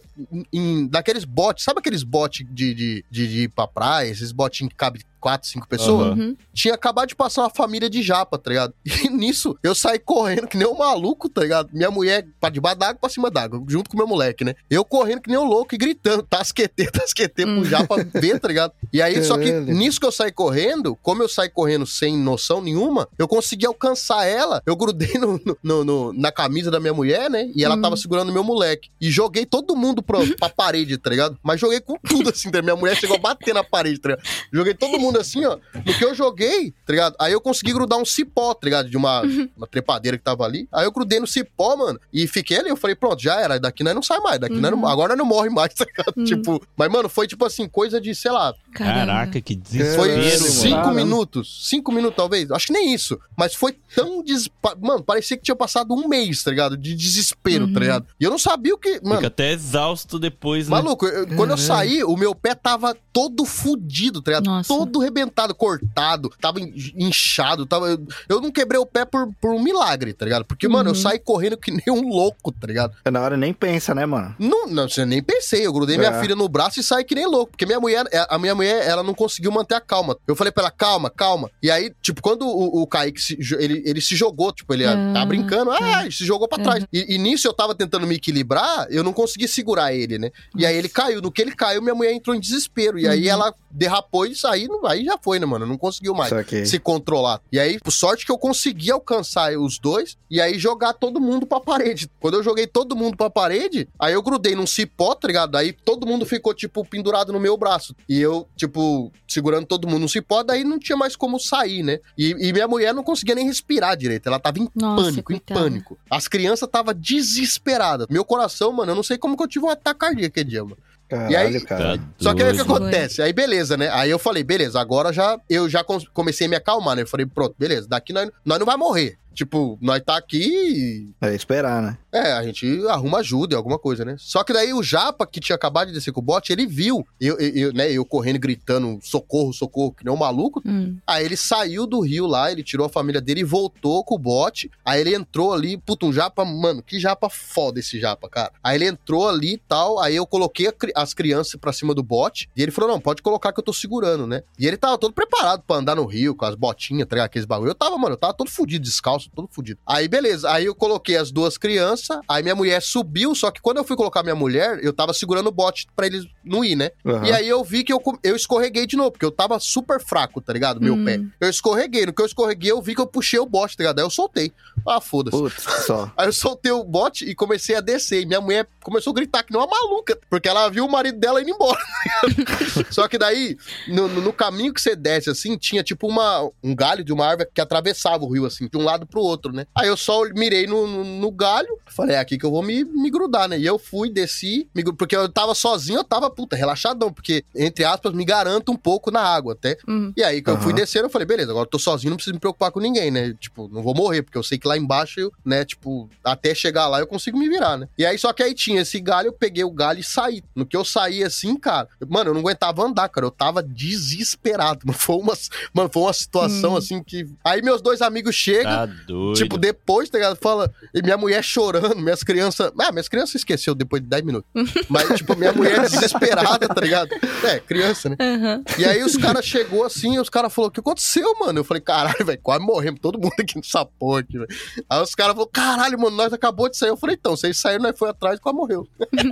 em, daqueles botes. Sabe aqueles botes de, de, de, de ir pra praia? Esses botinhos que cabe quatro, cinco pessoas? Uhum. tinha acabado de passar uma família de japa, tá ligado? E nisso, eu saí correndo que nem um maluco, tá ligado? Minha mulher pra debaixo d'água, pra cima d'água, junto com meu moleque, né? Eu correndo que nem um louco e gritando, tasquetê, tasquetê pro Hum. japa ver, tá ligado? E aí, só que nisso que eu saí correndo, como eu saí correndo sem noção nenhuma, eu consegui alcançar ela, eu grudei no, no- no- no- na camisa da minha mulher, né? E ela Hum. tava segurando meu moleque. E joguei todo mundo pro, pra parede, tá ligado? Mas joguei com tudo assim, tá? Minha mulher chegou a bater na parede, tá ligado? Joguei todo mundo assim, ó. No que eu joguei, tá ligado? Aí eu consegui grudar um cipó, tá ligado? De uma, uma trepadeira que tava ali. Aí eu grudei no cipó, mano, e fiquei ali. Eu falei, pronto, já era. Daqui nós não sai mais. Daqui nós não- Uhum. agora nós não morre mais, tá ligado? Hum. Tipo, mas, mano, foi tipo assim, coisa de, sei lá. Caraca, que foi desespero, mano. cinco Caramba. minutos. Cinco minutos, talvez. Acho que nem isso. Mas foi tão. Des... Mano, parecia que tinha passado um mês, tá ligado? De desespero, Uhum. tá ligado? E eu não sabia o que. Mano, Fica até exausto depois, né? Maluco, eu- quando eu saí, o meu pé tava todo fudido, tá ligado? Nossa. Todo rebentado, cortado, tava in- inchado, tava... Eu, eu não quebrei o pé por, por um milagre, tá ligado? Porque, mano, eu Uhum. saí correndo que nem um louco, tá ligado? Na hora nem pensa, né, mano? Não, não, você nem pensei. Eu grudei minha É. filha no braço e saí que nem louco. Porque minha mulher, é, a minha mulher, ela não conseguiu manter a calma. Eu falei pra ela, calma, calma. E aí, tipo, quando o, o Kaique se, ele, ele se jogou, tipo, ele Ah, tá brincando, ah, tá. ele se jogou pra trás. E, e nisso eu tava tentando me equilibrar, eu não consegui segurar ele, né? E aí ele caiu. No que ele caiu, minha mulher entrou em desespero. E aí Uhum. ela derrapou e saiu, aí já foi, né, mano? Não conseguiu mais se controlar. E aí, por sorte que eu consegui alcançar os dois e aí jogar todo mundo pra parede. Quando eu joguei todo mundo pra parede, aí eu grudei num cipó, tá ligado? Aí todo mundo ficou, tipo, pendurado no meu braço. E eu, tipo, segurando todo mundo no cipó, daí não tinha mais como sair, né? E, e minha mulher não conseguia nem respirar direito. Ela tava em Nossa, pânico, em coitada. pânico. As crianças tava desesperadas. Meu coração, mano, eu não sei como que eu tive um ataque cardíaco aquele dia, mano. Caralho, E aí- cara. Tá Só que aí o que acontece? Aí beleza, né? Aí eu falei, beleza, agora já eu já com- comecei a me acalmar, né? Eu falei, pronto, beleza, daqui nós, nós não vai morrer. Tipo, nós tá aqui É esperar, né? é, a gente arruma ajuda em alguma coisa, né? Só que daí o Japa, que tinha acabado de descer com o bote, ele viu eu, eu, eu, né, eu correndo, gritando socorro, socorro, que nem um maluco. Hum. Aí ele saiu do rio lá, ele tirou a família dele e voltou com o bote. Aí ele entrou ali, puta, um japa, mano, que japa foda esse japa, cara. Aí ele entrou ali e tal, aí eu coloquei as crianças pra cima do bote. E ele falou: não, pode colocar que eu tô segurando, né? E ele tava todo preparado pra andar no rio, com as botinhas, tá ligado? Aqueles bagulho. Eu tava, mano, eu tava todo fudido, descalço, nossa, todo fudido. Aí, beleza. Aí eu coloquei as duas crianças, aí minha mulher subiu, só que quando eu fui colocar minha mulher, eu tava segurando o bote pra eles não ir, né? Aham. E aí eu vi que eu, eu escorreguei de novo, porque eu tava super fraco, tá ligado? Meu Hum. pé. Eu escorreguei. No que eu escorreguei, eu vi que eu puxei o bote, tá ligado? Aí eu soltei. Ah, foda-se. Putz, só. Aí eu soltei o bote e comecei a descer. E minha mulher começou a gritar que nem uma maluca, porque ela viu o marido dela indo embora. Só que daí, no, no- no caminho que você desce, assim, tinha tipo uma, um galho de uma árvore que atravessava o rio, assim, de um lado pro outro, né? Aí eu só mirei no, no, no galho, falei, é aqui que eu vou me, me grudar, né? E eu fui, desci, me porque eu tava sozinho, eu tava, puta, relaxadão, porque, entre aspas, me garanto um pouco na água até. Hum. E aí, que eu fui descendo, eu falei, beleza, agora eu tô sozinho, não preciso me preocupar com ninguém, né? Tipo, não vou morrer, porque eu sei que lá embaixo, eu, né, tipo, até chegar lá eu consigo me virar, né? E aí, só que aí tinha esse galho, eu peguei o galho e saí. No que eu saí assim, cara, mano, eu não aguentava andar, cara, eu tava desesperado, mano. Foi uma, mano, foi uma situação Hum. assim que. Aí meus dois amigos chegam. Tá doido. Tipo, depois, tá ligado? Fala, e minha mulher chorando, minhas crianças. Ah, minhas crianças esqueceu depois de 10 minutos. Mas, tipo, minha mulher desesperada, tá ligado? É, criança, né? Aham. E aí os caras chegou assim, e os caras falaram, o que aconteceu, mano? Eu falei, caralho, velho, quase morremos, todo mundo aqui nessa porra aqui, velho. Aí os caras falaram, caralho, mano, nós acabou de sair. Eu falei, então, vocês saíram, nós foi atrás e quase morreu.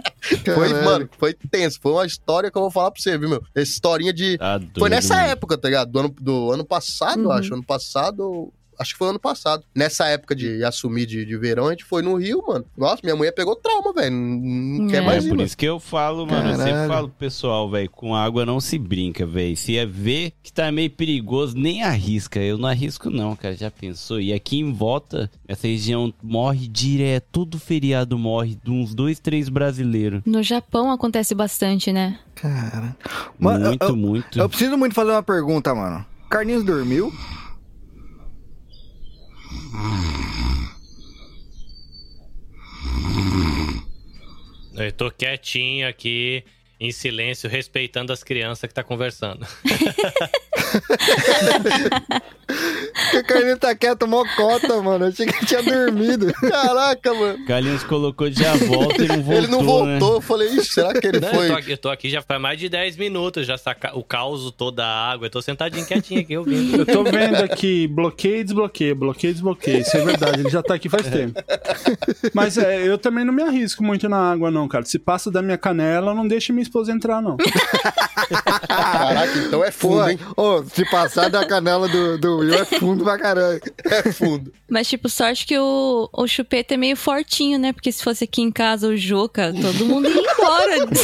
Foi, mano, foi tenso. Foi uma história que eu vou falar pra você, viu, meu? Essa historinha de... Tá doido, Foi nessa mano. época, tá ligado? Do ano, do ano passado, eu Uhum. acho. Ano passado... Acho que foi ano passado. Nessa época de assumir de, de verão, a gente foi no Rio, mano. Nossa, minha mulher pegou trauma, velho. Não, É. quer É, mais ir, por mano. isso que eu falo, mano. Eu sempre Caralho. falo pro pessoal, velho, com água não se brinca, velho. Se é ver que tá meio perigoso, nem arrisca. Eu não arrisco, não, cara. Já pensou? E aqui em volta, essa região morre direto. Todo feriado morre de uns dois, três brasileiros. No Japão acontece bastante, né? Cara. Mano, muito, eu, eu, muito. eu preciso muito fazer uma pergunta, mano. Carlinhos dormiu? Eu tô quietinho aqui, em silêncio, respeitando as crianças que tá conversando. Porque o Carlinhos tá quieto, mó cota, mano. Eu achei que ele tinha dormido. Caraca, mano. Carlinhos colocou de a volta e não voltou, ele não voltou. né? Eu falei, ixi, será que ele Não, foi... eu, tô aqui, eu tô aqui já faz mais de 10 minutos, já saca o caos toda a água. Eu tô sentadinho quietinho aqui ouvindo. Eu tô vendo aqui, bloqueio e desbloqueio, bloqueio e desbloqueio. Isso é verdade, ele já tá aqui faz tempo. Mas é, eu também não me arrisco muito na água, não, cara. Se passa da minha canela, não deixa minha esposa entrar, não. Caraca, então é fundo, hein? ô, se passar da canela do, do Will é fundo pra caralho. É fundo. Mas, tipo, sorte que o, o chupeta é meio fortinho, né? Porque se fosse aqui em casa o Juca, todo mundo ia embora.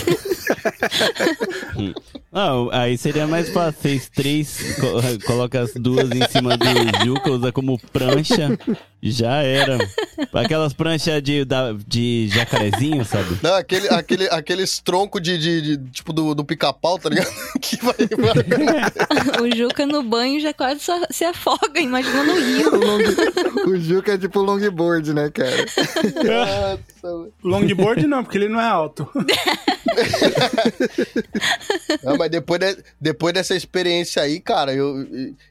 Não, aí seria mais fácil. Vocês três, co- coloca as duas em cima do Juca, usa como prancha. Já era. Aquelas pranchas de, da- de jacarezinho, sabe? Não, aquele, aquele, aqueles troncos de, de, de- tipo do, do pica-pau, tá ligado? que vai, vai. o Juca no banho já quase só se afoga, imagina no O, rio. long, o Juca é tipo longboard, né, cara? Mano. Longboard não, porque ele não é alto. Não, mas depois, de- depois dessa experiência aí, cara, eu,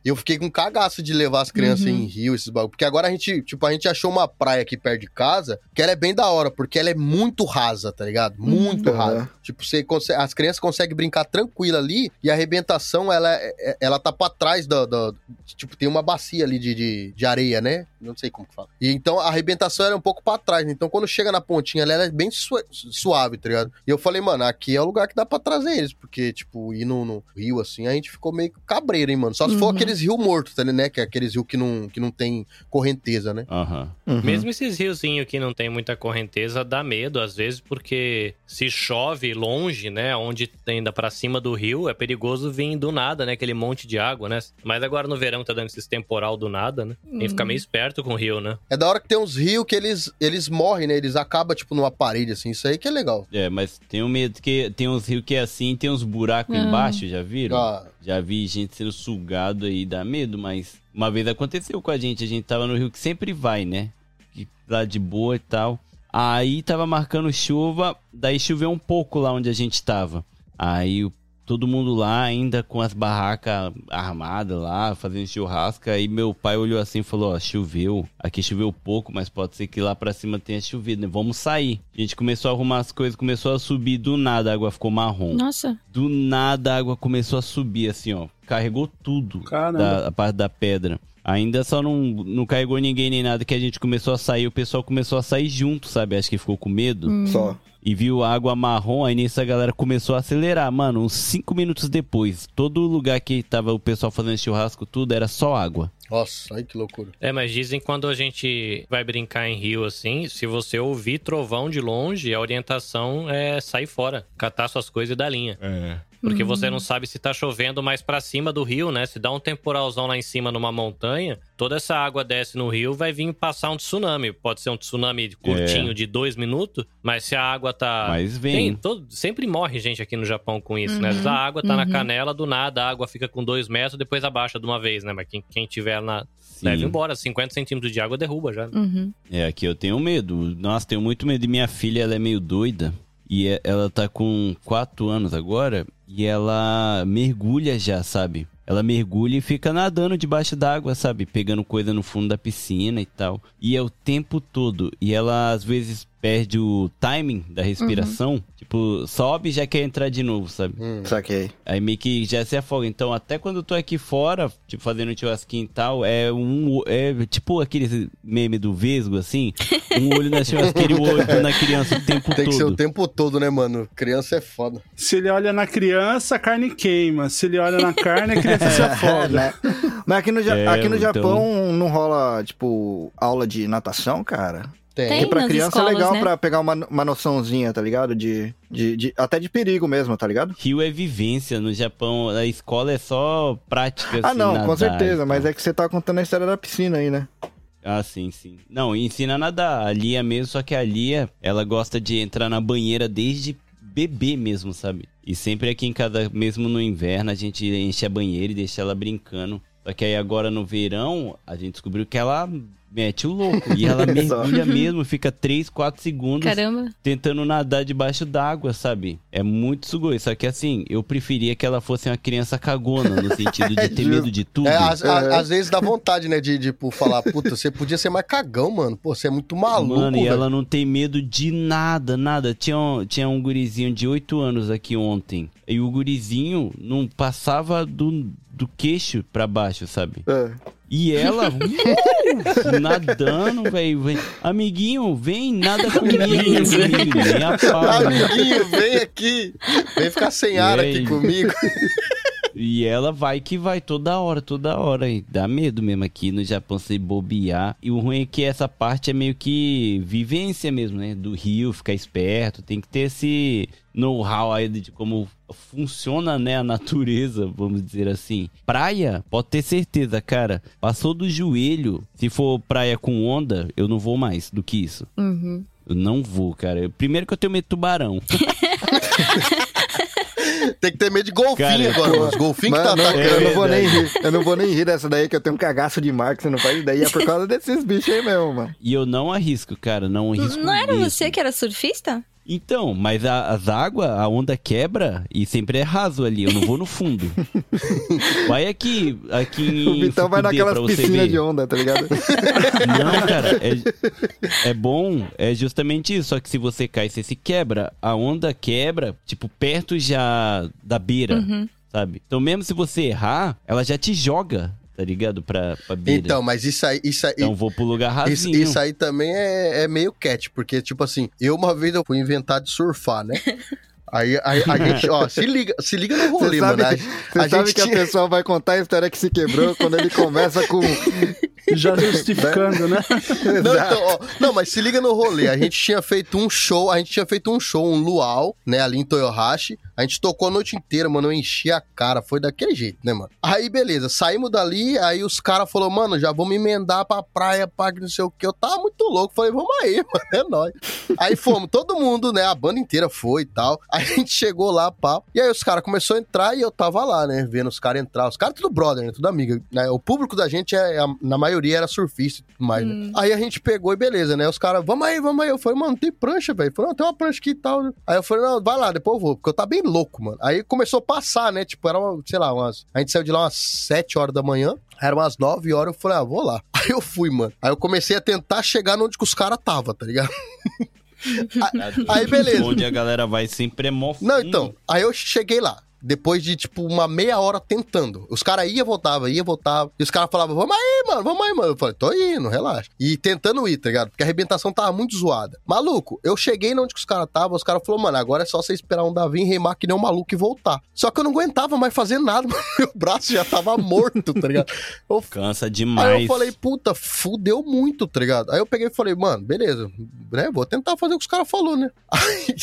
eu fiquei com cagaço de levar as crianças Uhum. em rio, esses bagulho. Porque agora a gente, tipo, a gente achou uma praia aqui perto de casa, que ela é bem da hora, porque ela é muito rasa, tá ligado? Muito Uhum. rasa. Tipo, você consegue, as crianças conseguem brincar tranquila ali, e a arrebentação, ela, é- ela tá pra trás da, da- Tipo, tem uma bacia ali de, de, de areia, né? Não sei como que fala. E então a arrebentação era um pouco pra trás, né? Então quando chega na pontinha, ela é bem sua- suave, tá ligado? E eu falei, mano, aqui é o lugar que dá pra trazer eles, porque, tipo, ir no, no rio assim, a gente ficou meio cabreiro, hein, mano? Só se for Uhum. aqueles rios mortos, tá ligado, né? Que é aqueles rios que não, que não tem correnteza, né? Aham. Uhum. Mesmo esses riozinhos que não tem muita correnteza, dá medo às vezes, porque se chove longe, né, onde tenda pra cima do rio, é perigoso vir do nada, né, aquele monte de água, né? Mas agora no verão tá dando esses temporal do nada, né? Tem que ficar meio esperto com o rio, né? É da hora que tem uns rios que eles, eles morrem, né? Eles acabam, tipo, numa parede, assim. Isso aí que é legal. É, mas tenho medo que tem uns rios que é assim, tem uns buracos Ah. embaixo, já viram? Ah, Já vi gente sendo sugado aí, dá medo, mas uma vez aconteceu com a gente, a gente tava no rio que sempre vai, né? Que lá de boa e tal. Aí tava marcando chuva, daí choveu um pouco lá onde a gente tava. Aí o- todo mundo lá ainda com as barracas armadas lá, fazendo churrasco. Aí meu pai olhou assim e falou: Ó, choveu. Aqui choveu pouco, mas pode ser que lá pra cima tenha chovido, né? Vamos sair. A gente começou a arrumar as coisas, começou a subir do nada, a água ficou marrom. Nossa. Do nada a água começou a subir assim, ó. carregou tudo Caramba. da a parte da pedra. Ainda só não, não carregou ninguém nem nada que a gente começou a sair, o pessoal começou a sair junto, sabe? Acho que ficou com medo. Só. E viu água marrom, aí nisso a galera começou a acelerar. Mano, uns 5 minutos depois, todo lugar que tava o pessoal fazendo churrasco, tudo era só água. Nossa, ai que loucura. É, mas dizem que quando a gente vai brincar em rio assim, se você ouvir trovão de longe, a orientação é sair fora, catar suas coisas e dar linha. Porque você não sabe se tá chovendo mais pra cima do rio, né? Se dá um temporalzão lá em cima numa montanha, toda essa água desce no rio, vai vir passar um tsunami. Pode ser um tsunami curtinho de dois minutos, mas se a água tá. Mas vem. Tem, todo- sempre morre gente aqui no Japão com isso, né? Às vezes a água tá na uhum. canela, do nada a água fica com dois metros, depois abaixa de uma vez, né? Mas quem, quem tiver na. Sim. Ir embora, 50 centímetros de água derruba já. Uhum. É, aqui eu tenho medo. Nossa, tenho muito medo. E minha filha, ela é meio doida. E é- ela tá com 4 anos agora. E ela mergulha já, sabe? Ela mergulha e fica nadando debaixo d'água, sabe? Pegando coisa no fundo da piscina e tal. E é o tempo todo. E ela, às vezes, perde o timing da respiração. Tipo, sobe e já quer entrar de novo, sabe? Saquei. Aí meio que já se afoga. Então, até quando eu tô aqui fora, tipo, fazendo churrasquinho e tal, é um. É tipo aquele meme do Vesgo, assim. Um olho na churrasqueira e o outro na criança o tempo Tem que ser o todo. tempo todo, né, mano? Criança é foda. Se ele olha na criança, a carne queima. Se ele olha na carne, a criança se afoga. né? Mas aqui no, Ja- É, aqui no então- Japão não rola, tipo, aula de natação, cara? Tem. Tem. Porque pra criança escolas, é legal né? pra pegar uma, uma noçãozinha, tá ligado? De, de, de- até de perigo mesmo, tá ligado? Rio é vivência. No Japão, a escola é só prática. ah, assim, não, nadar com certeza, mas é que você tá contando a história da piscina aí, né? Ah, sim, sim. Não, ensina a nadar. A Lia mesmo, só que a Lia, ela gosta de entrar na banheira desde bebê mesmo, sabe? E sempre aqui em casa, mesmo no inverno, a gente enche a banheira e deixa ela brincando. Só que aí agora no verão, a gente descobriu que ela mete o louco. E ela mergulha mesmo, fica 3, 4 segundos Caramba. tentando nadar debaixo d'água, sabe? É muito sugoi. Só que assim, eu preferia que ela fosse uma criança cagona, no sentido de ter Justo. medo de tudo. É, às, É. às vezes dá vontade, né, de, tipo, falar, puta, você podia ser mais cagão, mano. Pô, você é muito maluco, Mano, e velho. ela não tem medo de nada, nada. Tinha um, tinha um gurizinho de 8 anos aqui ontem. E o gurizinho não passava do, do queixo pra baixo, sabe? É. E ela, uh, nadando, velho. Amiguinho, vem, nada comigo. Amiguinho, vem. Amiguinho, vem aqui. Vem ficar sem ar aqui comigo. E ela vai que vai toda hora, toda hora. E dá medo mesmo aqui no Japão se bobear. E o ruim é que essa parte é meio que vivência mesmo, né? Do rio, ficar esperto. Tem que ter esse know-how aí de como funciona, né? A natureza, vamos dizer assim. Praia, pode ter certeza, cara. Passou do joelho. Se for praia com onda, eu não vou mais do que isso. Uhum. Eu não vou, cara. Primeiro que eu tenho medo de tubarão. Tem que ter medo de golfinho Cara, agora, mano. Os golfinhos que tá Mano, atacando. eu não vou nem rir. Eu não vou nem rir dessa daí, que eu tenho um cagaço de mar que você não faz ideia. E é por causa desses bichos aí mesmo, mano. E eu não arrisco, cara. Não arrisco. Não era mesmo. você que era surfista? Então, mas a- as águas, a onda quebra e sempre é raso ali. Eu não vou no fundo. vai aqui, aqui em O Vitão vai naquelas piscinas de onda, tá ligado? Não, cara, é, é bom, é justamente isso. Só que se você cai, você se quebra. A onda quebra, tipo, perto já da beira, Uhum. sabe? Então, mesmo se você errar, ela já te joga, tá ligado? Pra, pra beira. Então, mas isso aí, isso aí, Então, vou pro lugar Isso, rasinho. isso aí também é, é meio cat, porque, tipo assim, eu uma vez eu fui inventar de surfar, né? Aí, aí a gente, ó, se liga, se liga no rolê, sabe, mano. A, você a sabe gente que a pessoa vai contar a história que se quebrou quando ele começa com. Já justificando, né? Não, então, ó, não, mas se liga no rolê. A gente tinha feito um show, a gente tinha feito um show, um luau, né, ali em Toyohashi. A gente tocou a noite inteira, mano. Eu enchi a cara. Foi daquele jeito, né, mano? Aí, beleza. Saímos dali, aí os caras falaram, mano, já vamos emendar pra praia, pra não sei o que. Eu tava muito louco. Falei, vamos aí, mano, é nóis. Aí fomos, todo mundo, né? A banda inteira foi e tal. Aí a gente chegou lá, pá. E aí os caras começaram a entrar e eu tava lá, né? Vendo os caras entrar. Os caras tudo brother, né? Tudo amiga. Né? O público da gente, é, é- na maioria, era surfista e tudo mais, né? Aí a gente pegou e beleza, né? Os caras, vamos aí, vamos aí. Eu falei, mano, tem prancha, velho. Falei, não, tem uma prancha aqui e tal. né? Aí eu falei, não, vai lá, depois eu vou. Porque eu tava bem louco, mano. Aí começou a passar, né? Tipo, era, uma, sei lá, umas... A gente saiu de lá umas 7 horas da manhã. Era umas 9 horas, eu falei, ah, vou lá. Aí eu fui, mano. Aí eu comecei a tentar chegar onde que os caras tava, tá ligado? Aí, beleza. Onde a galera vai sempre é mó Não, então, aí eu cheguei lá. Depois de, tipo, uma meia hora tentando. Os caras iam, voltava, ia, voltava. E os caras falavam, vamos aí, mano, vamos aí, mano. Eu falei, tô indo, relaxa. E tentando ir, tá ligado? Porque a arrebentação tava muito zoada. Maluco, eu cheguei onde que os caras estavam, os caras falaram, mano, agora é só você esperar um Davi remar que nem um maluco e voltar. Só que eu não aguentava mais fazer nada, mano. Meu braço já tava morto, tá ligado? Eu Cansa Aí demais. eu falei, puta, fudeu muito, tá ligado? Aí eu peguei e falei, mano, beleza, né? Vou tentar fazer o que os caras falaram, né? Aí,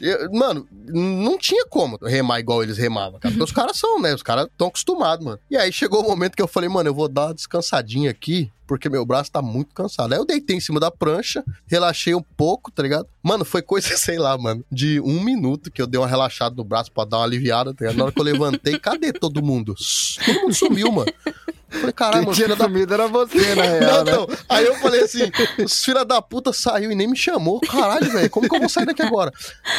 eu- mano, não tinha como remar igual eles remavam, cara. Porque os caras são, né? Os caras estão acostumados, mano. E aí chegou o momento que eu falei, mano, eu vou dar uma descansadinha aqui, porque meu braço tá muito cansado. Aí eu deitei em cima da prancha, relaxei um pouco, tá ligado? Mano, foi coisa, sei lá, mano, de um minuto que eu dei uma relaxada no braço pra dar uma aliviada, tá ligado? Na hora que eu levantei, cadê todo mundo? Todo mundo sumiu, mano. Eu Falei, caralho, mano, filha da sumido era você, na não, real, né? não. Aí eu falei assim: os filha da puta saiu e nem me chamou. Caralho, velho, como que eu vou sair daqui agora?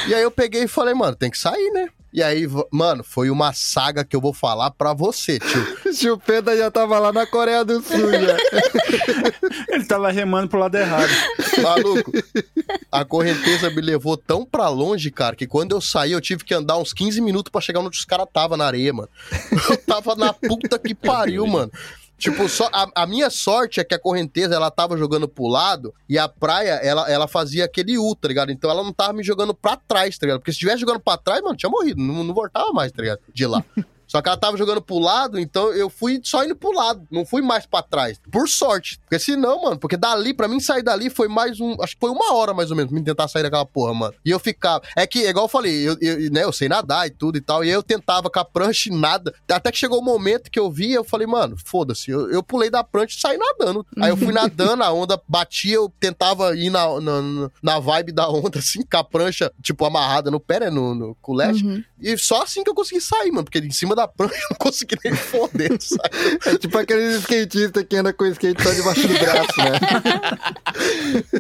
E aí eu peguei e falei, mano, tem que sair, né? E aí, mano, foi uma saga que eu vou falar pra você, tio. O Chupeta já tava lá na Coreia do Sul, já. Ele tava remando pro lado errado. Maluco, a correnteza me levou tão pra longe, cara, que quando eu saí, eu tive que andar uns 15 minutos pra chegar onde os caras tava na areia, mano. Eu tava na puta que pariu, mano. Tipo, só a, a minha sorte é que a correnteza ela tava jogando pro lado e a praia ela, ela fazia aquele U, tá ligado? Então ela não tava me jogando pra trás, tá ligado? Porque se estivesse jogando pra trás, mano, tinha morrido, não, não voltava mais, tá ligado? De lá. Só que ela tava jogando pro lado, então eu fui só indo pro lado, não fui mais pra trás. Por sorte. Porque senão, mano, porque dali, pra mim sair dali foi mais um. Acho que foi uma hora mais ou menos pra mim tentar sair daquela porra, mano. E eu ficava. É que, igual eu falei, eu, eu, né, eu sei nadar e tudo e tal. E aí eu tentava com a prancha e nada. Até que chegou o momento que eu vi, eu falei, mano, foda-se. Eu, eu pulei da prancha e saí nadando. Aí eu fui nadando, a onda batia, eu tentava ir na, na, na vibe da onda, assim, com a prancha, tipo, amarrada no pé, né? No, no culete. Uhum. E só assim que eu consegui sair, mano. Porque em cima da prancha eu não consegui nem foder, sabe? É tipo aqueles skatistas que anda com o skate só debaixo do braço, né?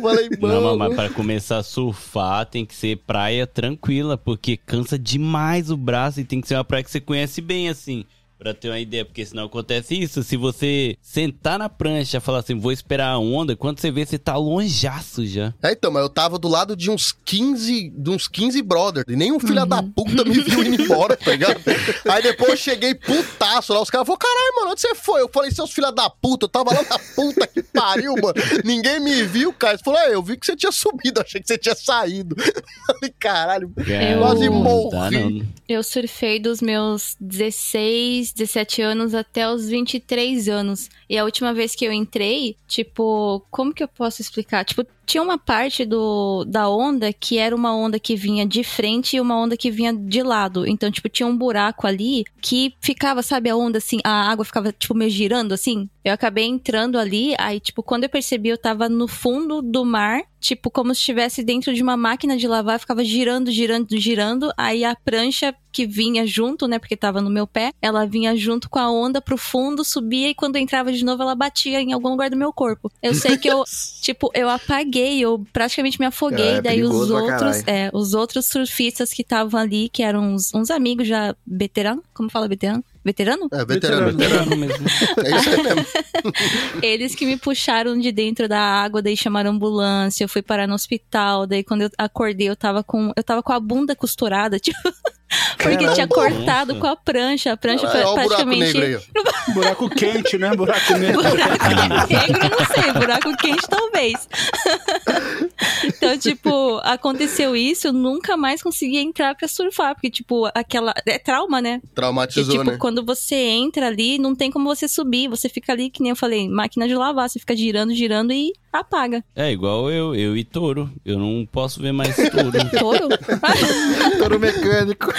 Falei, Não, mano. mas para começar a surfar tem que ser praia tranquila, porque cansa demais o braço e tem que ser uma praia que você conhece bem, assim. Pra ter uma ideia, porque senão acontece isso. Se você sentar na prancha e falar assim, vou esperar a onda, quando você vê, você tá longeaço já. É, então, mas eu tava do lado de uns 15, de uns 15 brothers. E nenhum filho da puta me viu indo embora, tá ligado? Aí depois eu cheguei putaço lá. Os caras falaram, caralho, mano, onde você foi? Eu falei, seus filha da puta, eu tava lá na puta que pariu, mano. Ninguém me viu, cara. Eles falaram, é, eu vi que você tinha subido, achei que você tinha saído. Falei, caralho, Cara, quase morri. Eu surfei dos meus 16, 17 anos até os 23 anos. E a última vez que eu entrei, tipo, como que eu posso explicar? Tipo, tinha uma parte do, da onda que era uma onda que vinha de frente e uma onda que vinha de lado. Então, tipo, tinha um buraco ali que ficava, sabe, a onda assim, a água ficava, tipo, meio girando assim. Eu acabei entrando ali, aí, tipo, quando eu percebi, eu tava no fundo do mar, tipo, como se estivesse dentro de uma máquina de lavar, ficava girando, girando, girando. Aí a prancha que vinha junto, né, porque tava no meu pé, ela vinha junto com a onda pro fundo, subia e quando entrava de novo, ela batia em algum lugar do meu corpo. Eu sei que eu, tipo, eu apaguei, eu praticamente me afoguei, É, daí os outros, é, os outros surfistas que estavam ali, que eram uns, uns amigos já veterano, como fala veterano? Veterano? É, veterano, Veterano. veterano. mesmo. É isso aí mesmo. Eles que me puxaram de dentro da água, daí chamaram ambulância, eu fui parar no hospital, daí quando eu acordei eu tava com, eu tava com a bunda costurada, tipo, porque Caramba. tinha cortado Nossa. com a prancha, a prancha buraco praticamente ó. Buraco quente, né? Buraco negro. Buraco negro, não sei, buraco quente talvez. então, tipo, aconteceu isso, eu nunca mais consegui entrar pra surfar, porque, tipo, aquela. É trauma, né? E, Traumatizou, tipo, né? quando você entra ali, não tem como você subir. Você fica ali, que nem eu falei, máquina de lavar. Você fica girando, girando e apaga. É igual eu, eu e touro. Eu não posso ver mais touro. Touro? Touro mecânico.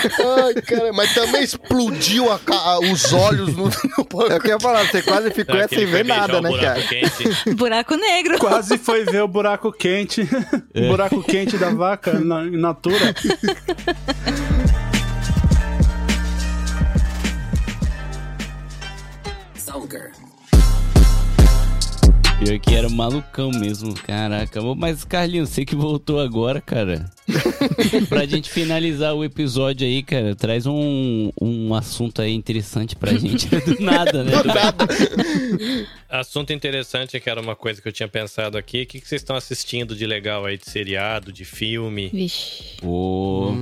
Ai, cara, mas também explodiu a a- os olhos no, no É o que eu ia falar, você quase ficou Será é sem foi ver nada, né, buraco cara? quente? Buraco negro. Quase foi ver o buraco quente. O buraco quente da vaca na, in natura. Pior que era malucão mesmo, caraca. Mas, Carlinhos, você que voltou agora, cara. pra gente finalizar o episódio aí, cara, traz um, um assunto aí interessante pra gente. Do nada, né? Do nada. Assunto interessante, que era uma coisa que eu tinha pensado aqui. O que, que vocês estão assistindo de legal aí, de seriado, de filme? Vixe. Pô,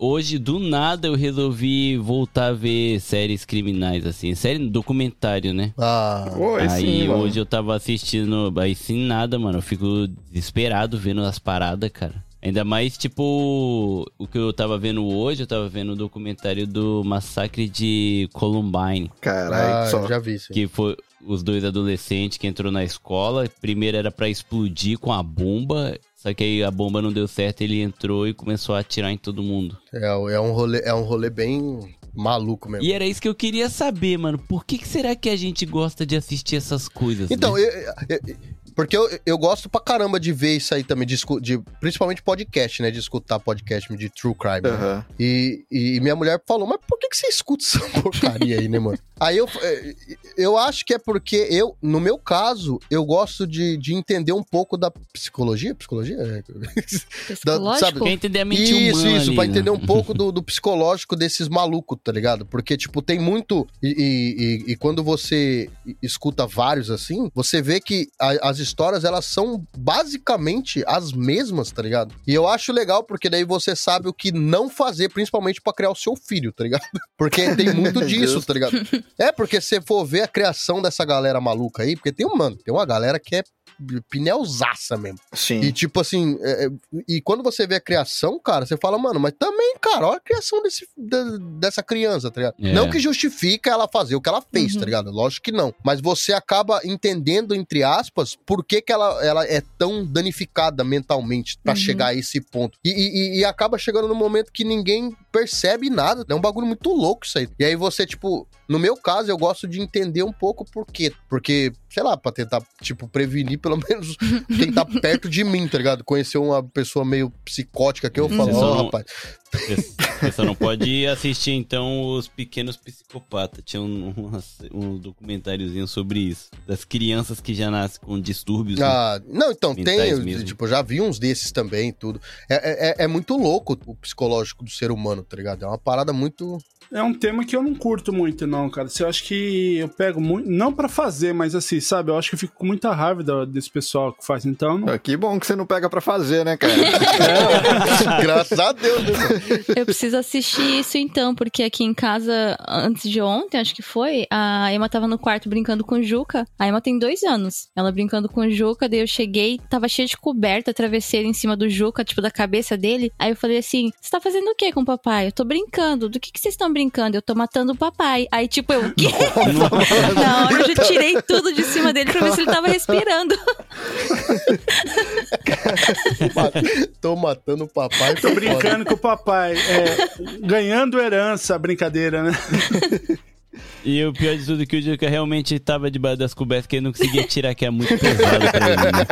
hoje, do nada, eu resolvi voltar a ver séries criminais, assim. Série documentário, né? Ah, Oi, aí sim, mano. hoje eu tava assistindo, aí sim nada, mano. Eu fico desesperado vendo as paradas, cara. Ainda mais, tipo, o que eu tava vendo hoje, eu tava vendo o documentário do massacre de Columbine. Caralho, ah, só. já vi isso. Que foi os dois adolescentes que entrou na escola. Primeiro era pra explodir com a bomba, só que aí a bomba não deu certo, ele entrou e começou a atirar em todo mundo. É, é um rolê, é um rolê bem maluco mesmo. E era isso que eu queria saber, mano. Por que, que será que a gente gosta de assistir essas coisas? Então, né? eu- eu- porque eu, eu gosto pra caramba de ver isso aí também, de, de- principalmente podcast, né? De escutar podcast de true crime. né? Aham. E, e minha mulher falou, mas por que, que você escuta essa porcaria aí, né, mano? Aí eu, eh, eu acho que é porque eu, no meu caso, eu gosto de, de entender um pouco da psicologia. Psicologia? É. Psicológico? sabe, Quer entender a mente Isso, humana isso, ali, pra né? entender um pouco do, do psicológico desses malucos, tá ligado? Porque, tipo, tem muito. E, e- e- e quando você escuta vários assim, você vê que a- as histórias elas são basicamente as mesmas, tá ligado? E eu acho legal porque daí você sabe o que não fazer, principalmente pra criar o seu filho, tá ligado? Porque tem muito disso, tá ligado? É, porque se for ver a criação dessa galera maluca aí, porque tem um, mano, tem uma galera que é pneuzaça mesmo. Sim. E tipo assim, é, é, e quando você vê a criação, cara, você fala, mano, mas também, cara, olha a criação desse, da- dessa criança, tá ligado? É. Não que justifica ela fazer o que ela fez, Uhum. tá ligado? Lógico que não. Mas você acaba entendendo, entre aspas, por que, que ela, ela é tão danificada mentalmente pra Uhum. chegar a esse ponto. E, e- e acaba chegando num momento que ninguém percebe nada. É um bagulho muito louco isso aí. E aí você, tipo, no meu caso, eu gosto de entender um pouco por quê. Porque, sei lá, pra tentar, tipo, prevenir pelo menos quem tá perto de mim, tá ligado? Conhecer uma pessoa meio psicótica que eu falo, Você ó, não- rapaz. Você não pode assistir, então, Os Pequenos Psicopatas. Tinha um, um, um documentáriozinho sobre isso. Das crianças que já nascem com distúrbios. né? Ah, não, então, Mentais tem, mesmo. tipo, já vi uns desses também tudo. É, é, é muito louco o psicológico do ser humano, tá ligado? É uma parada muito. É um tema que eu não curto muito, não, cara. Eu acho que eu pego muito. Não pra fazer, mas assim, sabe? Eu acho que eu fico com muita raiva desse pessoal que faz. Então, não- Ah, Que bom que você não pega pra fazer, né, cara? Graças a Deus, né? Eu preciso assistir isso então, porque aqui em casa, antes de ontem, acho que foi, a Emma tava no quarto brincando com o Juca. A Emma tem dois anos. Ela brincando com o Juca, daí eu cheguei, tava cheia de coberta, travesseiro em cima do Juca, tipo, da cabeça dele. Aí eu falei assim: Você tá fazendo o que com o papai? Eu tô brincando. Do que, que vocês estão brincando? Eu tô matando o papai. Aí, tipo, eu, o quê? Na hora eu já tirei tudo de cima dele pra ver se ele tava respirando. Tô matando o papai. tô brincando com o papai. É, ganhando herança, brincadeira, né? E o pior de tudo é que o Juca realmente tava debaixo das cobertas que ele não conseguia tirar, que é muito pesado pra ele, né?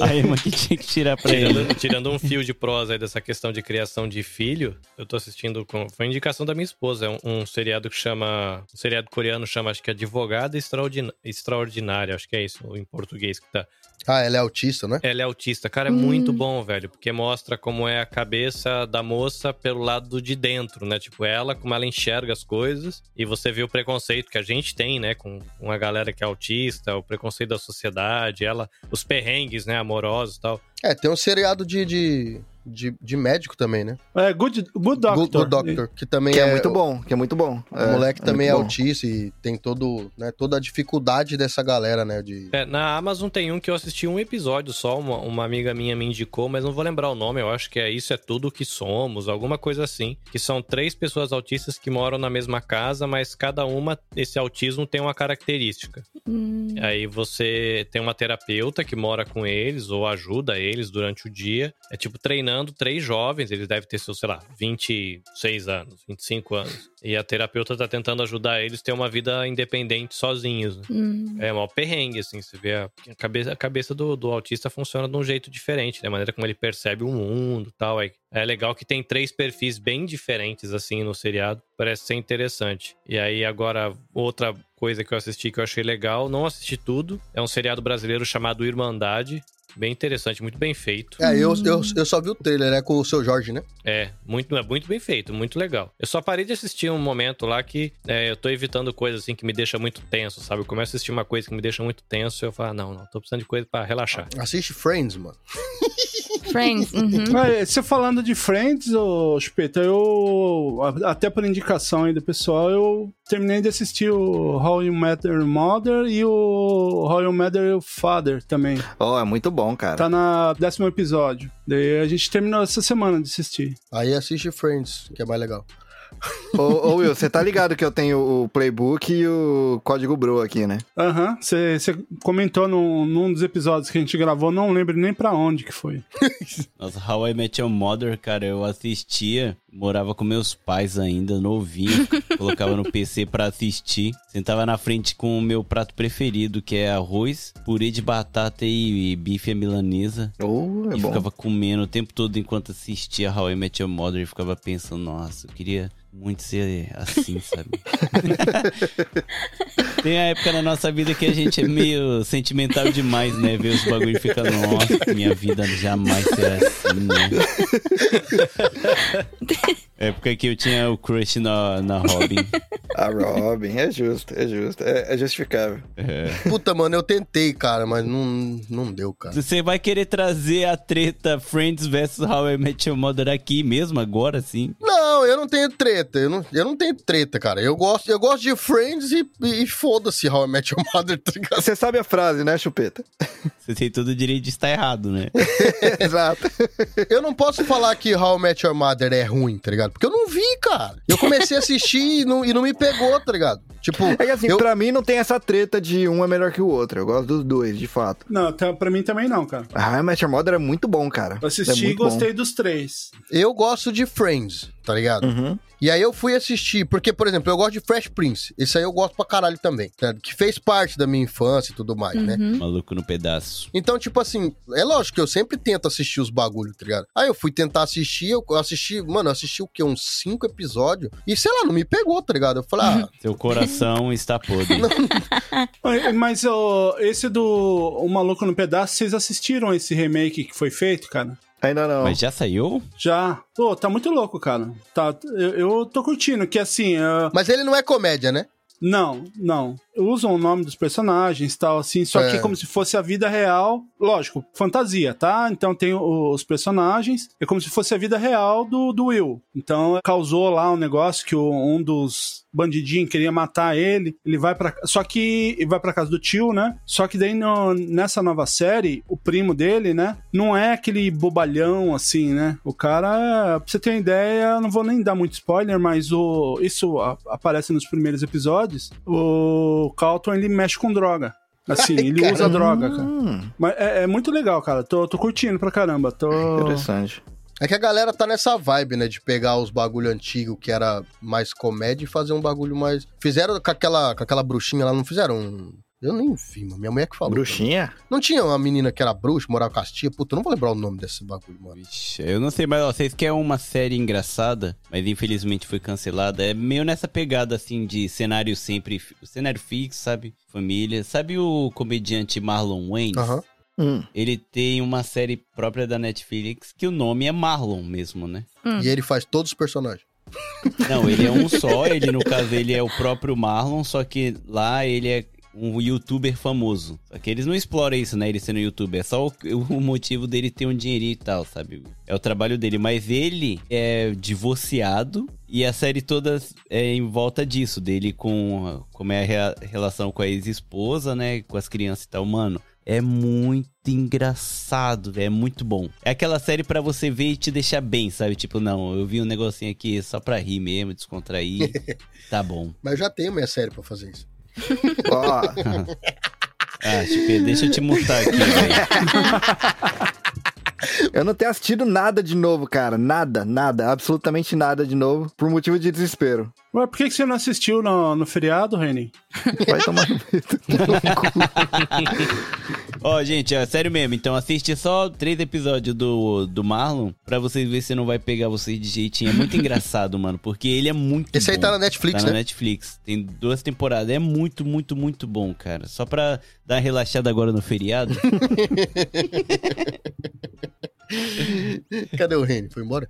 A Emma que tinha que tirar pra ele. Tirando, tirando um fio de prosa aí dessa questão de criação de filho, eu tô assistindo com. Foi indicação da minha esposa. É um, um seriado que chama. Um seriado coreano chama, acho que Advogada Extraordina- Extraordinária. Acho que é isso em português que tá. Ah, ela é autista, né? Ela é autista. Cara, é muito bom, velho, porque mostra como é a cabeça da moça pelo lado de dentro, né? Tipo, ela, como ela enxerga as coisas. E você vê o preconceito que a gente tem, né? Com, com a galera que é autista, o preconceito da sociedade, ela, os perrengues, né? Amorosos e tal. É, tem um seriado de, de, de, de médico também, né? É, Good, good Doctor. Good, Good Doctor, que também que é, muito bom, que é muito bom. O moleque também é muito bom. autista e tem todo, né, toda a dificuldade dessa galera, né? De... É, na Amazon tem um que eu assisti um episódio só, uma, uma amiga minha me indicou, mas não vou lembrar o nome, eu acho que é Isso é Tudo que Somos, alguma coisa assim. Que são três pessoas autistas que moram na mesma casa, mas cada uma, esse autismo tem uma característica. Hum, Aí você tem uma terapeuta que mora com eles ou ajuda eles durante o dia. É tipo treinando três jovens, eles devem ter seus, sei lá, 26 anos, 25 anos. E a terapeuta tá tentando ajudar eles a ter uma vida independente sozinhos. né? hum. É mó perrengue, assim. Você vê a cabeça, a cabeça do, do autista funciona de um jeito diferente, né? A maneira como ele percebe o mundo e tal. É, é legal que tem três perfis bem diferentes, assim, no seriado. Parece ser interessante. E aí, agora, outra coisa que eu assisti que eu achei legal, não assisti tudo. É um seriado brasileiro chamado Irmandade. Bem interessante, muito bem feito. É, eu, eu, eu só vi o trailer, né? Com o seu Jorge, né? É, muito, é muito bem feito, muito legal. Eu só parei de assistir um momento lá que é, eu tô evitando coisas assim que me deixa muito tenso, sabe? Eu começo a assistir uma coisa que me deixa muito tenso e eu falo, ah, não, não, tô precisando de coisa pra relaxar. Assiste Friends, mano. Friends, uhum. Ah, Você falando de Friends, ô Chupeta, eu. Até por indicação aí do pessoal, eu terminei de assistir o How You Met Your Mother e o How You Met Your Father também. Oh, é muito bom, cara. Tá na décimo episódio. Daí a gente terminou essa semana de assistir. Aí assiste Friends, que é mais legal. Ô, ô, Will, você tá ligado que eu tenho o playbook e o código Bro aqui, né? Aham, você comentou num, num dos episódios que a gente gravou, não lembro nem pra onde que foi. Nossa, How I Met Your Mother, cara, eu assistia, morava com meus pais ainda, novinho, colocava no PC pra assistir, sentava na frente com o meu prato preferido, que é arroz, purê de batata e, bife à milanesa. Oh, é e bom. ficava comendo o tempo todo enquanto assistia How I Met Your Mother e ficava pensando, nossa, eu queria muito ser assim, sabe? Tem a época na nossa vida que a gente é meio sentimental demais, né? Ver os bagulho e fica, nossa, minha vida jamais será assim, né? Época que eu tinha o crush na, na Robin. A Robin, é justo, é justo. É, é justificável. É. Puta, mano, eu tentei, cara, mas não, não deu, cara. Você vai querer trazer a treta Friends vs How I Met Your Mother aqui mesmo, agora sim? Não, eu não tenho treta. Eu não, eu não tenho treta, cara. Eu gosto, eu gosto de Friends e, e foda-se How I Met Your Mother, tá ligado? Você sabe a frase, né, Chupeta? Você tem todo o direito de estar errado, né? Exato. Eu não posso falar que How I Met Your Mother é ruim, tá ligado? Porque eu não vi, cara. Eu comecei a assistir e não, e não me pegou, tá ligado? Tipo, É que assim, eu, pra mim não tem essa treta de um é melhor que o outro. Eu gosto dos dois, de fato. Não, tá, pra mim também não, cara. Ah, Your Mother é muito bom, cara. Eu assisti é e muito bom. gostei dos três. eu gosto de Friends, tá ligado? Uhum. E aí eu fui assistir, porque, por exemplo, eu gosto de Fresh Prince. Esse aí eu gosto pra caralho também, tá? Que fez parte da minha infância e tudo mais, né? Uhum. Maluco no pedaço. Então, tipo assim, é lógico que eu sempre tento assistir os bagulhos, tá ligado? Aí eu fui tentar assistir, eu assisti, mano, eu assisti o quê? Uns cinco episódios. E sei lá, não me pegou, tá ligado? Eu falei, ah, Seu coração está podre. Mas- Mas ó, esse do O Maluco no Pedaço, vocês assistiram esse remake que foi feito, cara? Ainda não. Mas já saiu? Já. Pô, tá muito louco, cara. Tá, eu, eu tô curtindo, que assim. é, mas ele não é comédia, né? Não, não. Usam o nome dos personagens e tal, assim, só que É. como se fosse a vida real. Lógico, fantasia, tá? Então tem os personagens, é como se fosse a vida real do, do Will. Então causou lá um negócio que um dos bandidinhos queria matar ele. Ele vai pra. Só que. Vai pra casa do tio, né? Só que daí no- nessa nova série, o primo dele, né? Não é aquele bobalhão assim, né? O cara, pra você ter uma ideia, eu não vou nem dar muito spoiler, mas o, isso aparece nos primeiros episódios. O Calton ele mexe com droga. Assim, Ai, ele cara. usa droga, cara. Mas é, é muito legal, cara. Tô, tô curtindo pra caramba. Tô. interessante. É que a galera tá nessa vibe, né? De pegar os bagulho antigo que era mais comédia e fazer um bagulho mais. Fizeram com aquela, com aquela bruxinha lá, não fizeram um. Eu nem vi, mano. Minha mulher que falou. Bruxinha? Não tinha uma menina que era bruxa, morava com as tia? Puta, eu não vou lembrar o nome desse bagulho, mano. Vixe, eu não sei, mas ó, vocês querem uma série engraçada, mas infelizmente foi cancelada. É meio nessa pegada assim de cenário sempre. Cenário fixo, sabe? Família. Sabe o comediante Marlon Wayans? Aham. Hum. Ele tem uma série própria da Netflix que o nome é Marlon mesmo, né? E ele faz todos os personagens. Não, ele é um só, ele no caso ele é o próprio Marlon, só que lá ele é um youtuber famoso. Só que eles não exploram isso, né? Ele sendo youtuber. É só o, o motivo dele ter um dinheirinho e tal, sabe? É o trabalho dele. Mas ele é divorciado e a série toda é em volta disso, dele com como é a relação com a ex-esposa, né? Com as crianças e tal. Mano, é muito engraçado. É muito bom. É aquela série pra você ver e te deixar bem, sabe? Tipo, não, eu vi um negocinho aqui só pra rir mesmo, descontrair. tá bom. Mas eu já tenho minha série pra fazer isso. Ó, Ah, Chipe, deixa eu te mutar aqui, velho. eu não tenho assistido nada de novo, cara. Nada, nada, absolutamente nada de novo, por motivo de desespero. Ué, por que, que você não assistiu no, no feriado, Reni? Vai tomar no Ó, gente, é sério mesmo. Então assiste só três episódios do, do Marlon pra vocês verem se não vai pegar vocês de jeitinho. É muito engraçado, mano, porque ele é muito Esse aí bom. tá na Netflix, Tá na né? Netflix. Tem duas temporadas. É muito, muito, muito bom, cara. Só pra dar uma relaxada agora no feriado. Cadê o Reni? Foi embora?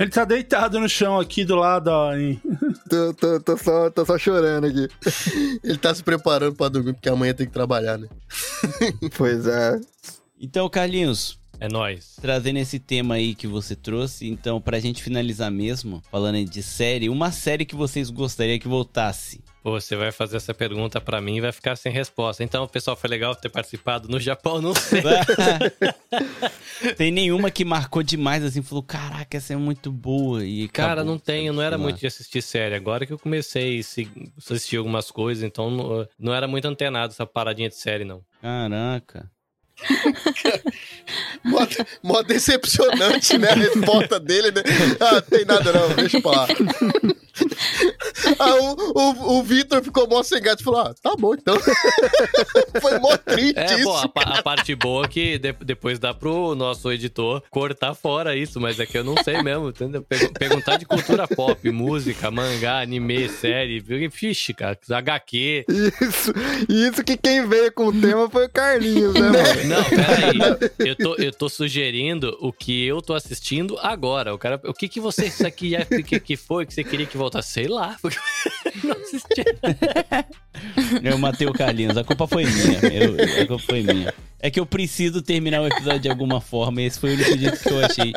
Ele tá deitado no chão aqui do lado, ó. em- tô, tô, tô só, tô só chorando aqui. Ele tá se preparando pra dormir porque amanhã tem que trabalhar, né? Pois é. Então, Carlinhos, É nóis. trazendo esse tema aí que você trouxe, então, pra gente finalizar mesmo, falando aí de série, uma série que vocês gostariam que voltasse. Pô, Você vai fazer essa pergunta pra mim e vai ficar sem resposta. Então, pessoal, foi legal ter participado no Japão, não sei. Tem nenhuma que marcou demais, assim, falou, caraca, essa é muito boa. E Cara, acabou. não tenho, não era muito de assistir série. Agora que eu comecei a se- assistir algumas coisas, então não, não era muito antenado essa paradinha de série, não. Caraca. Mó, mó decepcionante, né? A resposta dele, né? Ah, tem nada não, deixa pra lá. Ah, o, o, o Vitor ficou mó sem gato e falou: Ah, tá bom então. Foi mó triste É, isso. bom, a, a parte boa é que de- depois dá pro nosso editor cortar fora isso, mas é que eu não sei mesmo, entendeu? Perguntar de cultura pop, música, mangá, anime, série, fixe, cara, HQ. Isso, isso que quem veio com o tema foi o Carlinhos, né, mano? Não, peraí. Eu tô, eu tô sugerindo o que eu tô assistindo agora. O, cara, o que que você, isso aqui já, que, que foi que você queria que voltasse? Sei lá. Porque não. Eu matei o Carlinhos, a culpa foi minha. eu- a culpa foi minha. É que eu preciso terminar o episódio de alguma forma, e esse foi o único jeito que eu achei.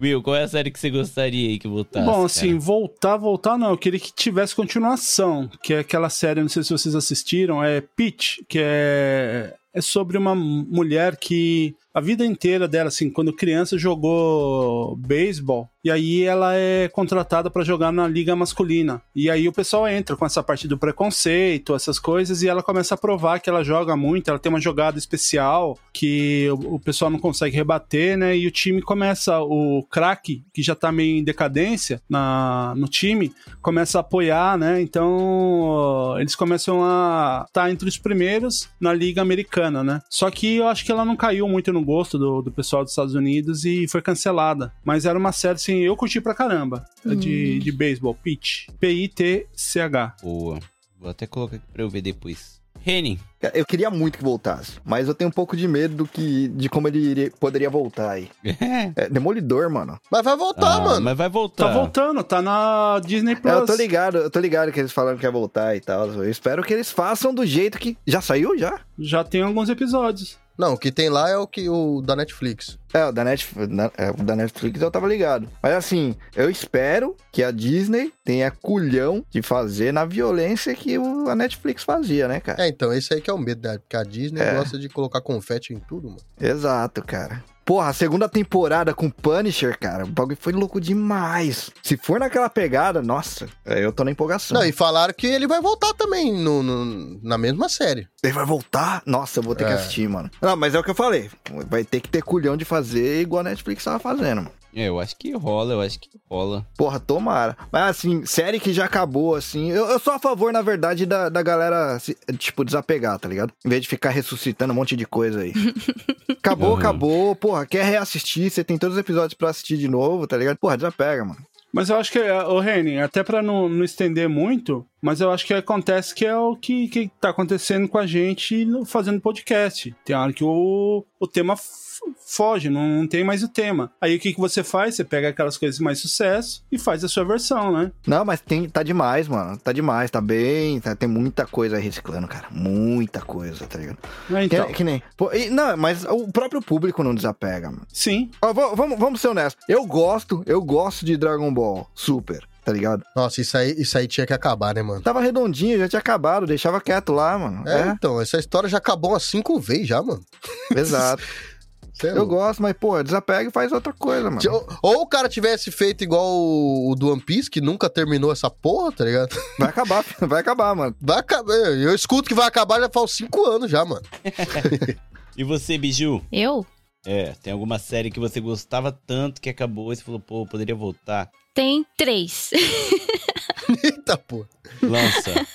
Will, qual é a série que você gostaria que voltasse? Bom, cara? assim, voltar, voltar não. Eu queria que tivesse continuação, que é aquela série, não sei se vocês assistiram, é Peach, que é, é sobre uma mulher que a vida inteira dela, assim, quando criança jogou beisebol, e aí ela é contratada pra jogar na liga masculina. E aí o pessoal entra com essa parte do preconceito, essas coisas, e ela começa a provar que ela joga muito, ela tem uma jogada especial que o, o pessoal não consegue rebater, né? E o time começa, o craque, que já tá meio em decadência na, no time, começa a apoiar, né? Então eles começam a estar entre os primeiros na liga americana, né? Só que eu acho que ela não caiu muito no gosto do, do pessoal dos Estados Unidos e foi cancelada. Mas era uma série, assim, eu curti pra caramba. De, de beisebol, Pitch. P-I-T-C-H. Boa. Vou até colocar aqui pra eu ver depois. Reni. Cara, Eu queria muito que voltasse, mas eu tenho um pouco de medo do que, de como ele iria- poderia voltar aí. É, Demolidor, mano. Mas vai voltar, Ah, mano. Mas vai voltar. Tá voltando, tá na Disney Plus. É, eu tô ligado, eu tô ligado que eles falaram que ia voltar e tal. Eu espero que eles façam do jeito que. Já saiu já? Já tem alguns episódios. Não, o que tem lá é o que o da Netflix. É, o da, Netflix, é, o da Netflix eu tava ligado. Mas assim, eu espero que a Disney tenha culhão de fazer na violência que o- a Netflix fazia, né, cara? É, então, esse aí que é o medo, né? Porque a Disney É. gosta de colocar confete em tudo, mano. Exato, cara. Porra, a segunda temporada com Punisher, cara, o bagulho foi louco demais. Se for naquela pegada, nossa, eu tô na empolgação. Não, e falaram que ele vai voltar também no, no- na mesma série. Ele vai voltar? Nossa, eu vou ter que É. assistir, mano. Não, mas é o que eu falei. Vai ter que ter culhão de fazer igual a Netflix tava fazendo, mano. É, eu acho que rola, eu acho que rola. Porra, tomara. Mas assim, série que já acabou, assim. Eu, eu sou a favor, na verdade, da, da galera, se- tipo, desapegar, tá ligado? Em vez de ficar ressuscitando um monte de coisa aí. Acabou, Uhum. acabou. Porra, quer reassistir? Você tem todos os episódios pra assistir de novo, tá ligado? Porra, desapega, mano. Mas eu acho que, o Reni, até pra não, não estender muito, mas eu acho que acontece que é o que, que tá acontecendo com a gente fazendo podcast. Tem hora que o, o tema foge, não, não tem mais o tema. Aí o que, que você faz? Você pega aquelas coisas mais sucesso e faz a sua versão, né? Não, mas tem, tá demais, mano. Tá demais, tá bem. tá- tem muita coisa aí reciclando, cara. Muita coisa, tá ligado? É, Então, Que, que nem. Pô, e- não, mas o próprio público não desapega, mano. sim. Ó, va- vamos, vamos ser honestos. Eu gosto, eu gosto de Dragon Ball Super, tá ligado? Nossa, isso aí, isso aí tinha que acabar, né, mano? Tava redondinho, já tinha acabado, deixava quieto lá, mano. É, É, então, essa história já acabou umas cinco vezes já, mano. exato. Eu louco. gosto, mas, pô, desapega e faz outra coisa, mano. Ou, ou o cara tivesse feito igual o, o do One Piece, que nunca terminou essa porra, tá ligado? Vai acabar, vai acabar, mano. Vai acabar. Eu escuto que vai acabar já faz uns cinco anos já, mano. E você, Biju? Eu? É, tem alguma série que você gostava tanto que acabou e você falou, pô, poderia voltar? Tem três. Eita, porra. Lança.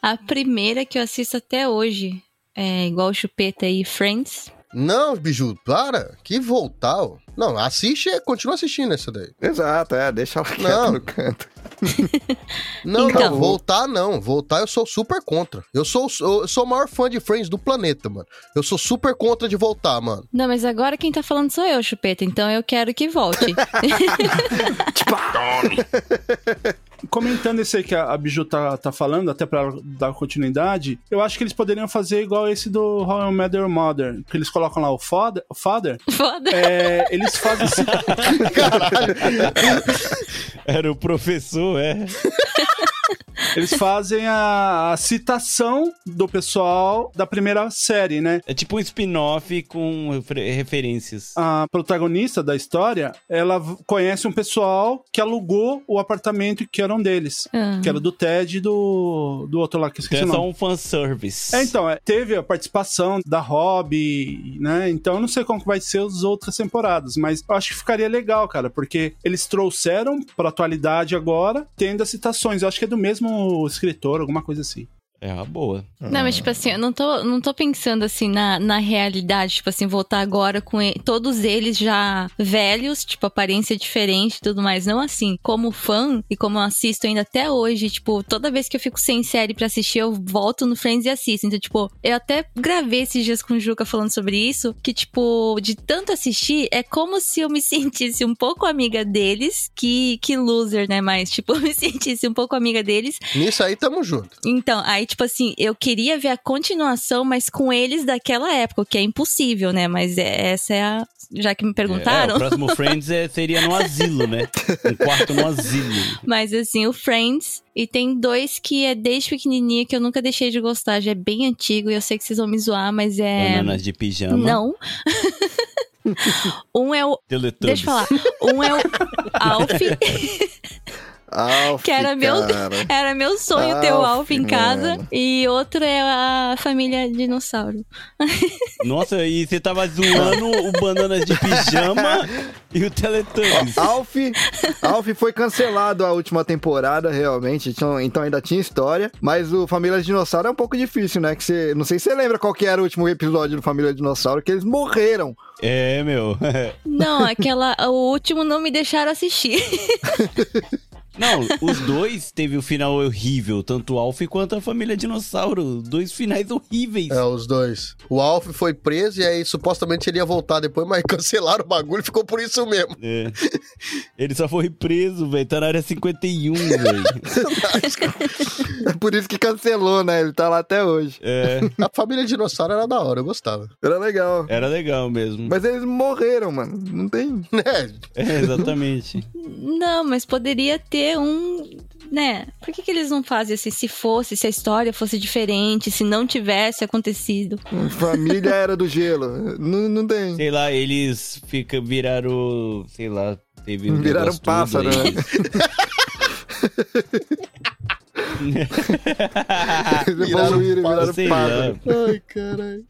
A primeira que eu assisto até hoje é igual o Chupeta aí, Friends. Não, Biju, para. Que voltar, ó. Não, assiste e continua assistindo essa daí. Exato, é, deixa ela quieta Não. no canto. Não, Então. não, voltar não. Voltar eu sou super contra. Eu sou, eu sou o maior fã de Friends do planeta, mano. Eu sou super contra de voltar, mano. Não, mas agora quem tá falando sou eu, Chupeta, então eu quero que volte. comentando esse aí que a, a Biju tá, tá falando, até pra ela dar continuidade, eu acho que eles poderiam fazer igual esse do How I Met Your Mother, que eles colocam lá o father, o father Foda. é, eles fazem assim, Era o professor, é. Eles fazem a, a citação do pessoal da primeira série, né? É tipo um spin-off com refer- referências. A protagonista da história, ela conhece um pessoal que alugou o apartamento que eram deles. Ah. Que era do Ted e do, do outro lá que eu Então esqueci é o só um fanservice. É, então, é, teve a participação da Hobby, né? Então eu não sei como que vai ser as outras temporadas, mas eu acho que ficaria legal, cara, porque eles trouxeram pra atualidade agora, tendo as citações. Eu acho que é do mesmo escritor, alguma coisa assim. É uma boa. Não, mas tipo assim, eu não tô, não tô pensando assim na, na realidade, tipo assim, voltar agora com e- todos eles já velhos, tipo, aparência diferente e tudo mais. Não assim, como fã e como eu assisto ainda até hoje, tipo, toda vez que eu fico sem série pra assistir, eu volto no Friends e assisto. Então, tipo, eu até gravei esses dias com o Juca falando sobre isso, que, tipo, de tanto assistir, é como se eu me sentisse um pouco amiga deles, que, que loser, né? Mas, tipo, eu me sentisse um pouco amiga deles Nisso aí tamo junto. então, aí, tipo assim, eu queria ver a continuação, mas com eles daquela época, o que é impossível, né? Mas é- essa é a. Já que me É, perguntaram. o próximo Friends é- seria no asilo, né? Um quarto no asilo. Mas assim, o Friends. E tem dois que é desde pequenininha que eu nunca deixei de gostar. Já é bem antigo e eu sei que vocês vão me zoar, mas é. Bananas de pijama. Não. um é o. Deixa eu falar. Um é o Alf. Alf, Que era meu- cara. Era meu sonho ter o Alf, Alf em casa. mano. E outro é a família dinossauro. Nossa, e você tava zoando o Bananas de Pijama e o Teletubbies. Alf, Alf foi cancelado a última temporada, realmente. Então, então ainda tinha história. Mas o Família Dinossauro é um pouco difícil, né? Que você, não sei se você lembra qual que era o último episódio do Família Dinossauro, que eles morreram. É, meu. Não, aquela. O último não me deixaram assistir. Não, os dois teve o final horrível, tanto o Alf quanto a família Dinossauro. Dois finais horríveis. É, os dois. O Alf foi preso e aí supostamente ele ia voltar depois, mas cancelaram o bagulho e ficou por isso mesmo. É. Ele só foi preso, velho. Tá na área 51, velho. É por isso que cancelou, né? Ele tá lá até hoje. É, A família dinossauro era da hora, eu gostava. Era legal. era legal mesmo. Mas eles morreram, mano. Não tem. É, É, exatamente. Não, mas poderia ter um. Né? Por que, que eles não fazem assim? Se fosse, se a história fosse diferente, se não tivesse acontecido. Família era do gelo. Não, não tem. Sei lá, eles fica, viraram. Sei lá, teve um Viraram pássaro, né? Evoluíram, viraram Sei lá. Ai, caralho.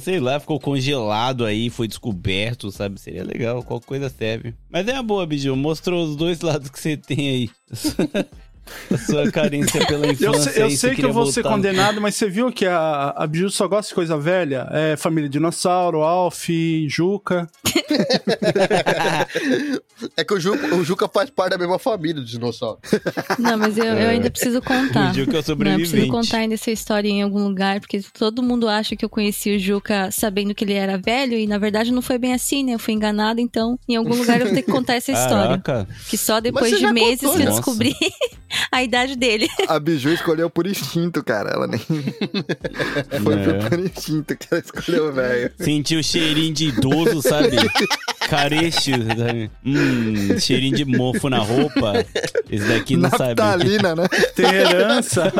sei lá, ficou congelado aí, foi descoberto, sabe? Seria legal, qualquer coisa serve. Mas é uma boa, Biju, mostrou os dois lados que você tem aí. A sua carência pela infância. Eu sei, eu sei que eu vou ser voltar. condenado, mas você viu que a, a Biju só gosta de coisa velha? É Família Dinossauro, Alf, Juca. É que o Juca, o Juca faz parte da mesma família do dinossauro. Não, mas eu, eu ainda preciso contar. O Juca é o Não, eu sobrevivente. preciso contar ainda essa história em algum lugar, porque todo mundo acha que eu conheci o Juca sabendo que ele era velho, e na verdade não foi bem assim, né? Eu fui enganada, então em algum lugar eu vou ter que contar essa história. Caraca. Que só depois de meses contou, que eu nossa. descobri a idade dele. A Biju escolheu por instinto, cara. Ela nem. Foi É. por instinto que ela escolheu, velho. Sentiu o cheirinho de idoso, sabe? Carecho, sabe? Hum, cheirinho de mofo na roupa. Esse daqui não sabe. Naftalina, né? Tem herança.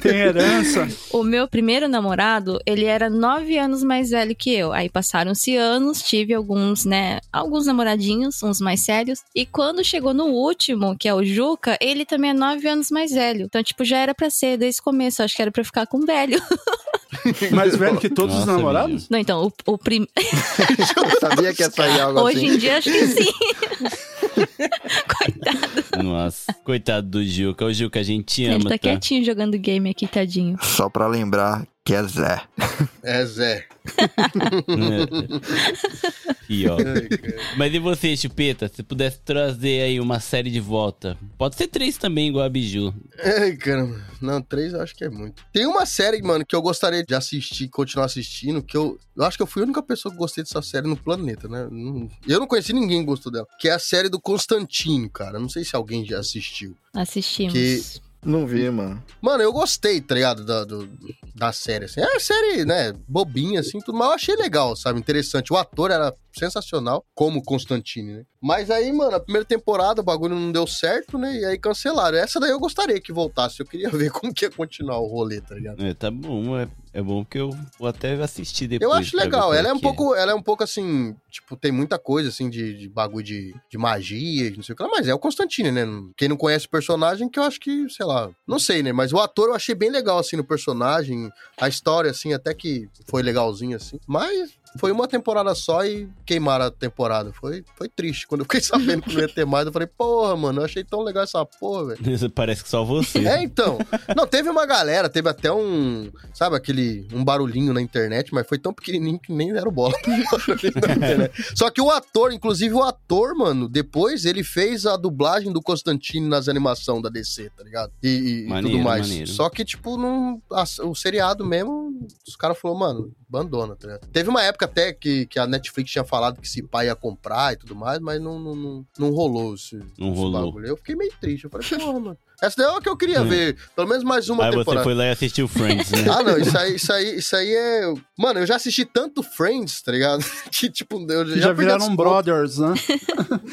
Tem herança. O meu primeiro namorado, ele era nove anos mais velho que eu. Aí passaram-se anos, tive alguns, né, alguns namoradinhos, uns mais sérios. E quando chegou no último, que é o Juca, ele também é nove anos mais velho. Então, tipo, já era pra ser desde o começo. Acho que era pra ficar com velho. Mais velho que todos os Nossa, namorados? Não, então, o, o prim... Eu sabia que ia sair algo hoje assim. em dia acho que sim. Coitado. Nossa, coitado do Gilca. Ô, Gilca, a gente te Ele ama, tá tá? quietinho jogando game aqui, tadinho. Só pra lembrar Aqui é Zé. É, Zé. E ó. Mas e você, Chupeta? Se pudesse trazer aí uma série de volta. Pode ser três também, igual a Biju. Ai, caramba. Não, três eu acho que é muito. Tem uma série, mano, que eu gostaria de assistir, continuar assistindo, que eu. Eu acho que eu fui a única pessoa que gostei dessa série no planeta, né? Eu não conheci ninguém que gostou dela. Que é a série do Constantino, cara. Não sei se alguém já assistiu. Assistimos. Que- Não vi, mano. Mano, eu gostei, tá ligado? Da, do- da série, assim. É uma série, né, bobinha, assim, tudo, mas eu achei legal, sabe? Interessante. O ator era sensacional, como Constantine, né? Mas aí, mano, a primeira temporada o bagulho não deu certo, né? E aí cancelaram. Essa daí eu gostaria que voltasse. Eu queria ver como que ia continuar o rolê, tá ligado? É, tá bom, é, é bom que eu vou até assistir depois. Eu acho legal. qual Ela é um que pouco, ela é um pouco assim, tipo, tem muita coisa assim de, de bagulho de, de magia, não sei o que lá, mas é o Constantine, né? Quem não conhece o personagem, que eu acho que, sei lá, não sei, né? Mas o ator eu achei bem legal assim no personagem, a história assim, até que foi legalzinho assim. Mas foi uma temporada só e queimaram a temporada. Foi, foi triste. Quando eu fiquei sabendo que não ia ter mais, eu falei, porra, mano, eu achei tão legal essa porra, velho. Parece que só você. É, então. Não, teve uma galera, teve até um, sabe, aquele, um barulhinho na internet, mas foi tão pequenininho que nem deram bola. Só que o ator, inclusive o ator, mano, depois ele fez a dublagem do Constantine nas animações da DC, tá ligado? E, e- Maneiro, tudo mais. maneiro. Só que, tipo, não, a- o seriado mesmo, os caras falaram, mano, abandona, tá ligado? Teve uma época até que, que a Netflix tinha falado que esse pai ia comprar e tudo mais, mas não, não, não, não rolou esse, Não esse rolou. bagulho. Eu fiquei meio triste. Eu falei, porra, mano. Essa daí é uma que eu queria Hum. ver. Pelo menos mais uma Aí você temporada. foi lá e assistiu Friends, né? Ah, não, isso aí, isso aí, isso aí é. Mano, eu já assisti tanto Friends, tá ligado? Que, tipo, eu já, já viraram brothers, né?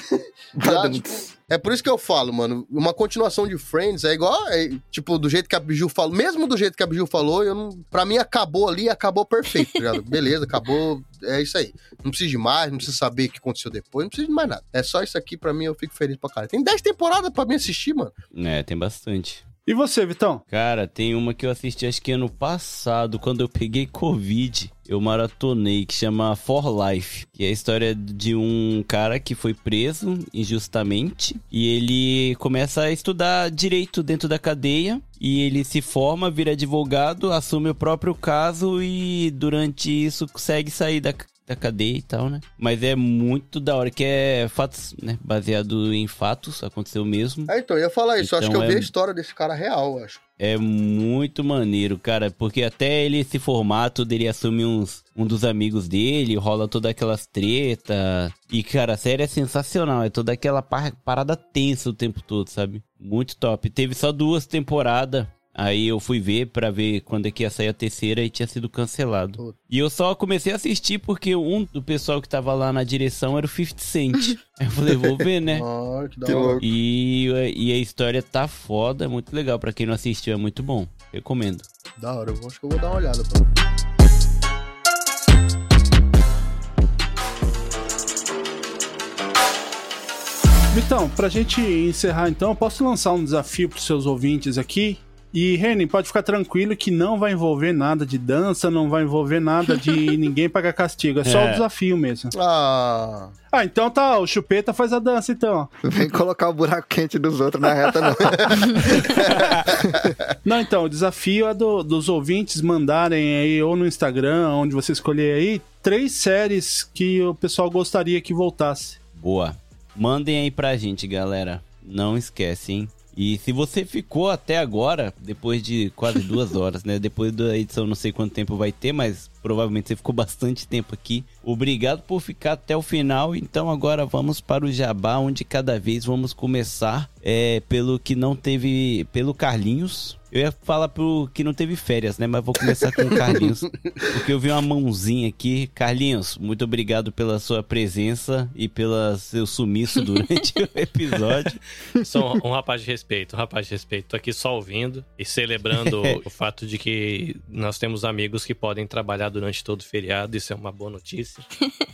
Já, tipo, é por isso que eu falo, mano. Uma continuação de Friends é igual, é, tipo, do jeito que a Biju falou. Mesmo do jeito que a Biju falou, eu não, pra mim acabou ali, acabou perfeito, tá ligado? Beleza, acabou. É isso aí. Não precisa de mais, não precisa saber o que aconteceu depois, não precisa de mais nada. É só isso aqui, pra mim, eu fico feliz pra caralho. Tem 10 temporadas pra mim assistir, mano. É, tem bastante. E você, Vitão? Cara, tem uma que eu assisti acho que ano passado, quando eu peguei Covid. Eu maratonei, que chama For Life. Que é a história de um cara que foi preso injustamente. E ele começa a estudar direito dentro da cadeia. E ele se forma, vira advogado, assume o próprio caso e durante isso consegue sair da, da cadeia e tal, né? Mas é muito da hora, que é fatos, né? Baseado em fatos, aconteceu mesmo. É, então, eu ia falar isso. eu acho que eu Então vi é- a história desse cara real, acho. É muito maneiro, cara, porque até ele se formar, tudo ele assume uns, um dos amigos dele, rola todas aquelas treta. E, cara, a série é sensacional, é toda aquela par- parada tensa o tempo todo, sabe? Muito top. Teve só duas temporadas. Aí eu fui ver pra ver quando é que ia sair a terceira e tinha sido cancelado. Puta. E eu só comecei a assistir porque um do pessoal que tava lá na direção era o 50 Cent. Aí eu falei, vou ver, né? Ah, que da hora. E, e a história tá foda, é muito legal. Pra quem não assistiu, é muito bom. Recomendo. Da hora, eu acho que eu vou dar uma olhada. Pra... Vitão, pra gente encerrar então, eu posso lançar um desafio pros seus ouvintes aqui. E, Reni, pode ficar tranquilo que não vai envolver nada de dança, não vai envolver nada de ninguém pagar castigo. É só É. o desafio mesmo. Ah, Ah, então tá, o chupeta faz a dança então. Vem colocar o buraco quente dos outros na reta, não. Não, então, o desafio é do- dos ouvintes mandarem aí, ou no Instagram, onde você escolher aí, três séries que o pessoal gostaria que voltasse. Boa. Mandem aí pra gente, galera. Não esquece, hein? E se você ficou até agora, depois de quase duas horas, né? Depois da edição, não sei quanto tempo vai ter, mas provavelmente você ficou bastante tempo aqui. Obrigado por ficar até o final. Então agora vamos para o Jabá, onde cada vez vamos começar é, pelo que não teve. pelo Carlinhos. Eu ia falar pro que não teve férias, né? Mas vou começar com o Carlinhos. porque eu vi uma mãozinha aqui. Carlinhos, muito obrigado pela sua presença e pelo seu sumiço durante o episódio. Sou um, um rapaz de respeito, um rapaz de respeito. Tô aqui só ouvindo e celebrando o fato de que nós temos amigos que podem trabalhar durante todo o feriado. Isso é uma boa notícia.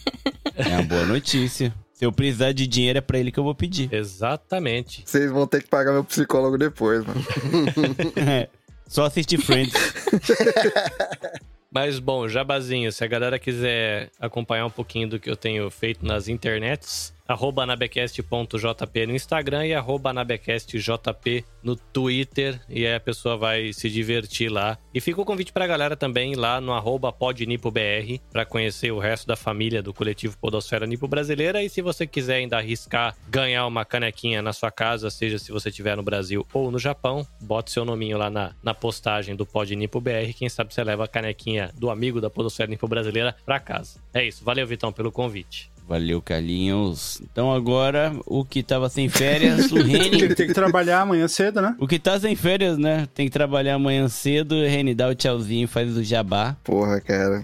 É uma boa notícia. Se eu precisar de dinheiro, é pra ele que eu vou pedir. Exatamente. Vocês vão ter que pagar meu psicólogo depois, mano. É, Só assistir Friends. Mas bom, jabazinho, se a galera quiser acompanhar um pouquinho do que eu tenho feito nas internets, arroba anabecast.jp no Instagram e arroba anabecastjp no Twitter. E aí a pessoa vai se divertir lá. E fica o convite pra galera também lá no arroba podnipobr para conhecer o resto da família do coletivo Podosfera Nipo Brasileira. E se você quiser ainda arriscar ganhar uma canequinha na sua casa, seja se você estiver no Brasil ou no Japão, bote seu nominho lá na, na postagem do Pod Nipo BR. Quem sabe você leva a canequinha do amigo da Podosfera Nipo Brasileira pra casa. É isso. Valeu, Vitão, pelo convite. Valeu, Carlinhos. Então agora, o que tava sem férias, o Reni. Tem que trabalhar amanhã cedo, né? O que tá sem férias, né? Tem que trabalhar amanhã cedo. O Reni dá o tchauzinho, faz o jabá. Porra, cara.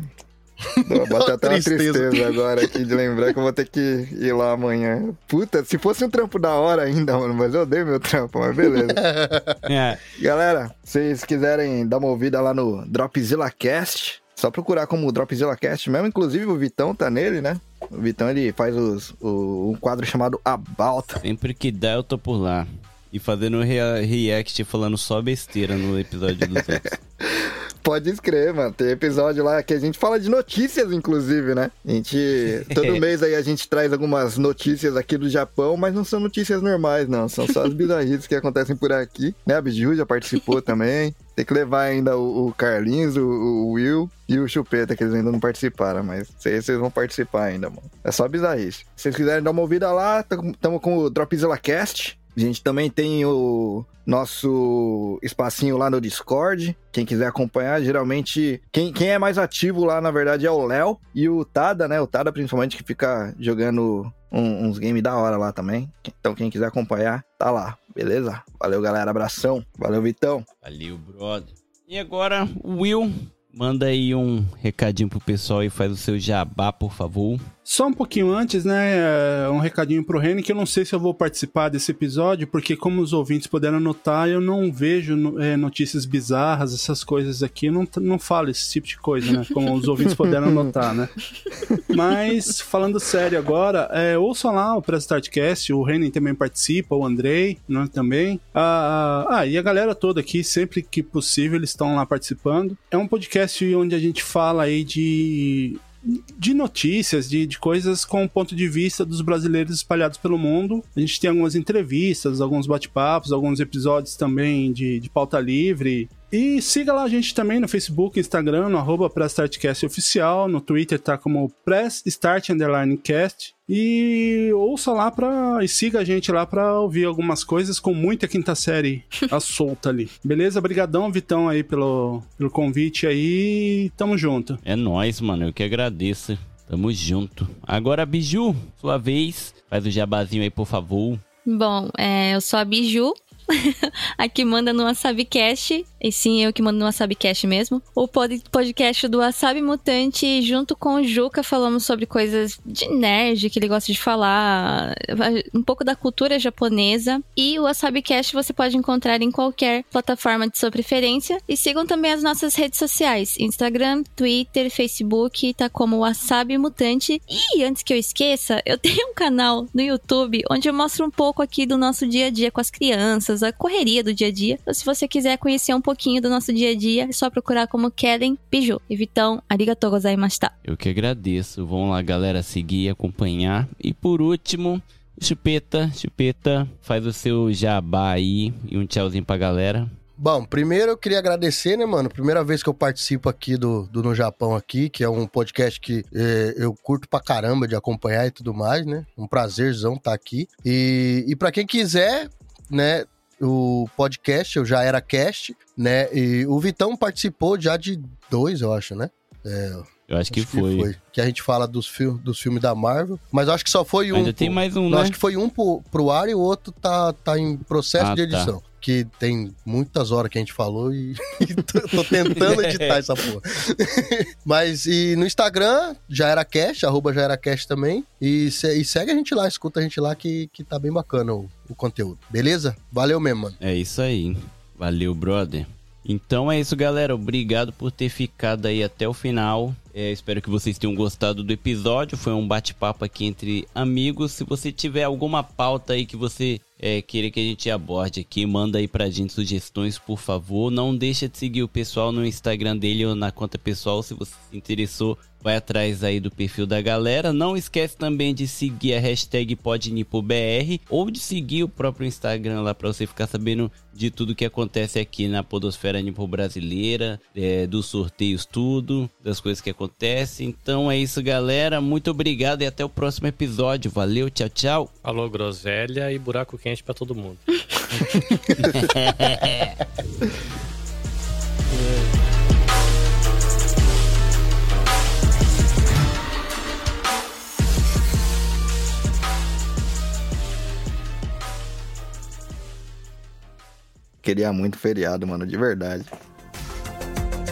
Bateu até uma tristeza agora aqui de lembrar que eu vou ter que ir lá amanhã. Puta, se fosse um trampo da hora ainda, mano, mas eu odeio meu trampo, mas beleza. É. Galera, se vocês quiserem dar uma ouvida lá no Dropzilla Cast, só procurar como Dropzilla Cast mesmo. Inclusive o Vitão tá nele, né? O Vitão ele faz os, o, um quadro chamado About. Sempre que dá, eu tô por lá. E fazendo rea- react falando só besteira no episódio dos outros. Pode escrever, mano. Tem episódio lá que a gente fala de notícias, inclusive, né? A gente. Todo mês aí a gente traz algumas notícias aqui do Japão, mas não são notícias normais, não. São só as bizarrices que acontecem por aqui. Né? A Biju já participou também. Tem que levar ainda o, Carlinhos, o, Will e o Chupeta, que eles ainda não participaram, mas vocês vão participar ainda, mano. É só bizarrice. Se vocês quiserem dar uma ouvida lá, estamos com o Dropzilla Cast. A gente também tem o nosso espacinho lá no Discord. Quem quiser acompanhar, geralmente. Quem, quem é mais ativo lá, na verdade, é o Léo e o Tada, né? O Tada, principalmente, que fica jogando um- uns games da hora lá também. Então, quem quiser acompanhar, tá lá. Beleza? Valeu, galera. Abração. Valeu, Vitão. Valeu, brother. E agora, o Will, manda aí um recadinho pro pessoal e faz o seu jabá, por favor. Só um pouquinho antes, né, é, um recadinho pro Reni, que eu não sei se eu vou participar desse episódio, porque como os ouvintes puderam notar, eu não vejo é, notícias bizarras, essas coisas aqui, eu não, não falo esse tipo de coisa, né, como os ouvintes puderam notar, né. Mas, falando sério agora, é, ouçam lá o Press Startcast, o Reni também participa, o Andrei, né, também. Ah, ah, e a galera toda aqui, sempre que possível, eles estão lá participando. É um podcast onde a gente fala aí de de notícias, de, de coisas com o ponto de vista dos brasileiros espalhados pelo mundo. A gente tem algumas entrevistas, alguns bate-papos, alguns episódios também de, de pauta livre. E siga lá a gente também no Facebook, Instagram, no arroba Press Startcast Oficial, no Twitter tá como Press Start Underline Cast. E ouça lá pra. E siga a gente lá pra ouvir algumas coisas com muita quinta série a solta ali. Beleza? Obrigadão, Vitão, aí pelo, pelo convite aí. Tamo junto. É nóis, mano. Eu que agradeço. Tamo junto. Agora, Biju, sua vez. Faz o jabazinho aí, por favor. Bom, é, eu sou a Biju. Aqui manda no WasabiCast. E sim, eu que mando no WasabiCast mesmo. O pod- podcast do Wasabi Mutante, junto com o Juca, falamos sobre coisas de nerd que ele gosta de falar. Um pouco da cultura japonesa. E o WasabiCast você pode encontrar em qualquer plataforma de sua preferência. E sigam também as nossas redes sociais: Instagram, Twitter, Facebook, tá como Wasabi Mutante. E antes que eu esqueça, eu tenho um canal no YouTube onde eu mostro um pouco aqui do nosso dia a dia com as crianças, a correria do dia a dia. Então, se você quiser conhecer um pouquinho do nosso dia a dia, é só procurar como Kellen Biju. E Vitão, arigatou gozaimashita. Eu que agradeço. Vamos lá, galera, seguir e acompanhar. E por último, Chupeta. Chupeta, faz o seu jabá aí e um tchauzinho pra galera. Bom, primeiro eu queria agradecer, né, mano? Primeira vez que eu participo aqui do, do No Japão aqui, que é um podcast que eh, eu curto pra caramba de acompanhar e tudo mais, né? Um prazerzão estar aqui. E, e para quem quiser, né, o podcast, eu já era cast, né? E o Vitão participou já de dois, eu acho, né? É, Eu acho que acho foi. Que a gente fala dos, fil dos filmes da Marvel. Mas eu acho que só foi um. Ainda tem mais um, né? acho que foi um pro, pro ar e o outro tá, tá em processo Ah, de tá. Que tem muitas horas que a gente falou e, e tô, tô tentando editar essa porra. Mas e no Instagram, já era cast, arroba já era cast também. E, se- e segue a gente lá, escuta a gente lá que, que tá bem bacana o, o conteúdo. Beleza? Valeu mesmo, mano. É isso aí. Valeu, brother. Então é isso, galera. Obrigado por ter ficado aí até o final. É, espero que vocês tenham gostado do episódio. Foi um bate-papo aqui entre amigos. Se você tiver alguma pauta aí que você é, querer que a gente aborde aqui, manda aí pra gente sugestões, por favor. Não deixa de seguir o pessoal no Instagram dele ou na conta pessoal, se você se interessou, vai atrás aí do perfil da galera. Não esquece também de seguir a hashtag PodNipoBR ou de seguir o próprio Instagram lá pra você ficar sabendo de tudo que acontece aqui na Podosfera Nipo Brasileira, é, dos sorteios, tudo, das coisas que acontecem. Então é isso, galera. Muito obrigado e até o próximo episódio. Valeu, tchau, tchau. Falou groselha e buraco quente pra todo mundo. Queria muito feriado, mano, de verdade.